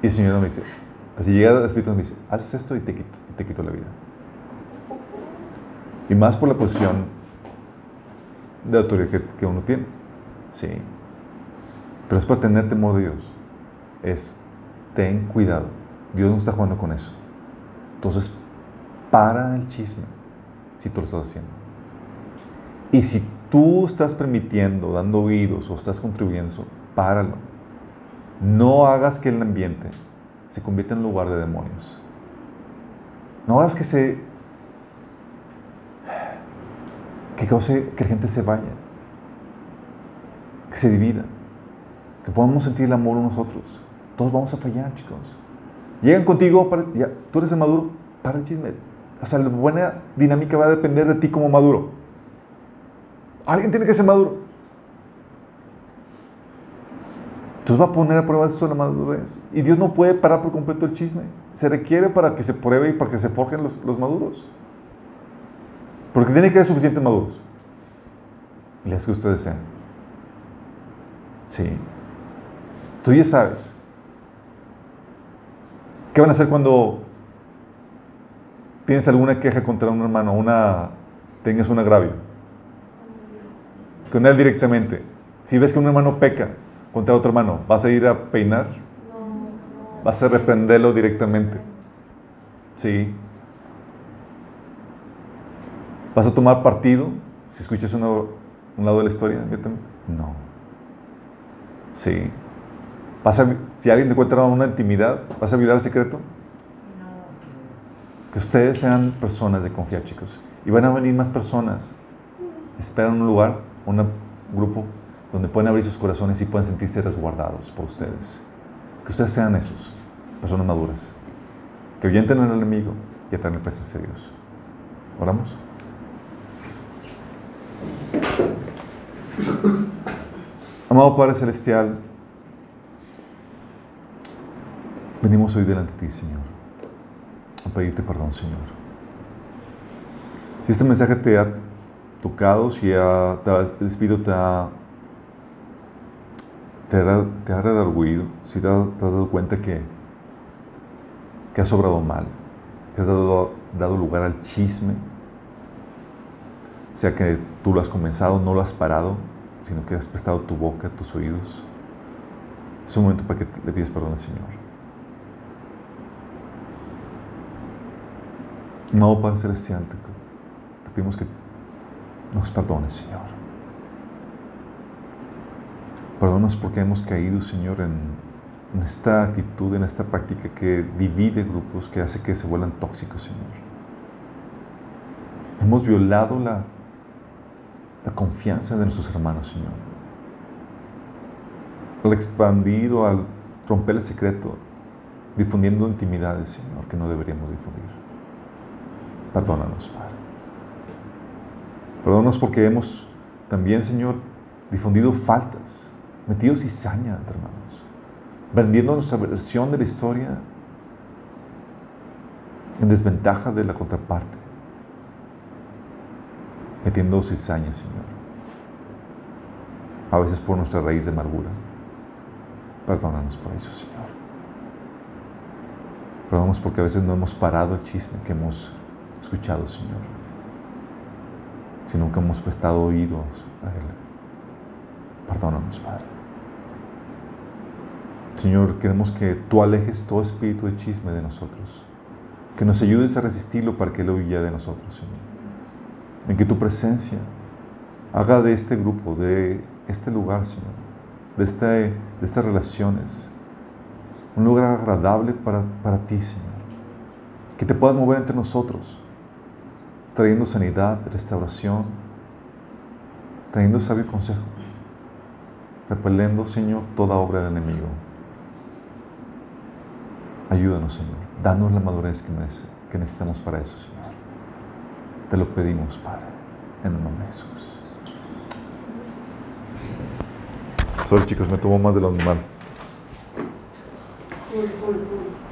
Y el Señor me dice, así llega el Espíritu me dice, haces esto y te quito, y te quito la vida. Y más por la posición de autoridad que, que uno tiene. Sí. Pero es para tener temor de Dios. Es, ten cuidado. Dios no está jugando con eso. Entonces, para el chisme si tú lo estás haciendo. Y si tú estás permitiendo, dando oídos o estás contribuyendo, páralo. No hagas que el ambiente se convierta en lugar de demonios. No hagas que se que cause que la gente se vaya, que se divida, que podamos sentir el amor unos otros. Todos vamos a fallar, chicos. Llegan contigo, para, ya, tú eres el maduro, para el chisme. O sea, la buena dinámica va a depender de ti como maduro. Alguien tiene que ser maduro. Entonces va a poner a prueba esto de la madurez. Y Dios no puede parar por completo el chisme. Se requiere para que se pruebe y para que se forjen los, los maduros. Porque tiene que haber suficientes maduros. Y las que ustedes sean. Sí. Tú ya sabes. ¿Qué van a hacer cuando tienes alguna queja contra un hermano, una, tengas un agravio? Con él directamente. Si ves que un hermano peca contra otro hermano, ¿vas a ir a peinar? ¿Vas a reprenderlo directamente? Sí. ¿Vas a tomar partido si escuchas un lado de la historia? No. Sí. ¿Vas a, si alguien te encuentra una intimidad, ¿vas a violar el secreto? No. Que ustedes sean personas de confiar, chicos. Y van a venir más personas. Esperan un lugar, un grupo, donde pueden abrir sus corazones y pueden sentirse resguardados por ustedes. Que ustedes sean esos, personas maduras. Que oyenten al enemigo y atraen la presencia de Dios. ¿Oramos? Amado Padre Celestial, venimos hoy delante de ti, Señor, a pedirte perdón, Señor. Si este mensaje te ha tocado, si ha, el Espíritu te ha, te ha, te ha si te, has dado cuenta que, que has obrado mal, que has dado, dado lugar al chisme, sea que tú lo has comenzado, no lo has parado, sino que has prestado tu boca, tus oídos. Es un momento para que le pides perdón al Señor. No, Padre Celestial, te, te pedimos que nos perdones, Señor. Perdónanos porque hemos caído, Señor, en, esta actitud, en esta práctica que divide grupos, que hace que se vuelvan tóxicos, Señor. Hemos violado la la confianza de nuestros hermanos, Señor. Al expandir o al romper el secreto, difundiendo intimidades, Señor, que no deberíamos difundir. Perdónanos, Padre. Perdónanos porque hemos también, Señor, difundido faltas, metido cizaña entre hermanos, vendiendo nuestra versión de la historia en desventaja de la contraparte metiendo cizaña, Señor. A veces por nuestra raíz de amargura. Perdónanos por eso, Señor. Perdónanos porque a veces no hemos parado el chisme que hemos escuchado, Señor. Si nunca hemos prestado oídos a Él. Perdónanos, Padre. Señor, queremos que tú alejes todo espíritu de chisme de nosotros. Que nos ayudes a resistirlo para que Él huya de nosotros, Señor en que tu presencia haga de este grupo, de este lugar, Señor, de, este, estas relaciones, un lugar agradable para ti, Señor. Que te puedas mover entre nosotros, trayendo sanidad, restauración, trayendo sabio consejo, repeliendo, Señor, toda obra del enemigo. Ayúdanos, Señor. Danos la madurez que, necesitamos para eso, Señor. Te lo pedimos, Padre, en el nombre de Jesús. Sorry, chicos, me tomo más de lo normal.